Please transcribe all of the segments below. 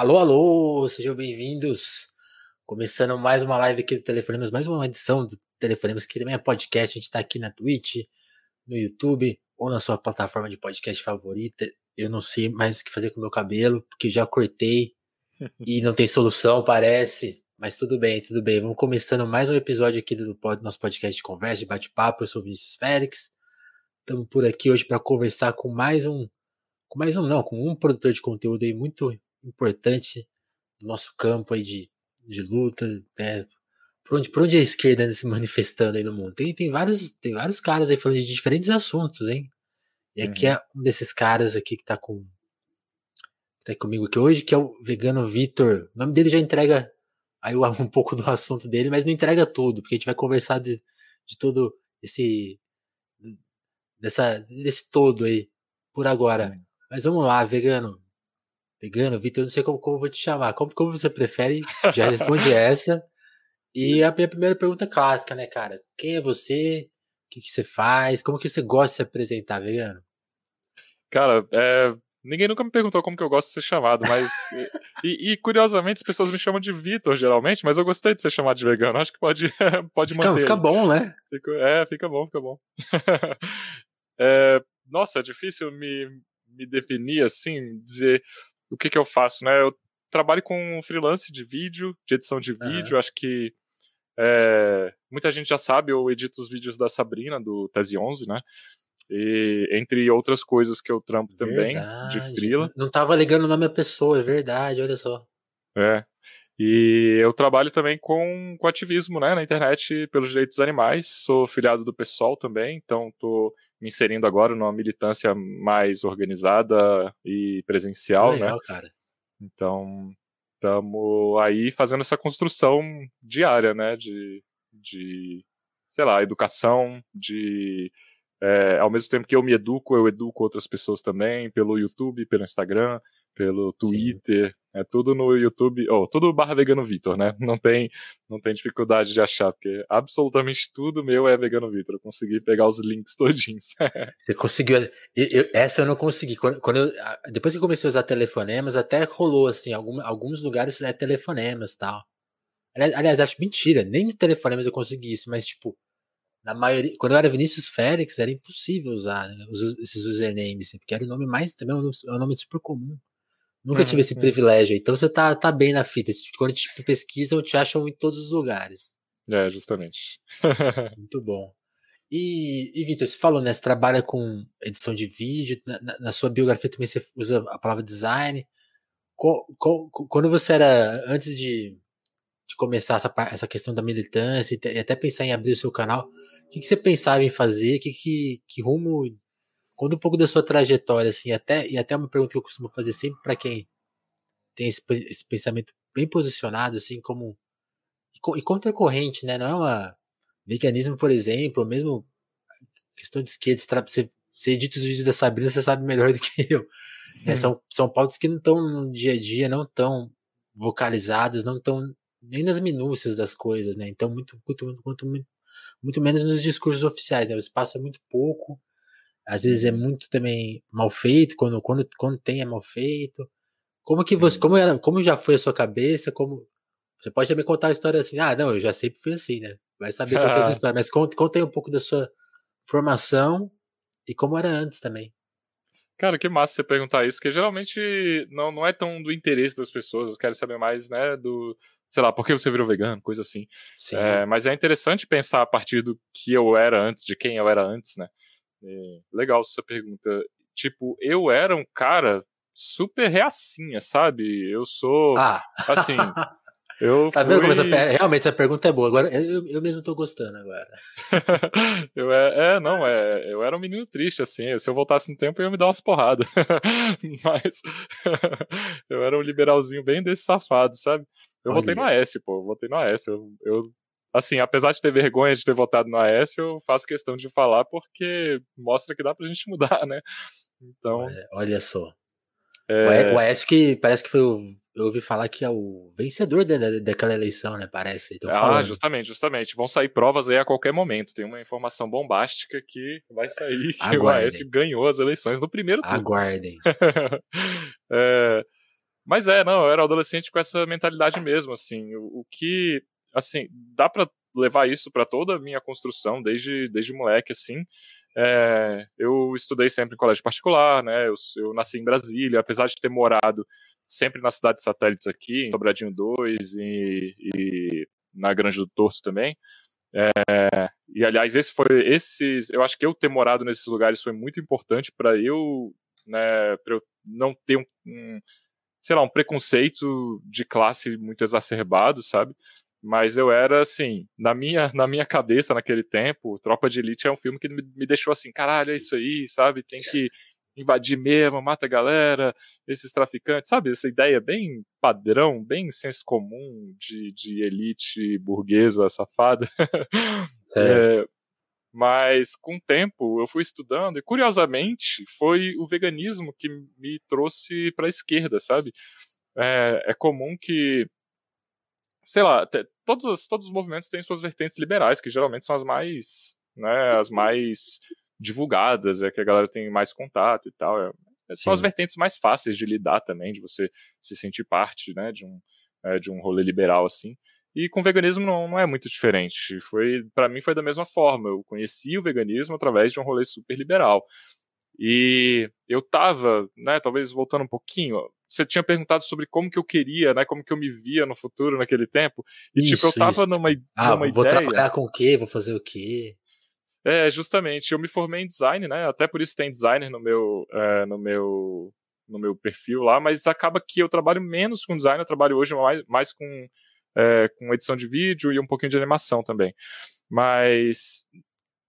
Alô, alô, sejam bem-vindos. Começando mais uma live aqui do Telefonemas, mais uma edição do Telefonemas, que também é podcast. A gente tá aqui na Twitch, no YouTube ou na sua plataforma de podcast favorita. Eu não sei mais o que fazer com o meu cabelo, porque já cortei e não tem solução, parece. Mas tudo bem, tudo bem. Vamos começando mais um episódio aqui do nosso podcast de conversa, de bate-papo. Eu sou o Vinícius Félix. Estamos por aqui hoje para conversar com mais um, com mais um não, com um produtor de conteúdo aí muito importante do nosso campo aí de, de luta, né? Por onde, por onde a esquerda anda se manifestando aí no mundo? Tem, tem, vários, tem vários caras aí falando de diferentes assuntos, hein? E aqui uhum. é um desses caras aqui que tá com tá comigo aqui hoje, que é o vegano Vitor. O nome dele já entrega aí um pouco do assunto dele, mas não entrega tudo, porque a gente vai conversar de, de todo esse dessa desse todo aí por agora. Uhum. Mas vamos lá, vegano. Vegano, Vitor, eu não sei como, como eu vou te chamar. Como, como você prefere? Já responde essa. E a minha primeira pergunta é clássica, né, cara? Quem é você? O que, que você faz? Como que você gosta de se apresentar, vegano? Cara, é, ninguém nunca me perguntou como que eu gosto de ser chamado, mas. e, e, curiosamente as pessoas me chamam de Vitor, geralmente, mas eu gostei de ser chamado de vegano. Acho que pode, pode fica, manter. Fica bom, né? Fica, é, fica bom, fica bom. é, nossa, é difícil me, me definir assim, dizer o que, que eu faço, né? Eu trabalho com freelance de vídeo, de edição de vídeo, uhum. acho que é, muita gente já sabe, eu edito os vídeos da Sabrina, do Tese 11, né? E, entre outras coisas que eu trampo verdade. também, de freela. Não tava ligando o nome da pessoa, é verdade, olha só. É. E eu trabalho também com, com ativismo né, na internet pelos direitos dos animais. Sou filiado do PSOL também, então estou me inserindo agora numa militância mais organizada e presencial. Que legal, né? cara. Então, estamos aí fazendo essa construção diária, né? De, de sei lá, educação, de. É, ao mesmo tempo que eu me educo, eu educo outras pessoas também, pelo YouTube, pelo Instagram, pelo Twitter, Sim. É tudo no YouTube, oh, tudo barra vegano Vitor, né? Não tem, não tem dificuldade de achar, porque absolutamente tudo meu é vegano Vitor. Eu consegui pegar os links todinhos. Você conseguiu? Eu, eu, essa eu não consegui. Quando, quando eu, depois que eu comecei a usar telefonemas, até rolou assim, algum, alguns lugares é telefonemas e tal. Aliás, acho mentira, nem de telefonemas eu consegui isso, mas tipo, na maioria, quando eu era Vinícius Félix, era impossível usar né, esses usernames, porque era o nome mais, também é um nome, é um nome super comum. Nunca uhum, tive esse uhum. privilégio. Então você tá, tá bem na fita. Quando te pesquisam, te acham em todos os lugares. É, justamente. Muito bom. E, e Vitor, você falou, né? Você trabalha com edição de vídeo. Na, na, sua biografia também você usa a palavra design. Qual, qual, quando você era, antes de, de começar essa, essa questão da militância e até pensar em abrir o seu canal, o que, que você pensava em fazer? Que, que, que rumo Conta um pouco da sua trajetória, assim, até, e até uma pergunta que eu costumo fazer sempre para quem tem esse, esse, pensamento bem posicionado, assim, como. E, e contracorrente, né? Não é uma. Veganismo, por exemplo, ou mesmo questão de esquerda, você, você edita os vídeos da Sabrina, você sabe melhor do que eu. É, são, são pautas que não estão no dia a dia, não estão vocalizadas, não estão nem nas minúcias das coisas, né? Então, muito, muito, muito, muito, muito menos nos discursos oficiais, né? O espaço é muito pouco, às vezes é muito também mal feito, quando, quando, quando tem é mal feito. Como que você, como, era, como já foi a sua cabeça, como você pode também contar a história assim, ah, não, eu já sempre fui assim, né? Vai saber qual é a sua história, mas conta, conta aí um pouco da sua formação e como era antes também. Cara, que massa você perguntar isso, porque geralmente não, não é tão do interesse das pessoas, querem saber mais, né, do, sei lá, por que você virou vegano, coisa assim. É, mas é interessante pensar a partir do que eu era antes, de quem eu era antes, né? É, legal essa pergunta. Tipo, eu era um cara super reacinha, sabe? Eu sou. Ah. Assim. Eu tá fui... vendo como essa, realmente essa pergunta é boa. Agora eu, eu mesmo tô gostando agora. eu é, é, não, é, eu era um menino triste assim. Se eu voltasse no tempo eu ia me dar umas porradas. Mas eu era um liberalzinho bem desse safado, sabe? Eu Olha. votei no AS, pô. Eu votei no AS. Eu, eu assim, apesar de ter vergonha de ter votado no AS, eu faço questão de falar porque mostra que dá pra gente mudar, né? Então. Olha, só. É... O AS que parece que foi o. Eu ouvi falar que é o vencedor da, daquela eleição, né? Parece. Então, ah, falando. justamente, justamente. Vão sair provas aí a qualquer momento. Tem uma informação bombástica que vai sair que o AS ganhou as eleições no primeiro turno. Aguardem. é, Mas é, não, eu era adolescente com essa mentalidade mesmo, assim, o, o que, assim, dá para levar isso para toda a minha construção desde, desde moleque, assim. É, eu estudei sempre em colégio particular, né? Eu, eu, nasci em Brasília, apesar de ter morado sempre na cidade de satélites aqui, em Dobradinho 2 e, e na Grande do Torto também. É, e aliás, esse foi esses, eu acho que eu ter morado nesses lugares foi muito importante para eu, né, para eu não ter um, um, sei lá, um preconceito de classe muito exacerbado, sabe? Mas eu era assim, na minha, na minha cabeça naquele tempo, Tropa de Elite é um filme que me, me deixou assim, caralho, é isso aí, sabe? Tem que invadir mesmo, mata a galera, esses traficantes, sabe? Essa ideia bem padrão, bem senso comum de, de elite burguesa safada. Certo. É, mas com o tempo eu fui estudando e curiosamente foi o veganismo que me trouxe para a esquerda, sabe? É, é, comum que, sei lá, todos os, todos os movimentos têm suas vertentes liberais, que geralmente são as mais, né, as mais divulgadas, é que a galera tem mais contato e tal. É, é são as vertentes mais fáceis de lidar também, de você se sentir parte, né, de um, é, de um rolê liberal assim. E com o veganismo não, não é muito diferente. Foi, para mim foi da mesma forma. Eu conheci o veganismo através de um rolê super liberal. E eu tava, né, talvez voltando um pouquinho, você tinha perguntado sobre como que eu queria, né, como que eu me via no futuro naquele tempo. E isso, tipo, eu tava isso. numa, ah, numa vou ideia. trabalhar com o quê? Vou fazer o quê? É, justamente. Eu me formei em design, né? Até por isso tem designer no meu, é, no meu, no meu perfil lá. Mas acaba que eu trabalho menos com design. Eu trabalho hoje mais, mais com, é, com edição de vídeo e um pouquinho de animação também. Mas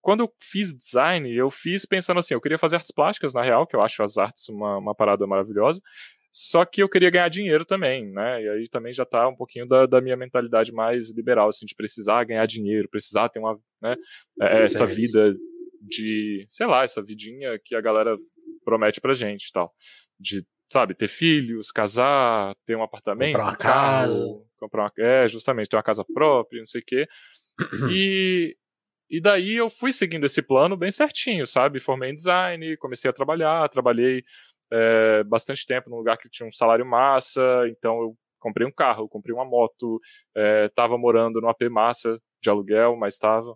quando eu fiz design, eu fiz pensando assim, eu queria fazer artes plásticas, na real, que eu acho as artes uma, uma parada maravilhosa. Só que eu queria ganhar dinheiro também, né? E aí também já tá um pouquinho da, da minha mentalidade mais liberal, assim, de precisar ganhar dinheiro, precisar ter uma, né, é, essa vida de, sei lá, essa vidinha que a galera promete pra gente e tal. De, sabe, ter filhos, casar, ter um apartamento, comprar uma um carro, casa. comprar uma, é, justamente, ter uma casa própria, não sei o quê. E, e daí eu fui seguindo esse plano bem certinho, sabe? Formei em design, comecei a trabalhar, trabalhei é, bastante tempo num lugar que tinha um salário massa, então eu comprei um carro, comprei uma moto, estava morando no AP massa de aluguel, mas estava.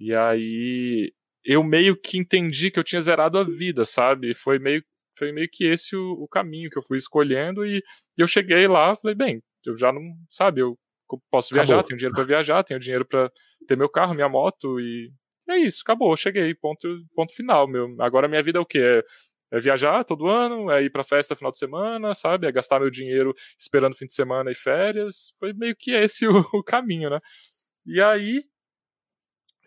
E aí eu meio que entendi que eu tinha zerado a vida, sabe? Foi meio, foi meio que esse o, o caminho que eu fui escolhendo e, e eu cheguei lá, falei, bem, eu já não, sabe, eu posso viajar, Acabou. tenho dinheiro para viajar, tenho dinheiro para ter meu carro, minha moto e é isso, acabou, cheguei, ponto, ponto final, meu. Agora minha vida é o quê? É, é viajar todo ano, é ir pra festa final de semana, sabe? É gastar meu dinheiro esperando fim de semana e férias. Foi meio que esse o, o caminho, né? E aí,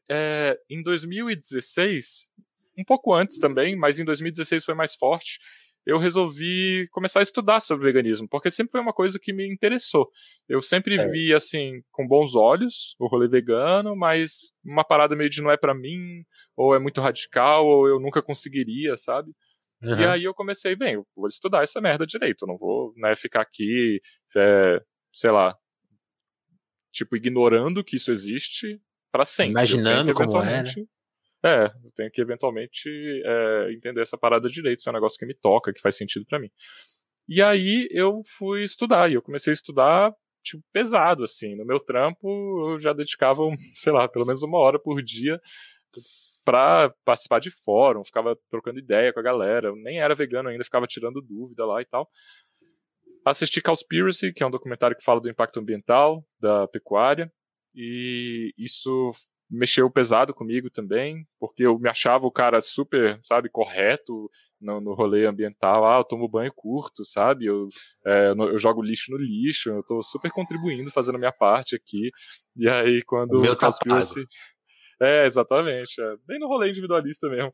é, em 2016, um pouco antes também, mas em 2016 foi mais forte, eu resolvi começar a estudar sobre veganismo, porque sempre foi uma coisa que me interessou. Eu sempre É. vi, assim, com bons olhos o rolê vegano, mas uma parada meio de não é pra mim, ou é muito radical, ou eu nunca conseguiria, sabe? E Aham. aí eu comecei, bem, eu vou estudar essa merda direito, eu não vou, né, ficar aqui, é, sei lá, tipo, ignorando que isso existe pra sempre. Imaginando como é, né? É, eu tenho que eventualmente é, entender essa parada direito, se é um negócio que me toca, que faz sentido pra mim. E aí eu fui estudar, e eu comecei a estudar, tipo, pesado, assim. No meu trampo, eu já dedicava, sei lá, pelo menos uma hora por dia pra participar de fórum, ficava trocando ideia com a galera. Eu nem era vegano ainda, ficava tirando dúvida lá e tal. Assisti Cowspiracy, que é um documentário que fala do impacto ambiental da pecuária, e isso mexeu pesado comigo também, porque eu me achava o cara super, sabe, correto no, no rolê ambiental. Ah, eu tomo banho curto, sabe? Eu, é, eu, jogo lixo no lixo, eu tô super contribuindo, fazendo a minha parte aqui. E aí, quando O tá Cowspiracy- É, exatamente. É, bem no rolê individualista mesmo.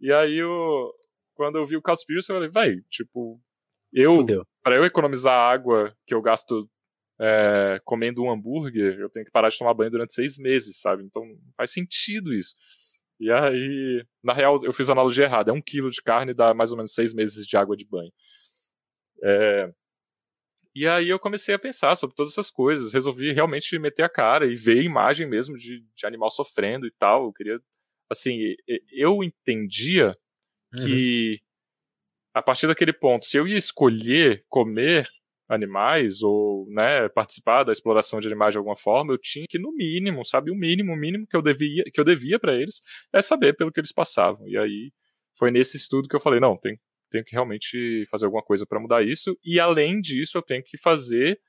E aí, eu, quando eu vi o Cowspiracy, eu falei, vai, tipo, eu, Fudeu. para eu economizar a água que eu gasto é, comendo um hambúrguer, eu tenho que parar de tomar banho durante seis meses, sabe? Então faz sentido isso. E aí, na real, eu fiz a analogia errada. É um quilo de carne dá mais ou menos seis meses de água de banho. É, E aí eu comecei a pensar sobre todas essas coisas. Resolvi realmente meter a cara e ver a imagem mesmo de, de animal sofrendo e tal. Eu queria. Assim, eu entendia Uhum. que a partir daquele ponto, se eu ia escolher comer animais ou né, participar da exploração de animais de alguma forma, eu tinha que no mínimo, sabe, o mínimo, o mínimo que eu devia, que eu devia para eles é saber pelo que eles passavam. E aí foi nesse estudo que eu falei, não, tem, tenho que realmente fazer alguma coisa para mudar isso. E além disso, eu tenho que fazer,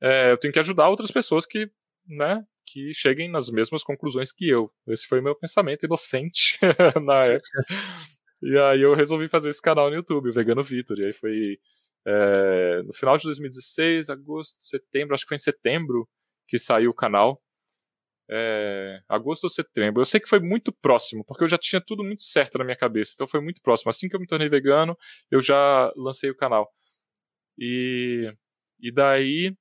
é, eu tenho que ajudar outras pessoas que, né, que cheguem nas mesmas conclusões que eu. Esse foi o meu pensamento inocente na época. E aí eu resolvi fazer esse canal no YouTube, o Vegano Vitor. E aí foi é, no final de 2016, agosto, setembro, acho que foi em setembro que saiu o canal. É, agosto ou setembro. Eu sei que foi muito próximo, porque eu já tinha tudo muito certo na minha cabeça. Então foi muito próximo. Assim que eu me tornei vegano, eu já lancei o canal. E, e daí.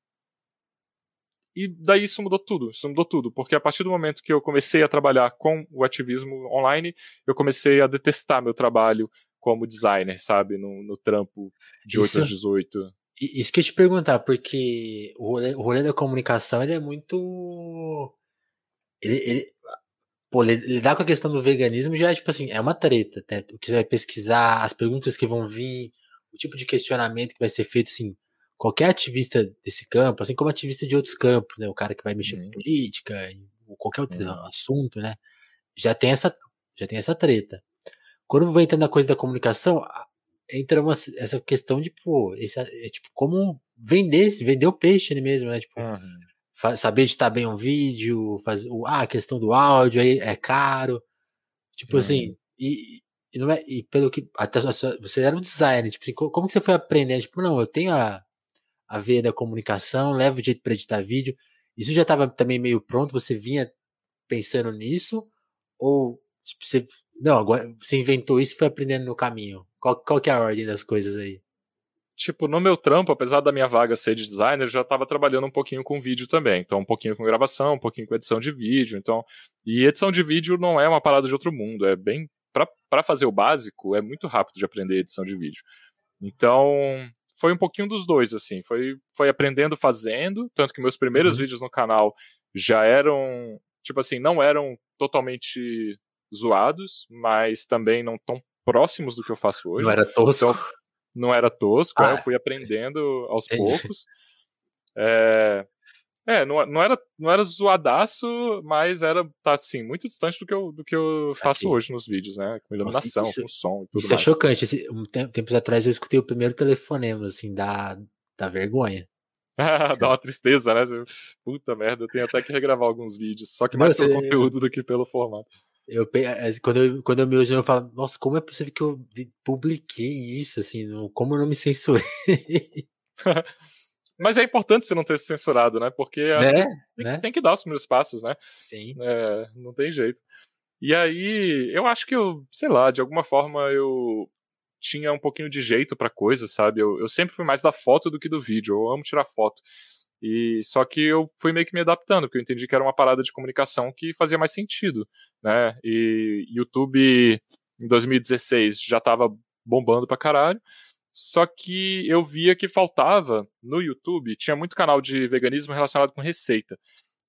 E daí isso mudou tudo. Isso mudou tudo. Porque a partir do momento que eu comecei a trabalhar com o ativismo online, eu comecei a detestar meu trabalho como designer, sabe? No, no trampo de isso, 8 às 18. Isso que eu te perguntar, porque o rolê, o rolê da comunicação ele é muito. Ele, ele, pô, lidar com a questão do veganismo já é tipo assim, é uma treta. Né? O que você vai pesquisar, as perguntas que vão vir, o tipo de questionamento que vai ser feito, assim, qualquer ativista desse campo, assim como ativista de outros campos, né? O cara que vai mexer uhum. com política, ou qualquer outro uhum. assunto, né? Já tem essa, já tem essa treta. Quando vai entrando na coisa da comunicação, entra uma, essa questão de, pô, esse, é, tipo, como vender, vender o peixe mesmo, né? Tipo, uhum. Saber editar bem um vídeo, fazer, ah, a questão do áudio aí é caro. Tipo assim, uhum. assim, e, e, não é, e pelo que, até você era um designer, tipo assim, como que você foi aprendendo? Tipo, não, eu tenho a, a veia da comunicação, levo o jeito para editar vídeo. Isso já estava também meio pronto, você vinha pensando nisso? Ou tipo, você não, agora você inventou isso e foi aprendendo no caminho. Qual, qual que é a ordem das coisas aí? Tipo, no meu trampo, apesar da minha vaga ser de designer, eu já estava trabalhando um pouquinho com vídeo também. Então, um pouquinho com gravação, um pouquinho com edição de vídeo. Então, e edição de vídeo não é uma parada de outro mundo. É bem. para fazer o básico, é muito rápido de aprender edição de vídeo. Então, foi um pouquinho dos dois, assim. Foi, foi aprendendo fazendo. Tanto que meus primeiros uhum. vídeos no canal já eram. Tipo assim, não eram totalmente zoados, mas também não tão próximos do que eu faço hoje. Não era tosco. Então, não era tosco, ah, eu fui aprendendo aos entendi. poucos. É, é, não, não, era, não era zoadaço, mas era, tá assim, muito distante do que eu, do que eu faço hoje nos vídeos, né? Com iluminação, Nossa, isso, com som e tudo isso é mais. é chocante. Esse, um tempo, tempos atrás eu escutei o primeiro telefonema, assim, da, da vergonha. Dá uma tristeza, né? Puta merda, eu tenho até que regravar alguns vídeos, só que mais pelo conteúdo do que pelo formato. Eu, quando, eu, quando eu me uso, eu falo, nossa, como é possível que eu publiquei isso, assim, como eu não me censurei? Mas é importante você não ter se censurado, né? Porque né? Tem, né? tem, que dar os primeiros passos, né? Sim. É, não tem jeito. E aí, eu acho que eu, sei lá, de alguma forma eu tinha um pouquinho de jeito pra coisa, sabe? Eu, eu sempre fui mais da foto do que do vídeo. Eu amo tirar foto. E só que eu fui meio que me adaptando, porque eu entendi que era uma parada de comunicação que fazia mais sentido, né? E YouTube em 2016 já estava bombando pra caralho. Só que eu via que faltava no YouTube, tinha muito canal de veganismo relacionado com receita.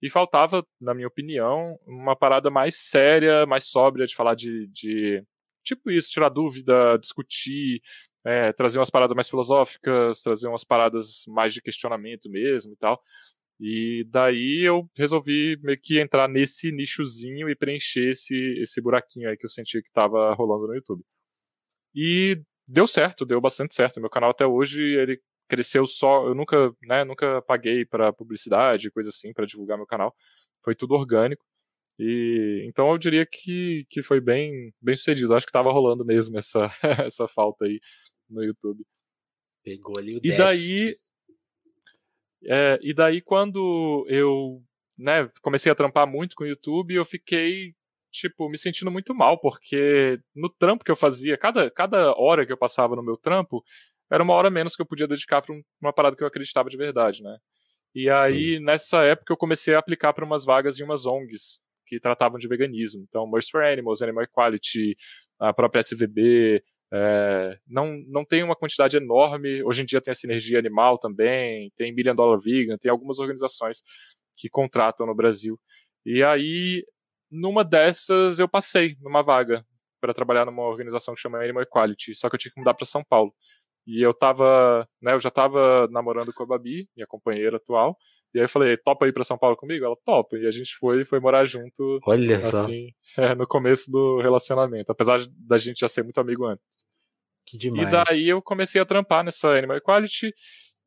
E faltava, na minha opinião, uma parada mais séria, mais sóbria de falar de, de tipo isso, tirar dúvida, discutir, é, trazer umas paradas mais filosóficas, trazer umas paradas mais de questionamento mesmo e tal. E daí eu resolvi meio que entrar nesse nichozinho e preencher esse, esse buraquinho aí que eu sentia que estava rolando no YouTube. E deu certo, deu bastante certo. Meu canal até hoje ele cresceu só, eu nunca, né, nunca paguei para publicidade, coisa assim, para divulgar meu canal. Foi tudo orgânico. E então eu diria que, que foi bem bem sucedido. Acho que estava rolando mesmo essa essa falta aí no YouTube. Pegou ali o E daí. É, e daí, quando eu né, comecei a trampar muito com o YouTube, eu fiquei, tipo, me sentindo muito mal, porque no trampo que eu fazia, cada, cada hora que eu passava no meu trampo, era uma hora menos que eu podia dedicar para uma parada que eu acreditava de verdade, né? E aí, Sim. nessa época, eu comecei a aplicar para umas vagas em umas ONGs que tratavam de veganismo. Então, Mercy for Animals, Animal Equality, a própria SVB, é, não, não tem uma quantidade enorme. Hoje em dia tem a Sinergia Animal também, tem Million Dollar Vegan, tem algumas organizações que contratam no Brasil. E aí, numa dessas, eu passei numa vaga para trabalhar numa organização que chama Animal Equality, só que eu tinha que mudar para São Paulo. E eu tava, né, eu já tava namorando com a Babi, minha companheira atual, e aí eu falei, topa ir para São Paulo comigo? Ela topa, e a gente foi, foi morar junto, Olha assim, é, no começo do relacionamento, apesar da gente já ser muito amigo antes. Que demais. E daí eu comecei a trampar nessa Animal Equality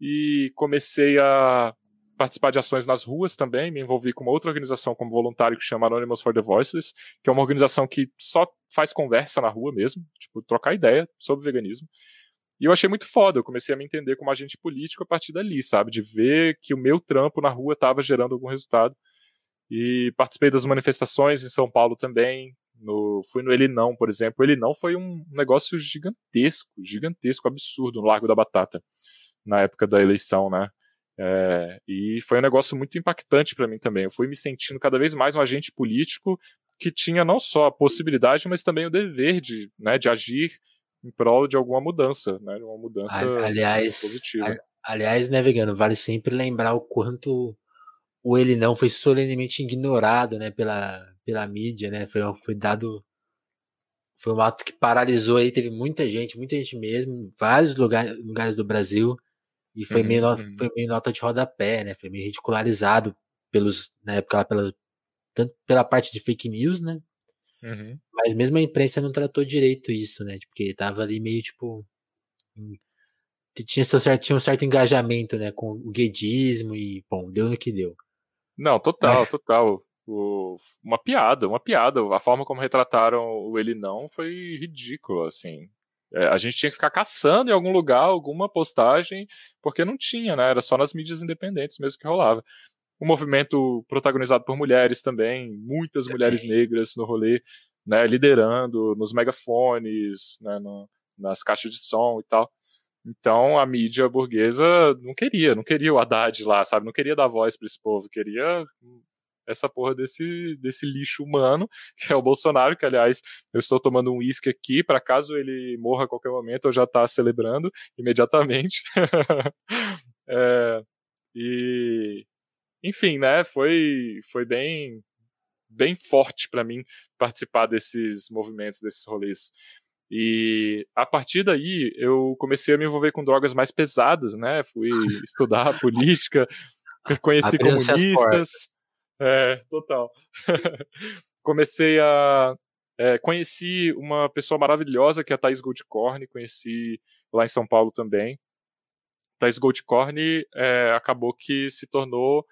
e comecei a participar de ações nas ruas também, me envolvi com uma outra organização como voluntário que chama Anonymous for the Voiceless, que é uma organização que só faz conversa na rua mesmo, tipo, trocar ideia sobre veganismo. E eu achei muito foda, eu comecei a me entender como agente político a partir dali, sabe? De ver que o meu trampo na rua estava gerando algum resultado. E participei das manifestações em São Paulo também. No, fui no Ele Não, por exemplo. Ele Não foi um negócio gigantesco, gigantesco, absurdo no Largo da Batata, na época da eleição, né? É, e foi um negócio muito impactante para mim também. Eu fui me sentindo cada vez mais um agente político que tinha não só a possibilidade, mas também o dever de, né, de agir em prol de alguma mudança, né, de uma mudança aliás, positiva. aliás, né, vegano, vale sempre lembrar o quanto o ele não foi solenemente ignorado, né, pela, pela mídia, né, foi, foi dado foi um ato que paralisou aí, teve muita gente, muita gente mesmo, em vários lugares, lugares do Brasil, e foi, uhum, meio, uhum. foi meio nota de rodapé, né? Foi meio ridicularizado pelos, na época, pela, tanto pela parte de fake news, né? Uhum. Mas mesmo a imprensa não tratou direito isso, né? Porque tava ali meio tipo. Tinha, seu certo, tinha um certo engajamento, né? Com o guedismo e, bom, deu no que deu. Não, total, é. total. O, uma piada, uma piada. A forma como retrataram o Ele Não foi ridícula, assim. É, a gente tinha que ficar caçando em algum lugar alguma postagem, porque não tinha, né? Era só nas mídias independentes mesmo que rolava. Um movimento protagonizado por mulheres também, muitas mulheres negras no rolê, né, liderando nos megafones, né, no, nas caixas de som e tal. Então a mídia burguesa não queria, não queria o Haddad lá, sabe? Não queria dar voz para esse povo, queria essa porra desse, desse lixo humano, que é o Bolsonaro, que aliás, eu estou tomando um uísque aqui, para caso ele morra a qualquer momento, eu já tá celebrando imediatamente. é, e enfim, né, foi foi bem bem forte para mim participar desses movimentos, desses rolês. E a partir daí eu comecei a me envolver com drogas mais pesadas, né? Fui estudar política, conheci comunistas, é, total. Comecei a. É, conheci uma pessoa maravilhosa que é a Thais Goldcorn, conheci lá em São Paulo também. Thais Goldcorn é, acabou que se tornou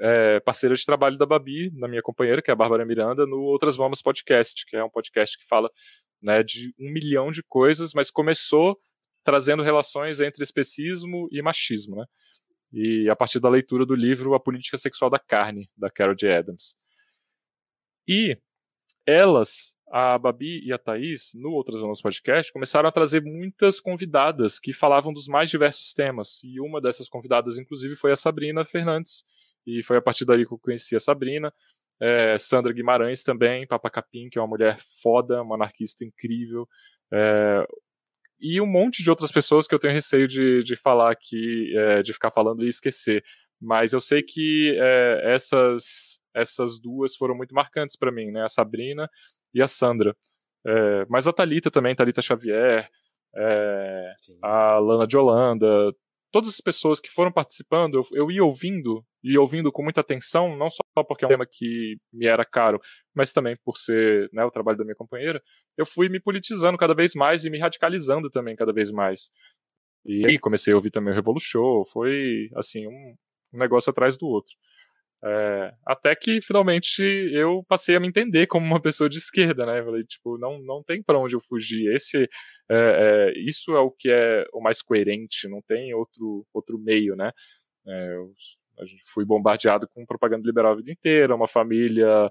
é, parceira de trabalho da Babi, na minha companheira, que é a Bárbara Miranda, no Outras Mamas Podcast, que é um podcast que fala né, de um milhão de coisas, mas começou trazendo relações entre especismo e machismo, né? e a partir da leitura do livro A Política Sexual da Carne, da Carol J. Adams. E elas, a Babi e a Thaís, no Outras Anos Podcast, começaram a trazer muitas convidadas que falavam dos mais diversos temas. E uma dessas convidadas, inclusive, foi a Sabrina Fernandes. E foi a partir daí que eu conheci a Sabrina. É, Sandra Guimarães também, Papa Capim, que é uma mulher foda, uma anarquista incrível. É, e um monte de outras pessoas que eu tenho receio de, de falar aqui, é, de ficar falando e esquecer. Mas eu sei que é, essas, essas duas foram muito marcantes para mim, né? A Sabrina e a Sandra. É, mas a Talita também, Talita Xavier, é, a Lana de Holanda, todas as pessoas que foram participando, eu, eu ia ouvindo, e ouvindo com muita atenção, não só porque é um tema que me era caro, mas também por ser né, o trabalho da minha companheira, eu fui me politizando cada vez mais e me radicalizando também cada vez mais. E aí comecei a ouvir também o Revolution, foi assim, um, um negócio atrás do outro. É, até que finalmente eu passei a me entender como uma pessoa de esquerda, né? Eu falei, tipo, não, não tem para onde eu fugir. Esse, é, é, isso é o que é o mais coerente, não tem outro, outro meio, né? É, eu, a gente fui bombardeado com propaganda liberal a vida inteira, uma família,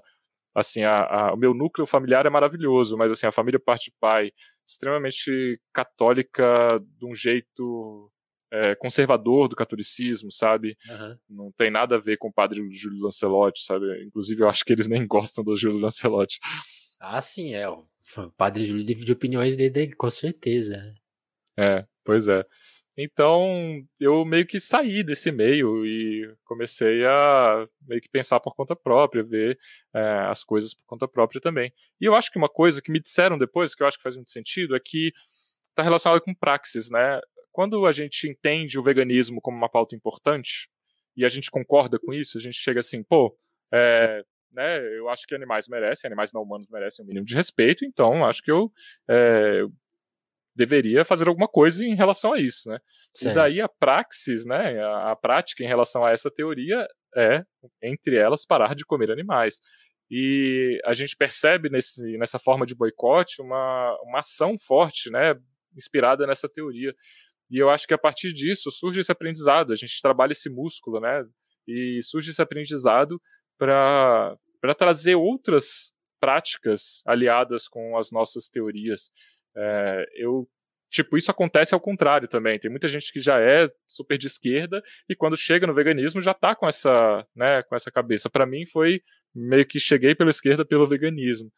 assim, a, a, o meu núcleo familiar é maravilhoso, mas assim, a família parte de pai extremamente católica de um jeito é, conservador do catolicismo, sabe? Uhum. Não tem nada a ver com o padre Júlio Lancelotti, sabe? Inclusive, eu acho que eles nem gostam do Júlio Lancelotti. Ah, sim, é. O padre Júlio divide opiniões dele, com certeza. É, pois é. Então, eu meio que saí desse meio e comecei a meio que pensar por conta própria, ver é, as coisas por conta própria também. E eu acho que uma coisa que me disseram depois, que eu acho que faz muito sentido, é que está relacionado com praxis, né? Quando a gente entende o veganismo como uma pauta importante, e a gente concorda com isso, a gente chega assim, pô, é, né, eu acho que animais merecem, animais não humanos merecem um mínimo de respeito, então acho que eu é, deveria fazer alguma coisa em relação a isso, né? Certo. E daí a praxis, né, a, a, prática em relação a essa teoria é, entre elas, parar de comer animais. E a gente percebe nesse, nessa forma de boicote uma, uma ação forte, né, inspirada nessa teoria. E eu acho que a partir disso surge esse aprendizado, a gente trabalha esse músculo, né, e surge esse aprendizado para trazer outras práticas aliadas com as nossas teorias. É, eu tipo, isso acontece ao contrário também. Tem muita gente que já é super de esquerda e quando chega no veganismo já tá com essa, né, com essa cabeça. Para mim foi meio que cheguei pela esquerda pelo veganismo.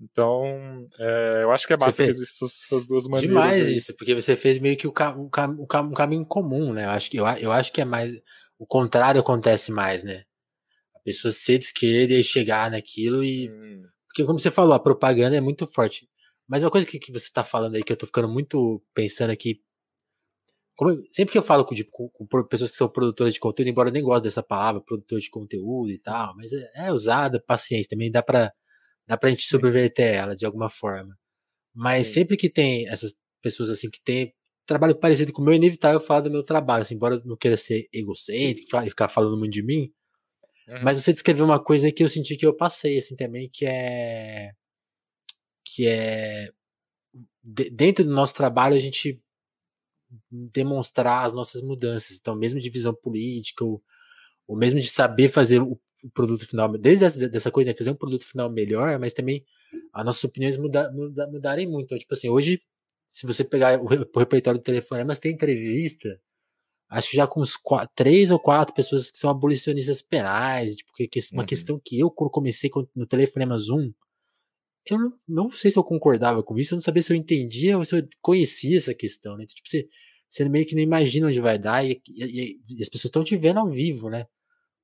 Então, é, eu acho que é massa que existem essas, duas maneiras. Demais aí. isso, porque você fez meio que o, cam, o, cam, o, cam, um caminho comum, né? Eu acho, que, eu, eu acho que é mais. O contrário acontece mais, né? A pessoa ser de esquerda e chegar naquilo e. Hum. Porque, como você falou, a propaganda é muito forte. Mas uma coisa que, que você tá falando aí, que eu tô ficando muito pensando aqui. Como, sempre que eu falo com, com, com, pessoas que são produtoras de conteúdo, embora eu nem goste dessa palavra, produtor de conteúdo e tal, mas é, é usada, paciência, também dá pra, dá pra gente subverter ela de alguma forma. Mas Sim. sempre que tem essas pessoas assim que tem trabalho parecido com o meu, é inevitável falar do meu trabalho, assim, embora eu não queira ser egocêntrico e ficar falando muito de mim. Uhum. Mas você descreveu uma coisa que eu senti que eu passei, assim, também, que é que é dentro do nosso trabalho a gente demonstrar as nossas mudanças. Então, mesmo de visão política, ou, ou mesmo de saber fazer o, o produto final, desde essa, dessa coisa, né, fazer um produto final melhor, mas também as nossas opiniões muda, muda, mudarem muito. Então, tipo assim, hoje, se você pegar o, o repertório do telefone, mas tem entrevista, acho que já com uns quatro, três ou quatro pessoas que são abolicionistas penais, tipo, que, que uma uhum. questão que eu, quando comecei no Telefonema Zoom, eu não, não, sei se eu concordava com isso, eu não sabia se eu entendia ou se eu conhecia essa questão, né? Então, tipo, você, você meio que não imagina onde vai dar e, e, e as pessoas estão te vendo ao vivo, né?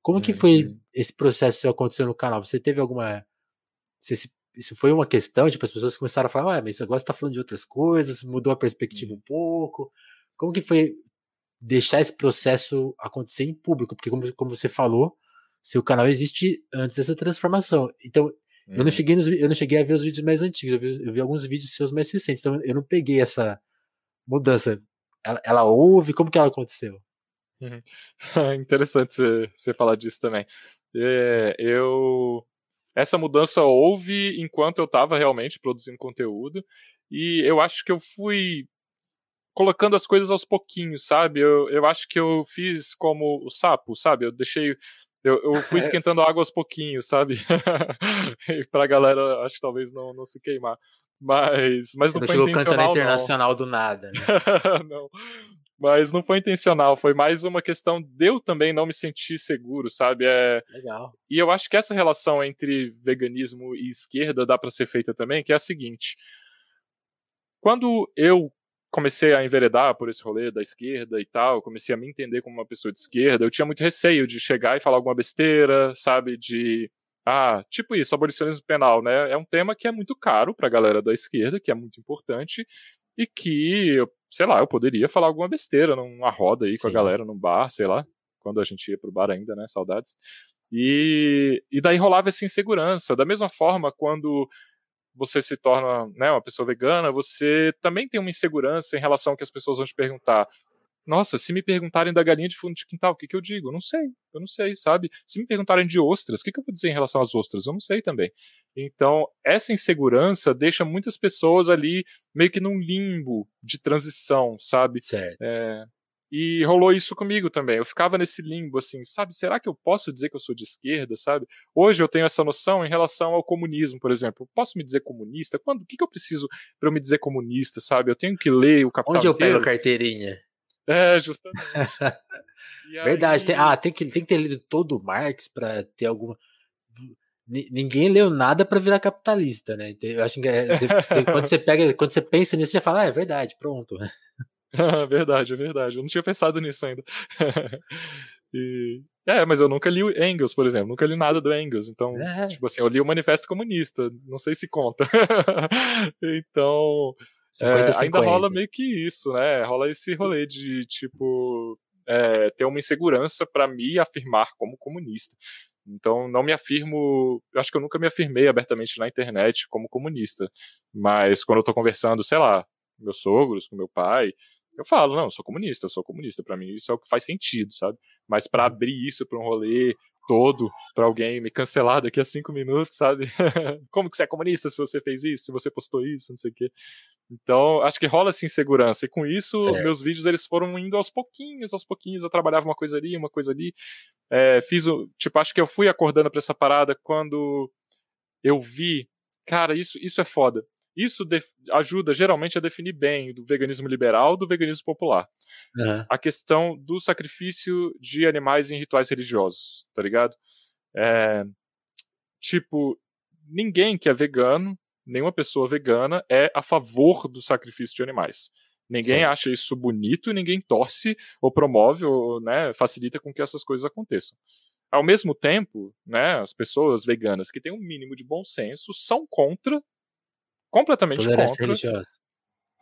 Como que foi uhum. esse processo que aconteceu no canal? Você teve alguma. Você, isso foi uma questão? Tipo, as pessoas começaram a falar, ué, mas agora você tá falando de outras coisas, mudou a perspectiva uhum. um pouco. Como que foi deixar esse processo acontecer em público? Porque, como, como você falou, seu canal existe antes dessa transformação. Então, eu, não uhum. cheguei nos, eu não cheguei a ver os vídeos mais antigos, eu vi, eu vi, alguns vídeos seus mais recentes, então eu não peguei essa mudança. Ela, ela houve? Como que ela aconteceu? Uhum. Interessante você, falar disso também. É, eu essa mudança houve enquanto eu estava realmente produzindo conteúdo e eu acho que eu fui colocando as coisas aos pouquinhos, sabe? Eu, eu acho que eu fiz como o sapo, sabe? Eu deixei eu, eu fui esquentando água aos pouquinhos, sabe? pra galera, acho que talvez não, não se queimar. Mas, mas não, não foi chegou intencional, cantando internacional não. do nada, né? não. Mas não foi intencional, foi mais uma questão de eu também não me sentir seguro, sabe? É... Legal. E eu acho que essa relação entre veganismo e esquerda dá para ser feita também, que é a seguinte. Quando eu comecei a enveredar por esse rolê da esquerda e tal, comecei a me entender como uma pessoa de esquerda, eu tinha muito receio de chegar e falar alguma besteira, sabe, de ah, tipo isso, abolicionismo penal, né? É um tema que é muito caro pra galera da esquerda, que é muito importante e que, sei lá, eu poderia falar alguma besteira numa roda aí Sim. com a galera num bar, sei lá, quando a gente ia pro bar ainda, né? Saudades. E, e daí rolava essa insegurança. Da mesma forma, quando você se torna né, uma pessoa vegana, você também tem uma insegurança em relação ao que as pessoas vão te perguntar. Nossa, se me perguntarem da galinha de fundo de quintal, o que, que eu digo? Eu não sei, eu não sei, sabe? Se me perguntarem de ostras, o que, que eu vou dizer em relação às ostras? Eu não sei também. Então, essa insegurança deixa muitas pessoas ali meio que num limbo de transição, sabe? Certo. É, e rolou isso comigo também. Eu ficava nesse limbo, assim, sabe? Será que eu posso dizer que eu sou de esquerda, sabe? Hoje eu tenho essa noção em relação ao comunismo, por exemplo. Eu posso me dizer comunista? Quando? O que, que eu preciso para eu me dizer comunista, sabe? Eu tenho que ler o Capital Onde eu inteiro? pego a carteirinha? É, justamente. Verdade. Tem, ah, tem que, tem que ter lido todo o Marx para ter alguma. Ninguém leu nada para virar capitalista, né? Eu acho que é, você, quando você pega, quando você pensa nisso, você fala, ah, é verdade, pronto. verdade, é verdade. Eu não tinha pensado nisso ainda. e, é, mas eu nunca li o Engels, por exemplo. Nunca li nada do Engels. Então, é. tipo assim, eu li o Manifesto Comunista. Não sei se conta. então, 50, é, ainda rola meio que isso, né? Rola esse rolê de, tipo, é, ter uma insegurança para me afirmar como comunista. Então, não me afirmo. Eu acho que eu nunca me afirmei abertamente na internet como comunista. Mas quando eu tô conversando, sei lá, com meus sogros, com meu pai, eu falo, não, eu sou comunista, eu sou comunista. Para mim, isso é o que faz sentido, sabe? Mas para uhum. abrir isso para um rolê todo, para alguém me cancelar daqui a cinco minutos, sabe? como que você é comunista se você fez isso, se você postou isso, não sei o quê. Então, acho que rola essa insegurança. E com isso, certo. meus vídeos eles foram indo aos pouquinhos, aos pouquinhos. Eu trabalhava uma coisa ali, uma coisa ali. É, fiz o. Tipo, acho que eu fui acordando pra essa parada quando eu vi. Cara, isso, isso é foda. Isso ajuda geralmente a definir bem do veganismo liberal do veganismo popular. Uhum. A questão do sacrifício de animais em rituais religiosos, tá ligado? É, tipo, ninguém que é vegano nenhuma pessoa vegana é a favor do sacrifício de animais. Ninguém Sim. acha isso bonito, ninguém torce ou promove ou né, facilita com que essas coisas aconteçam. Ao mesmo tempo, né, as pessoas veganas que têm um mínimo de bom senso são contra, completamente contra religiosa.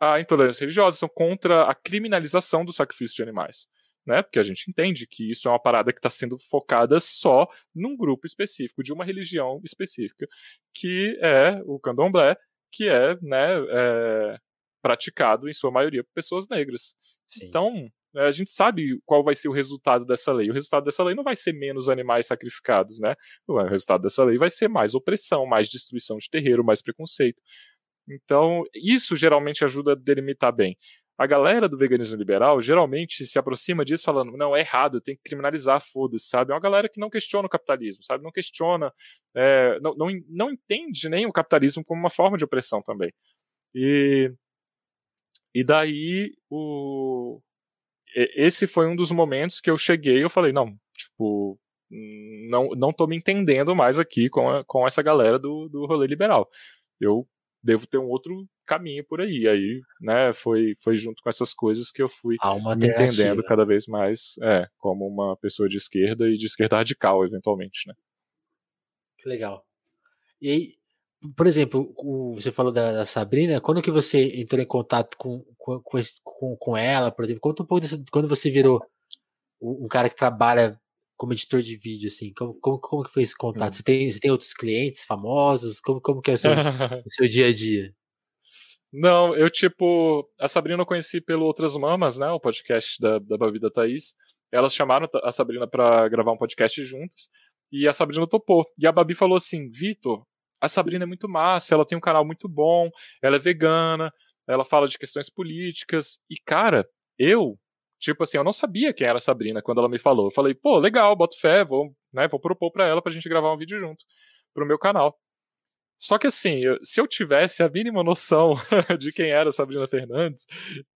a intolerância religiosa, são contra a criminalização do sacrifício de animais né? Porque a gente entende que isso é uma parada que está sendo focada só num grupo específico, de uma religião específica, que é o candomblé, que é, né, é, praticado em sua maioria por pessoas negras. Sim. Então, é, a gente sabe qual vai ser o resultado dessa lei. O resultado dessa lei não vai ser menos animais sacrificados, né? O resultado dessa lei vai ser mais opressão, mais destruição de terreiro, mais preconceito. Então, isso geralmente ajuda a delimitar bem a galera do veganismo liberal geralmente se aproxima disso falando, não, é errado, tem que criminalizar, foda-se, sabe? É uma galera que não questiona o capitalismo, sabe? Não questiona, é, não, não, não entende nem o capitalismo como uma forma de opressão também. E, e daí, o, esse foi um dos momentos que eu cheguei eu falei, não, tipo, não, não tô me entendendo mais aqui com, a, com essa galera do, do rolê liberal. Eu devo ter um outro caminho por aí. Aí, né, foi, foi junto com essaí coisas que eu fui me entendendo cada vez mais é, como uma pessoa de esquerda e de esquerda radical, eventualmente, né. Que legal. E aí, por exemplo, o, você falou da, da, Sabrina, quando que você entrou em contato com, com, com, com ela, por exemplo? Conta um pouco desse, quando você virou um cara que trabalha como editor de vídeo, assim? Como, como, como que foi esse contato? Hum. Você, tem, você tem outros clientes famosos? Como, como que é o seu, o seu dia a dia? Não, eu, tipo, a Sabrina eu conheci pelo Outras Mamas, né? O podcast da, da Babi da Thaís. Elas chamaram a Sabrina para gravar um podcast juntas. E a Sabrina topou. E a Babi falou assim: Vitor, a Sabrina é muito massa, ela tem um canal muito bom, ela é vegana, ela fala de questões políticas. E, cara, eu, tipo assim, eu não sabia quem era a Sabrina quando ela me falou. Eu falei, pô, legal, boto fé, vou, né, vou propor pra ela pra gente gravar um vídeo junto pro meu canal. Só que assim, eu, se eu tivesse a mínima noção de quem era Sabrina Fernandes,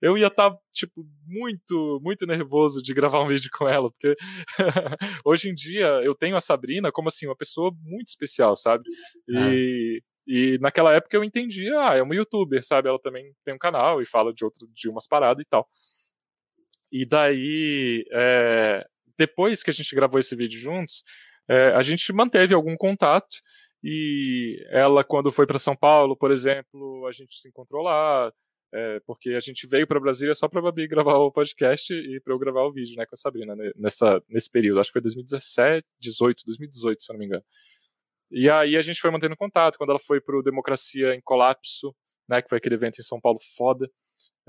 eu ia estar, tá, tipo, muito, muito nervoso de gravar um vídeo com ela, porque hoje em dia eu tenho a Sabrina como assim, uma pessoa muito especial, sabe? E, é. e naquela época eu entendia, ah, é uma youtuber, sabe? Ela também tem um canal e fala de outro, de umas paradas e tal. E daí, é, depois que a gente gravou esse vídeo juntos, é, a gente manteve algum contato. E ela, quando foi para São Paulo, por exemplo, a gente se encontrou lá, é, porque a gente veio para Brasília só para Babi gravar o podcast e para eu gravar o vídeo, né, com a Sabrina, né, nessa, nesse período. Acho que foi 2017, 18, 2018, se eu não me engano. E aí a gente foi mantendo contato. Quando ela foi para o Democracia em Colapso, né, que foi aquele evento em São Paulo foda,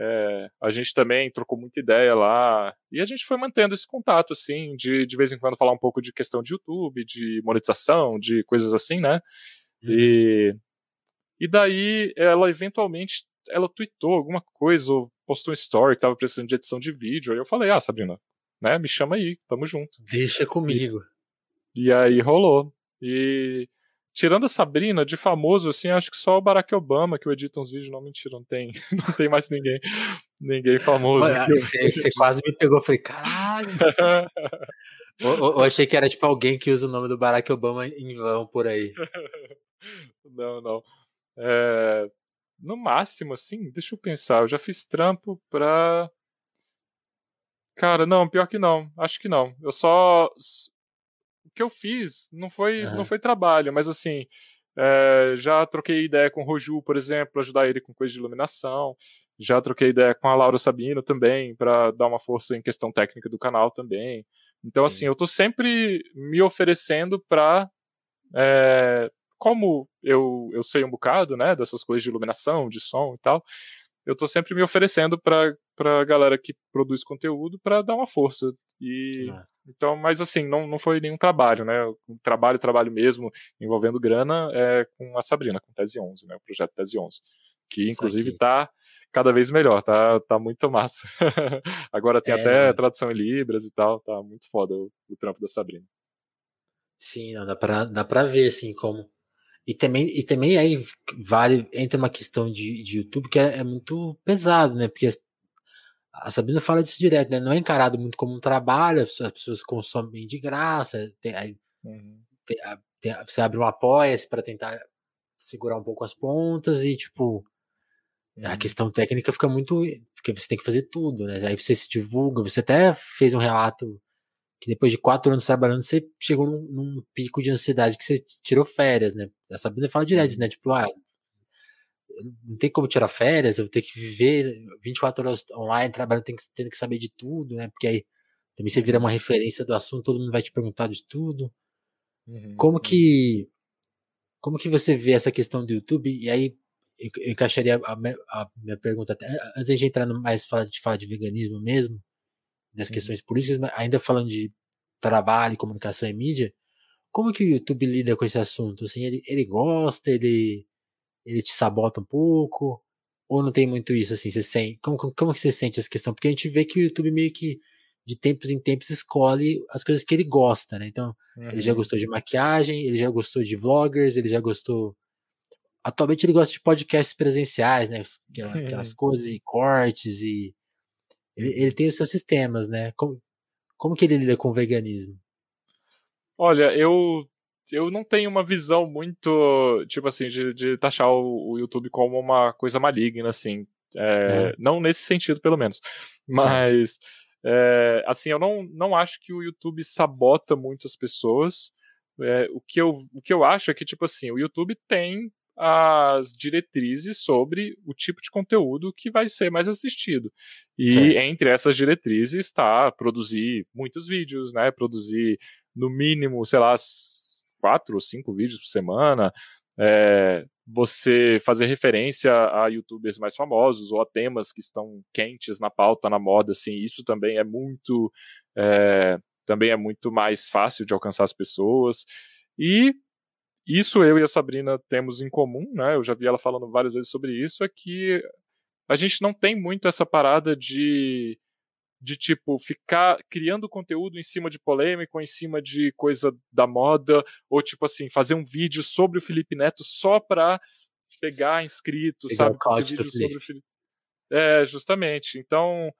é, a gente também trocou muita ideia lá e a gente foi mantendo esse contato, assim, de de vez em quando falar um pouco de questão de YouTube, de monetização, de coisas assim, né? Uhum. E, e daí ela eventualmente ela tweetou alguma coisa ou postou um story que tava precisando de edição de vídeo. Aí eu falei, ah, Sabrina, né, me chama aí, tamo junto. Deixa comigo. E, e aí rolou. E Tirando a Sabrina, de famoso, assim, acho que só o Barack Obama que eu edita uns vídeos. Não, mentira, não tem. Não tem mais ninguém. Ninguém famoso. Olha, você, você, quase me pegou. Eu falei, caralho. eu, eu, achei que era tipo alguém que usa o nome do Barack Obama em vão por aí. Não, não. É, no máximo, assim, deixa eu pensar. Eu já fiz trampo pra. Cara, não, pior que não. Acho que não. Eu só. O que eu fiz não foi, uhum. não foi trabalho, mas assim. É, já troquei ideia com o Roju, por exemplo, para ajudar ele com coisa de iluminação. Já troquei ideia com a Laura Sabino também, para dar uma força em questão técnica do canal também. Então, Sim. assim, eu tô sempre me oferecendo para é, como eu, eu sei um bocado, né, dessas coisas de iluminação, de som e tal, eu tô sempre me oferecendo para pra galera que produz conteúdo para dar uma força. E então, mas assim, não, não foi nenhum trabalho, né? Um trabalho, trabalho mesmo, envolvendo grana, é com a Sabrina, com Tese 11, né? O projeto Tese 11, que inclusive tá cada vez melhor, tá, tá muito massa. Agora tem é, até tradução em libras e tal, tá muito foda o, o trampo da Sabrina. Sim, não, dá pra, dá pra ver, assim, como e também, e também aí vale, entra uma questão de, de YouTube que é, é muito pesado, né? Porque a Sabrina fala disso direto, né? Não é encarado muito como um trabalho, as pessoas, consomem de graça, tem, aí, uhum. tem, tem, você abre um apoia-se para tentar segurar um pouco as pontas e, tipo, uhum. a questão técnica fica muito. Porque você tem que fazer tudo, né? Aí você se divulga, você até fez um relato que depois de quatro anos trabalhando, você chegou num, num, pico de ansiedade que você tirou férias, né? A Sabrina fala direto, uhum. né? Tipo, ah, não tem como tirar férias, eu vou ter que viver 24 horas online, trabalhando, tem que, tendo que saber de tudo, né? Porque aí também você vira uma referência do assunto, todo mundo vai te perguntar de tudo. Uhum. Como uhum. que como que você vê essa questão do YouTube? E aí eu encaixaria a, a, minha pergunta até, antes de entrar no mais falar de falar de veganismo mesmo, das uhum. questões políticas, mas ainda falando de trabalho, comunicação e mídia, como que o YouTube lida com esse assunto? Assim, ele, ele gosta, ele, ele te sabota um pouco? Ou não tem muito isso, assim, você sente, como, como, como que você sente essa questão? Porque a gente vê que o YouTube meio que, de tempos em tempos, escolhe as coisas que ele gosta, né? Então, uhum. ele já uhum. gostou de maquiagem, ele já gostou de vloggers, ele já gostou... Atualmente ele gosta de podcasts presenciais, né? Aquelas uhum. coisas e cortes e ele, ele tem os seus sistemas, né? Como, como que ele lida com o veganismo? Olha, eu eu não tenho uma visão muito, tipo assim, de, de taxar o, o, YouTube como uma coisa maligna, assim. É, é. Não nesse sentido, pelo menos. Mas, é, assim, eu não, não acho que o YouTube sabota muitas pessoas. É, o, que eu, o que eu acho é que, tipo assim, o YouTube tem as diretrizes sobre o tipo de conteúdo que vai ser mais assistido. E certo. entre essas diretrizes está produzir muitos vídeos, né? Produzir no mínimo, sei lá, quatro ou cinco vídeos por semana. É, você fazer referência a youtubers mais famosos ou a temas que estão quentes na pauta, na moda, assim, isso também é muito é, também é muito mais fácil de alcançar as pessoas. E isso eu e a Sabrina temos em comum, né? Eu já vi ela falando várias vezes sobre isso, é que a gente não tem muito essa parada de de tipo ficar criando conteúdo em cima de polêmica, ou em cima de coisa da moda, ou tipo assim, fazer um vídeo sobre o Felipe Neto só pra pegar inscrito, pegar sabe? O vídeo sobre o Felipe. É, justamente. Então,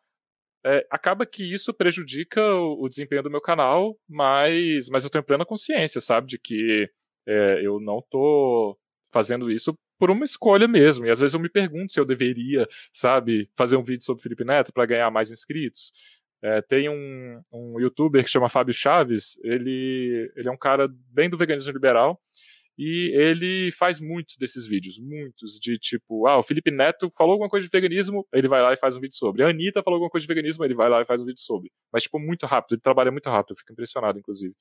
é, acaba que isso prejudica o, o, desempenho do meu canal, mas, mas eu tenho plena consciência, sabe, de que é, eu não tô fazendo isso por uma escolha mesmo. E às vezes eu me pergunto se eu deveria, sabe, fazer um vídeo sobre Felipe Neto para ganhar mais inscritos. É, tem um, um youtuber que chama Fábio Chaves, ele, ele é um cara bem do veganismo liberal, e ele faz muitos desses vídeos, muitos, de tipo, ah, o Felipe Neto falou alguma coisa de veganismo, ele vai lá e faz um vídeo sobre. A Anitta falou alguma coisa de veganismo, ele vai lá e faz um vídeo sobre. Mas, tipo, muito rápido, ele trabalha muito rápido, eu fico impressionado, inclusive.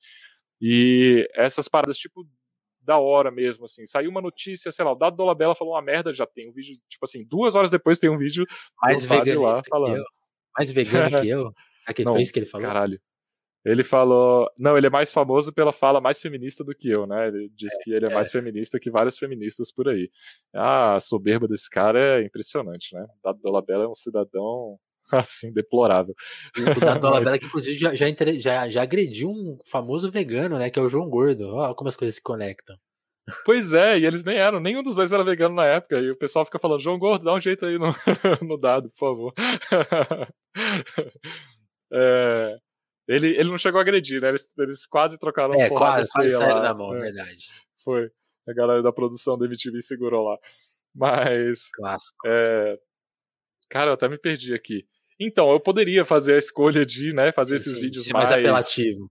E essas paradas, tipo, da hora mesmo, assim. Saiu uma notícia, sei lá, o Dado Dolabella falou uma merda, já tem um vídeo, tipo assim, duas horas depois tem um vídeo mais vegano lá falando. Mais vegano que eu? Aquele não, fez que ele falou? Caralho. Ele falou. Não, ele é mais famoso pela fala mais feminista do que eu, né? Ele diz é, que ele é, é, mais feminista que várias feministas por aí. Ah, a soberba desse cara é impressionante, né? Dado Dolabella é um cidadão assim, deplorável. O Dado Dolabella, que inclusive já, já, já, já agrediu um famoso vegano, né? Que é o João Gordo. Olha como as coisas se conectam. Pois é, e eles nem eram, nenhum dos dois era vegano na época, e o pessoal fica falando, João Gordo, dá um jeito aí no, no dado, por favor. é, ele, ele não chegou a agredir, né? Eles, eles quase trocaram é, quase, quase saíram na mão, é, verdade. Foi. A galera da produção da MTV segurou lá. Mas. Clássico. É, cara, eu até me perdi aqui. Então, eu poderia fazer a escolha de, né, fazer esses sim, vídeos mais... mais apelativo.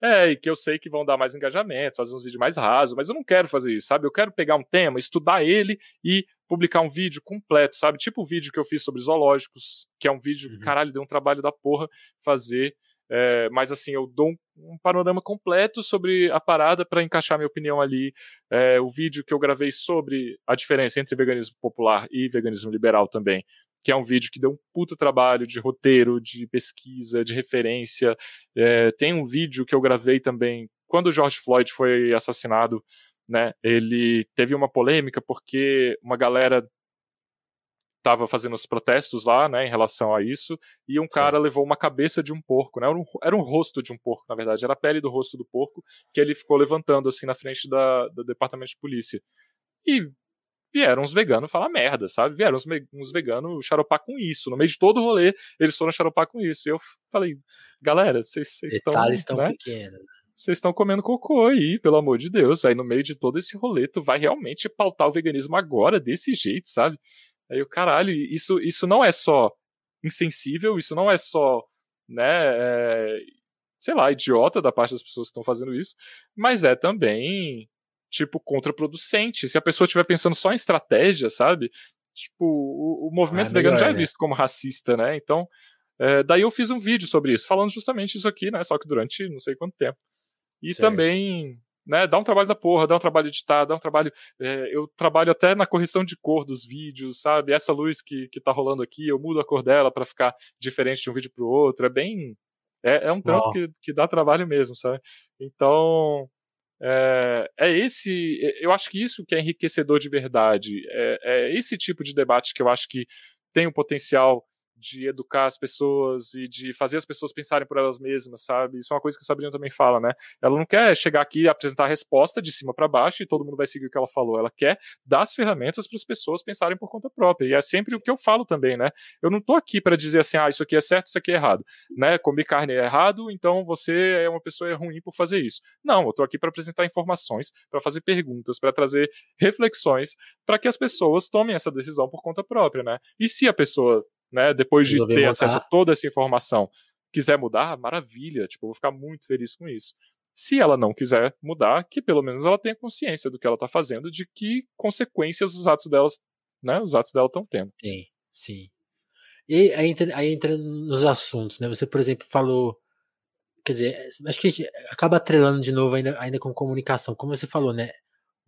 É, e que eu sei que vão dar mais engajamento, fazer uns vídeos mais rasos, mas eu não quero fazer isso, sabe? Eu quero pegar um tema, estudar ele e publicar um vídeo completo, sabe? Tipo o vídeo que eu fiz sobre zoológicos, que é um vídeo, uhum. caralho, deu um trabalho da porra fazer. É, mas assim, eu dou um, um, panorama completo sobre a parada para encaixar minha opinião ali. É, o vídeo que eu gravei sobre a diferença entre veganismo popular e veganismo liberal também que é um vídeo que deu um puta trabalho de roteiro, de pesquisa, de referência. É, tem um vídeo que eu gravei também quando o George Floyd foi assassinado, né? Ele teve uma polêmica porque uma galera estava fazendo os protestos lá, né, em relação a isso, e um Sim. cara levou uma cabeça de um porco, né, era um, era um, rosto de um porco, na verdade, era a pele do rosto do porco, que ele ficou levantando, assim, na frente da, do departamento de polícia. E vieram uns veganos falar merda, sabe? Vieram uns, uns veganos xaropar com isso. No meio de todo o rolê, eles foram xaropar com isso. E eu falei, galera, vocês estão. Detalhes tão né? pequenos. Vocês estão comendo cocô aí, pelo amor de Deus, vai no meio de todo esse rolê, tu vai realmente pautar o veganismo agora, desse jeito, sabe? Aí o caralho, isso, isso não é só insensível, isso não é só, né, é, sei lá, idiota da parte das pessoas que estão fazendo isso, mas é também tipo, contraproducente. Se a pessoa estiver pensando só em estratégia, sabe? Tipo, o, o movimento ah, vegano melhor, já é né? visto como racista, né? Então, é, daí eu fiz um vídeo sobre isso, falando justamente isso aqui, né? Só que durante não sei quanto tempo. E certo. também, né, dá um trabalho da porra, dá um trabalho editar, dá um trabalho. É, eu trabalho até na correção de cor dos vídeos, sabe? Essa luz que, que tá rolando aqui, eu mudo a cor dela para ficar diferente de um vídeo pro outro. É bem. É, é um trampo que, que dá trabalho mesmo, sabe? Então, é, é, esse, eu acho que isso que é enriquecedor de verdade. É, é esse tipo de debate que eu acho que tem o potencial de educar as pessoas e de fazer as pessoas pensarem por elas mesmas, sabe? Isso é uma coisa que a Sabrina também fala, né? Ela não quer chegar aqui e apresentar a resposta de cima para baixo e todo mundo vai seguir o que ela falou. Ela quer dar as ferramentas para as pessoas pensarem por conta própria. E é sempre o que eu falo também, né? Eu não tô aqui para dizer assim, ah, isso aqui é certo, isso aqui é errado, né? Comer carne é errado, então você é uma pessoa ruim por fazer isso. Não, eu tô aqui para apresentar informações, para fazer perguntas, para trazer reflexões, para que as pessoas tomem essa decisão por conta própria, né? E se a pessoa né? Depois de ter mudar. acesso a toda essa informação, quiser mudar, maravilha, tipo, eu vou ficar muito feliz com isso. Se ela não quiser mudar, que pelo menos ela tenha consciência do que ela está fazendo, de que consequências os atos delas, né, os atos dela estão tendo. Sim, sim. E aí entra, aí entra nos assuntos, né? Você, por exemplo, falou quer dizer, acho que a gente acaba atrelando de novo ainda, ainda com comunicação, como você falou, né?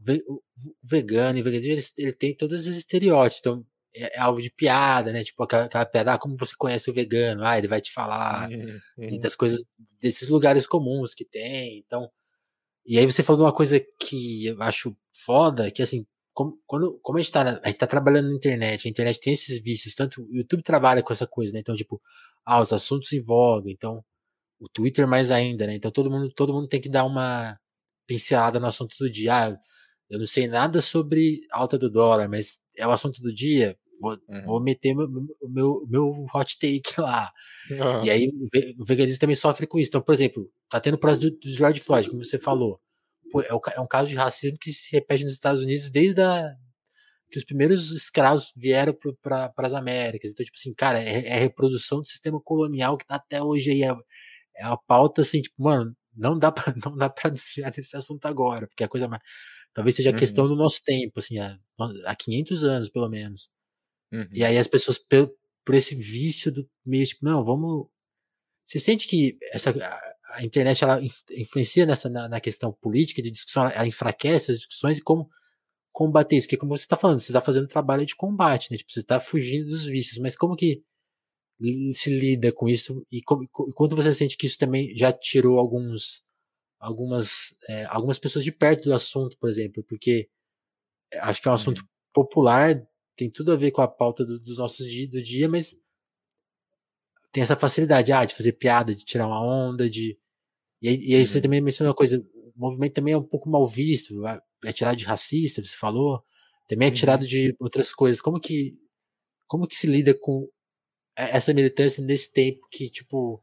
O vegano e o veganismo, ele, ele tem todos os estereótipos. Então, é, é alvo de piada, né? Tipo aquela, aquela piada, ah, como você conhece o vegano? Ah, ele vai te falar uhum, uhum. das coisas, desses lugares comuns que tem. Então, e aí você falou uma coisa que eu acho foda, que assim, como, quando, como a gente tá, a gente tá trabalhando na internet, a internet tem esses vícios, tanto o YouTube trabalha com essa coisa, né? Então, tipo, ah, os assuntos em voga, então, o Twitter mais ainda, né? Então todo mundo, todo mundo tem que dar uma pincelada no assunto do dia. Ah, eu não sei nada sobre alta do dólar, mas é o assunto do dia. Vou, uhum. vou meter meu, meu, meu hot take lá. Uhum. E aí o veganismo também sofre com isso. Então, por exemplo, tá tendo o processo do, do George Floyd, como você falou. Pô, é, é, um caso de racismo que se repete nos Estados Unidos desde a, que os primeiros escravos vieram para as Américas. Então, tipo assim, cara, é, é, a reprodução do sistema colonial que tá até hoje aí. É, é a pauta, assim, tipo, mano, não dá pra, não dá pra desviar desse assunto agora, porque a coisa mais Talvez seja a uhum. questão do nosso tempo, assim, há, há 500 anos, pelo menos. Uhum. E aí as pessoas, por, por esse vício do meio, tipo, não, vamos. Você sente que essa, a, a internet ela influencia nessa, na, na, questão política, de discussão, ela enfraquece as discussões e como combater isso? Porque como você está falando, você está fazendo trabalho de combate, né? Tipo, você está fugindo dos vícios, mas como que se lida com isso e como, quando você sente que isso também já tirou alguns algumas, é, algumas pessoas de perto do assunto, por exemplo, porque acho que é um assunto uhum. popular, tem tudo a ver com a pauta do, dos nossos dia, do dia, mas tem essa facilidade ah, de fazer piada, de tirar uma onda, de. E aí, e aí uhum. você também mencionou uma coisa, o movimento também é um pouco mal visto, é tirado de racista, você falou, também é tirado uhum. de outras coisas. Como que como que se lida com essa militância nesse tempo que, tipo,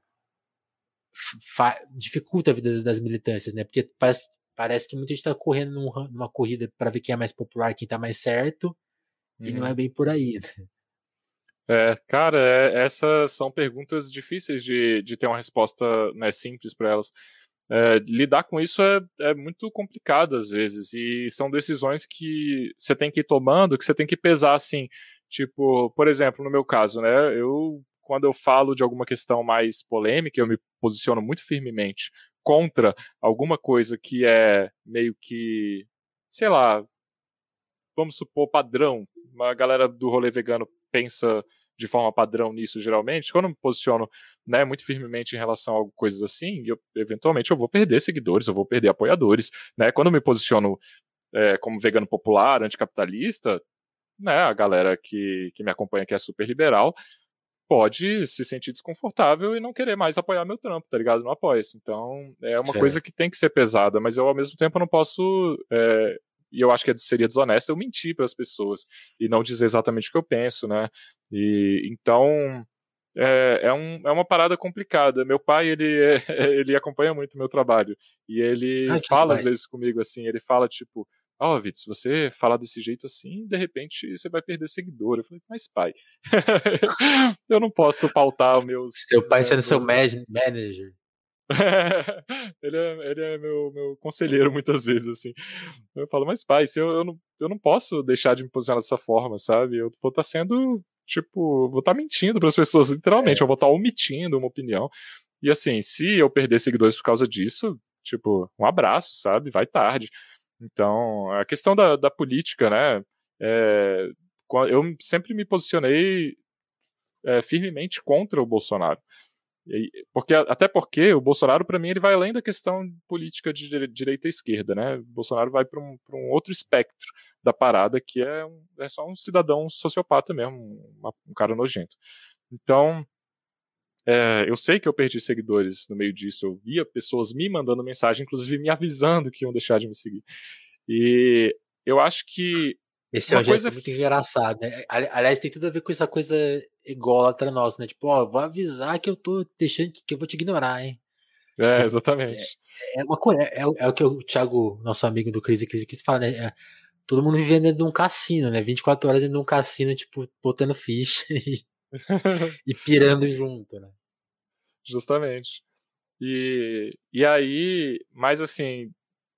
dificulta a vida das militâncias, né? Porque parece, parece que muita gente está correndo num, numa corrida para ver quem é mais popular, quem está mais certo, uhum. e não é uhum. bem por aí, né? É, cara, é, essas são perguntas difíceis de, de ter uma resposta né, simples para elas. É, lidar com isso é, é muito complicado às vezes, e são decisões que você tem que ir tomando, que você tem que pesar assim. Tipo, por exemplo, no meu caso, né? Eu, quando eu falo de alguma questão mais polêmica, eu me posiciono muito firmemente contra alguma coisa que é meio que, sei lá, vamos supor, padrão. Uma galera do rolê vegano pensa de forma padrão nisso geralmente, quando eu me posiciono né, muito firmemente em relação a coisas assim, eu, eventualmente eu vou perder seguidores, eu vou perder apoiadores. Né? Quando eu me posiciono é, como vegano popular, anticapitalista, né, a galera que, que me acompanha que é super liberal pode se sentir desconfortável e não querer mais apoiar meu trampo, tá ligado? Não apoia -se. Então, é uma coisa que tem que ser pesada, mas eu ao mesmo tempo não posso é, e eu acho que seria desonesto eu mentir para as pessoas e não dizer exatamente o que eu penso, né? E então é, é, um, é uma parada complicada. Meu pai ele é, ele acompanha muito meu trabalho e ele ah, fala às vezes comigo assim, ele fala tipo Ó, oh, Vitor, se você falar desse jeito assim, de repente você vai perder seguidor. Eu falei, mas pai, eu não posso pautar o meu. Seu pai sendo seu manager. ele é, ele é meu, meu conselheiro muitas vezes, assim. Eu falo, mas pai, se eu, eu, não, eu não posso deixar de me posicionar dessa forma, sabe? Eu vou estar tá sendo, tipo, vou estar tá mentindo para as pessoas, literalmente. É. Eu vou estar tá omitindo uma opinião. E assim, se eu perder seguidores por causa disso, tipo, um abraço, sabe? Vai tarde. Então, a questão da, da política, né? É, eu sempre me posicionei é, firmemente contra o Bolsonaro. Porque, até porque o Bolsonaro, para mim, ele vai além da questão política de direita e esquerda, né? O Bolsonaro vai para um, um, outro espectro da parada, que é, um, é só um cidadão sociopata mesmo, um, um cara nojento. Então, é, eu sei que eu perdi seguidores no meio disso, eu via pessoas me mandando mensagem, inclusive me avisando que iam deixar de me seguir. E eu acho que esse é um coisa... muito engraçado, né? Aliás, tem tudo a ver com essa coisa ególatra nossa, né? Tipo, ó, vou avisar que eu tô deixando, que eu vou te ignorar, hein? É, exatamente. É, é uma coisa, é, é, o que o Thiago, nosso amigo do Crise Crise, quis falar, né? É, todo mundo vivendo dentro de um cassino, né? 24 horas dentro de um cassino, tipo, botando ficha e, e pirando junto, né? Justamente. E, e aí, mas assim,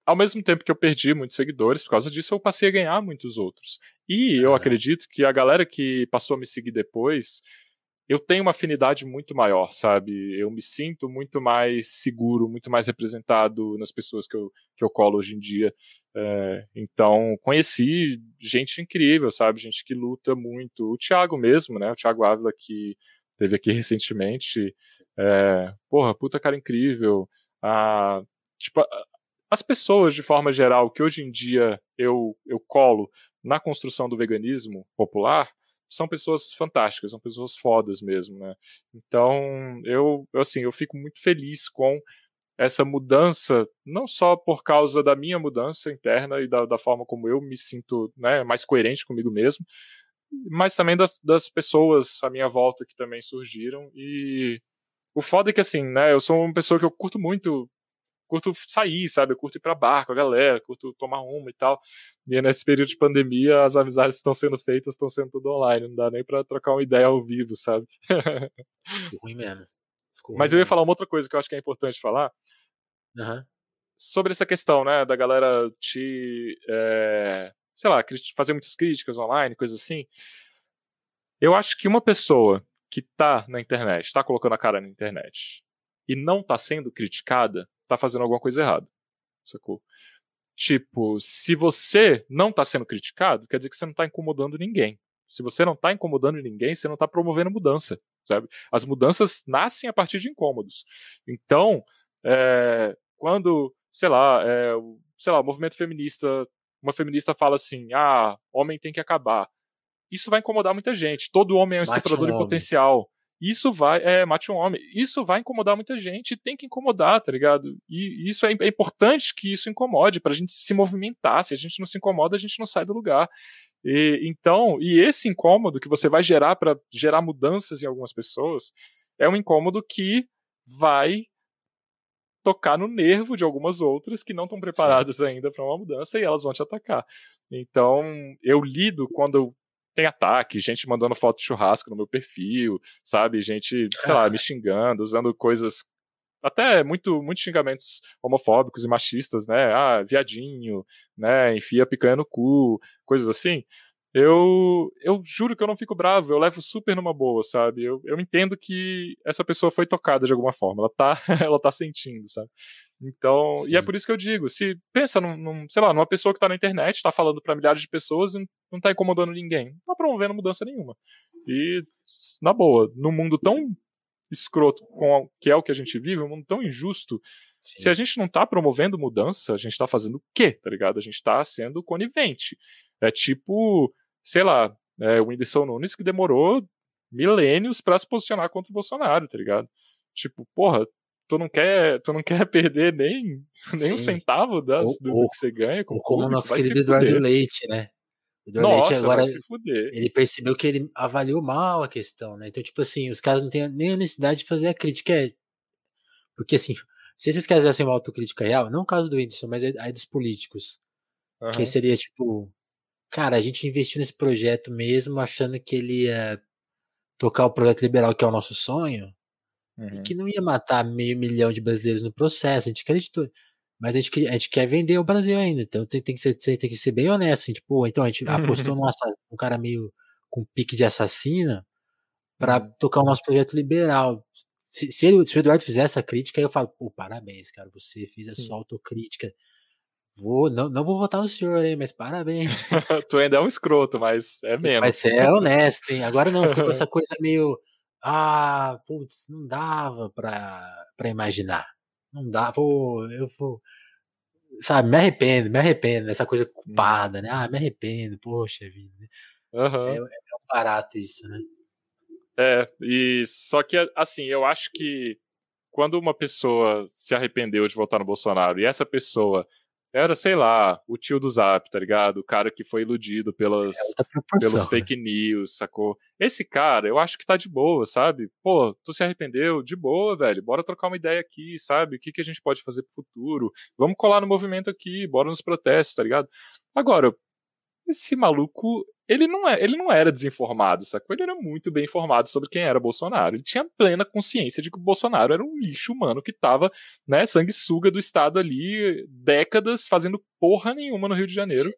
ao mesmo tempo que eu perdi muitos seguidores por causa disso, eu passei a ganhar muitos outros. E eu acredito que a galera que passou a me seguir depois, eu tenho uma afinidade muito maior, sabe? Eu me sinto muito mais seguro, muito mais representado nas pessoas que eu, que eu colo hoje em dia. É, então, conheci gente incrível, sabe? Gente que luta muito. O Thiago mesmo, né? O Thiago Ávila, que teve aqui recentemente. É, porra, puta cara incrível. Ah, tipo, as pessoas, de forma geral, que hoje em dia eu, eu colo na construção do veganismo popular, são pessoas fantásticas, são pessoas fodas mesmo, né? Então, eu, assim, eu fico muito feliz com essa mudança, não só por causa da minha mudança interna e da, da forma como eu me sinto né, mais coerente comigo mesmo, mas também das, das pessoas à minha volta que também surgiram. E o foda é que, assim, né, eu sou uma pessoa que eu curto muito curto sair, sabe? Eu curto ir pra bar com a galera, curto tomar uma e tal. E nesse período de pandemia, as amizades que estão sendo feitas estão sendo tudo online, não dá nem pra trocar uma ideia ao vivo, sabe? Ficou ruim mesmo. Ficou Mas ruim eu ia falar uma outra coisa que eu acho que é importante falar. Uhum. Sobre essa questão, né, da galera te. É, sei lá, fazer muitas críticas online, coisas assim. Eu acho que uma pessoa que tá na internet, tá colocando a cara na internet, e não tá sendo criticada, tá fazendo alguma coisa errada. Sacou? Tipo, se você não tá sendo criticado, quer dizer que você não tá incomodando ninguém. Se você não tá incomodando ninguém, você não tá promovendo mudança, sabe? As mudanças nascem a partir de incômodos. Então, é, quando, sei lá, é, sei lá, o movimento feminista, uma feminista fala assim, ah, homem tem que acabar. Isso vai incomodar muita gente. Todo homem é um estuprador um em potencial. Isso vai, é, mate um homem, isso vai incomodar muita gente, tem que incomodar, tá ligado? E isso é, é importante que isso incomode, pra gente se movimentar. Se a gente não se incomoda, a gente não sai do lugar. E, então, e esse incômodo que você vai gerar para gerar mudanças em algumas pessoas é um incômodo que vai tocar no nervo de algumas outras que não estão preparadas Sim. ainda para uma mudança e elas vão te atacar. Então, eu lido quando tem ataque, gente mandando foto de churrasco no meu perfil, sabe? Gente, sei lá, me xingando, usando coisas até muito, muitos xingamentos homofóbicos e machistas, né? Ah, viadinho, né? Enfia picanha no cu, coisas assim. Eu, eu juro que eu não fico bravo, eu levo super numa boa, sabe? Eu, eu entendo que essa pessoa foi tocada de alguma forma, ela tá, ela tá sentindo, sabe? Então, Sim. e é por isso que eu digo, se pensa num, num, sei lá, numa pessoa que tá na internet, tá falando para milhares de pessoas e não tá incomodando ninguém, não tá promovendo mudança nenhuma. E, na boa, num mundo tão escroto com que é o que a gente vive, um mundo tão injusto. Sim. Se a gente não tá promovendo mudança, a gente tá fazendo o quê, tá ligado? A gente tá sendo conivente. É tipo, sei lá, é, o Whindersson Nunes que demorou milênios para se posicionar contra o Bolsonaro, tá ligado? Tipo, porra, tu não quer, tu não quer perder nem, nem um centavo das, ou, do, ou, que você ganha com ou como o nosso querido Eduardo Leite, né? Nossa, agora ele percebeu que ele avaliou mal a questão, né? Então, tipo assim, os caras não têm nem a necessidade de fazer a crítica. É, porque assim, se esses caras fizessem uma autocrítica real, não o caso do Whindersson, mas aí dos políticos, uhum. que seria tipo, cara, a gente investiu nesse projeto mesmo achando que ele ia tocar o projeto liberal que é o nosso sonho, uhum. e que não ia matar meio milhão de brasileiros no processo, a gente acreditou. Mas a gente, a gente quer vender o Brasil ainda, então tem, tem, que, ser, tem que ser bem honesto, assim, tipo, então a gente apostou num um cara meio com pique de assassina para uhum. tocar o nosso projeto liberal. Se, se, ele, se o Eduardo fizer essa crítica, aí eu falo, pô, parabéns, cara, você fez a sua autocrítica. Vou, não, não vou votar no senhor aí, mas parabéns. tu ainda é um escroto, mas é menos. Mas você é honesto, hein? Agora não, ficou com essa coisa meio. Ah, putz, não dava pra, pra imaginar. Não dá, pô, eu vou. Sabe, me arrependo, me arrependo dessa coisa culpada, né? Ah, me arrependo, poxa vida. Uhum. É, é um barato isso, né? É, e só que assim, eu acho que quando uma pessoa se arrependeu de votar no Bolsonaro e essa pessoa era, sei lá, o tio do Zap, tá ligado? O cara que foi iludido pelas, é pelos né? fake news, sacou? Esse cara, eu acho que tá de boa, sabe? Pô, tu se arrependeu? De boa, velho. Bora trocar uma ideia aqui, sabe? O que, que a gente pode fazer pro futuro? Vamos colar no movimento aqui, bora nos protestos, tá ligado? Agora, esse maluco, ele não, é, ele não era desinformado, sacou? Ele era muito bem informado sobre quem era Bolsonaro. Ele tinha plena consciência de que o Bolsonaro era um lixo humano que tava, né, sanguessuga do Estado ali, décadas, fazendo porra nenhuma no Rio de Janeiro.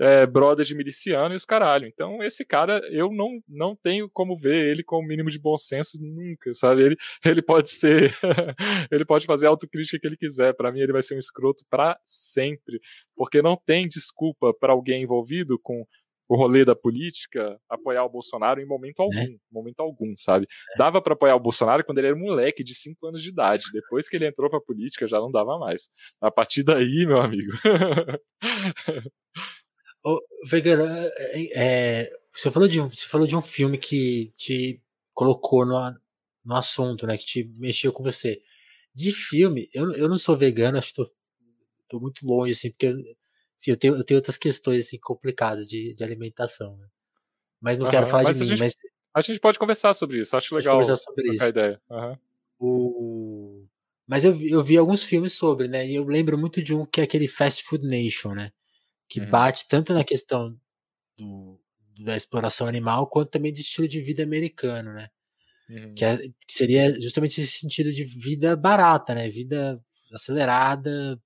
É, brother de miliciano e os caralho. Então, esse cara, eu não, não tenho como ver ele com o mínimo de bom senso nunca, sabe? Ele, ele pode ser. ele pode fazer a autocrítica que ele quiser. para mim, ele vai ser um escroto para sempre. Porque não tem desculpa para alguém envolvido com o rolê da política apoiar o Bolsonaro em momento algum, é. momento algum, sabe? É. Dava para apoiar o Bolsonaro quando ele era um moleque de 5 anos de idade. Depois que ele entrou pra política, já não dava mais. A partir daí, meu amigo. Ô, Vegano, é, você, falou de, você falou de um filme que te colocou no, no assunto, né? Que te mexeu com você. De filme, eu, eu não sou vegano, acho que tô, tô muito longe, assim, porque enfim, eu tenho, eu tenho outras questões assim, complicadas de, de alimentação. Né? Mas não uhum, quero falar de mim. Gente, mas... A gente pode conversar sobre isso, acho legal. Conversar sobre isso. ideia. Uhum. O... Mas eu, eu vi alguns filmes sobre, né? E eu lembro muito de um que é aquele Fast Food Nation, né? Que uhum. bate tanto na questão do, da exploração animal quanto também do estilo de vida americano, né? Uhum. Que, é, que, seria justamente esse sentido de vida barata, né? Vida acelerada,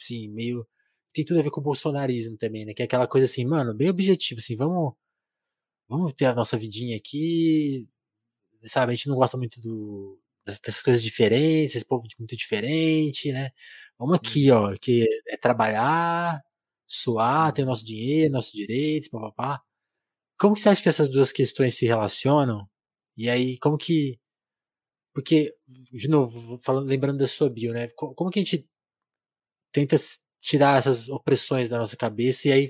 assim, meio tem tudo a ver com o bolsonarismo também, né? Que é aquela coisa assim, mano, bem objetivo, assim, vamos, vamos ter a nossa vidinha aqui, sabe? A gente não gosta muito do, dessas coisas diferentes, esse povo muito diferente, né? Vamos aqui, uhum. ó, que é trabalhar, suar, ter o nosso dinheiro, nossos direitos, papapá. Como que você acha que essas duas questões se relacionam? E aí, como que. Porque, de novo, falando, lembrando da sua bio, né? Como que a gente tenta tirar essas opressões da nossa cabeça e aí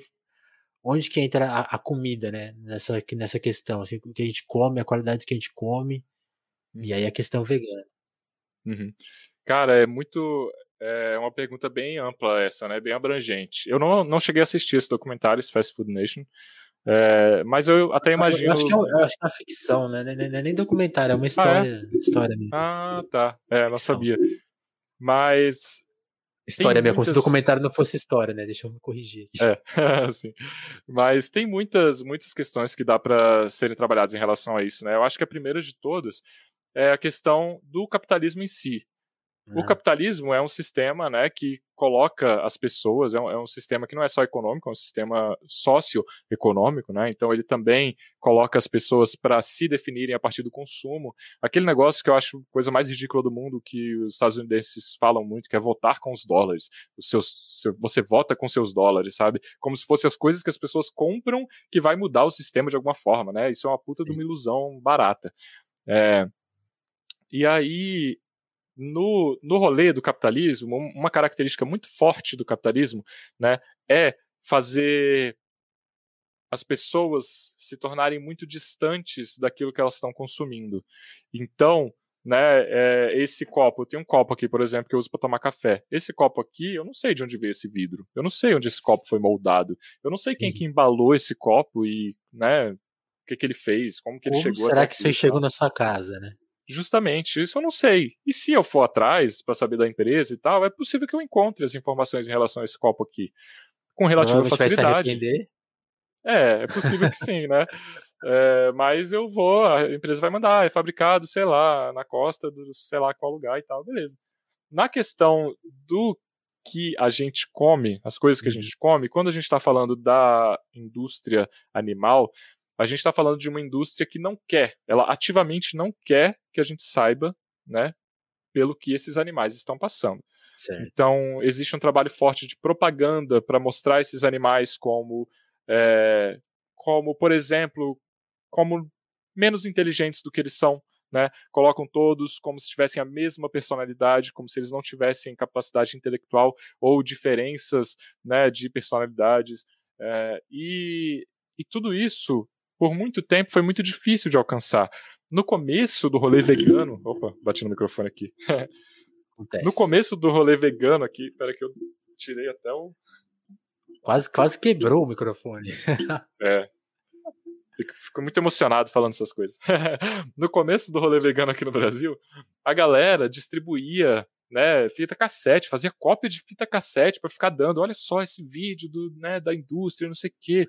onde que entra a, a, comida, né? Nessa, nessa questão, assim, o que a gente come, a qualidade que a gente come, e aí a questão vegana. Uhum. Cara, é muito. É uma pergunta bem ampla essa, né? Bem abrangente. Eu não, não cheguei a assistir esse documentário, esse Fast Food Nation. É, mas eu até imagino. Eu acho que é, eu acho que é uma ficção, né? Não é nem documentário, é uma história. Ah, é? história mesmo. ah tá. É, não sabia. Mas História mesmo, muitas... como se o documentário não fosse história, né? Deixa eu me corrigir. É, sim. Mas tem muitas, muitas questões que dá para serem trabalhadas em relação a isso, né? Eu acho que a primeira de todas é a questão do capitalismo em si. O é. capitalismo é um sistema né, que coloca as pessoas, é um, é um, sistema que não é só econômico, é um sistema socioeconômico, né? Então ele também coloca as pessoas para se definirem a partir do consumo. Aquele negócio que eu acho a coisa mais ridícula do mundo que os estadunidenses falam muito, que é votar com os dólares. Os seus, seu, você vota com seus dólares, sabe? Como se fossem as coisas que as pessoas compram que vai mudar o sistema de alguma forma, né? Isso é uma puta de uma ilusão barata. É, e aí, no, no rolê do capitalismo, uma característica muito forte do capitalismo né, é fazer as pessoas se tornarem muito distantes daquilo que elas estão consumindo. Então, né, é, esse copo, eu tenho um copo aqui, por exemplo, que eu uso para tomar café. Esse copo aqui, eu não sei de onde veio esse vidro. Eu não sei onde esse copo foi moldado. Eu não sei Sim. quem que embalou esse copo e, né, o que que ele fez, como que ele como chegou será que isso chegou na sua casa, né? Justamente, isso eu não sei. E se eu for atrás para saber da empresa e tal, é possível que eu encontre as informações em relação a esse copo aqui. Com relativa facilidade. É, é possível que sim, né? É, mas eu vou, a empresa vai mandar, é fabricado, sei lá, na costa do sei lá qual lugar e tal, beleza. Na questão do que a gente come, as coisas que a uhum. gente come, quando a gente está falando da indústria animal, a gente está falando de uma indústria que não quer, ela ativamente não quer que a gente saiba, né, pelo que esses animais estão passando. Certo. Então, existe um trabalho forte de propaganda para mostrar esses animais como, é, como, por exemplo, como menos inteligentes do que eles são, né? Colocam todos como se tivessem a mesma personalidade, como se eles não tivessem capacidade intelectual ou diferenças, né, de personalidades. É, e, e tudo isso por muito tempo foi muito difícil de alcançar. No começo do rolê vegano. Opa, bati no microfone aqui. no começo do rolê vegano aqui, pera que eu tirei até o. Quase, quase quebrou o microfone. é. Fico, fico, muito emocionado falando essas coisas. no começo do rolê vegano aqui no Brasil, a galera distribuía né, fita cassete, fazia cópia de fita cassete para ficar dando, olha só esse vídeo do, né, da indústria, não sei o quê.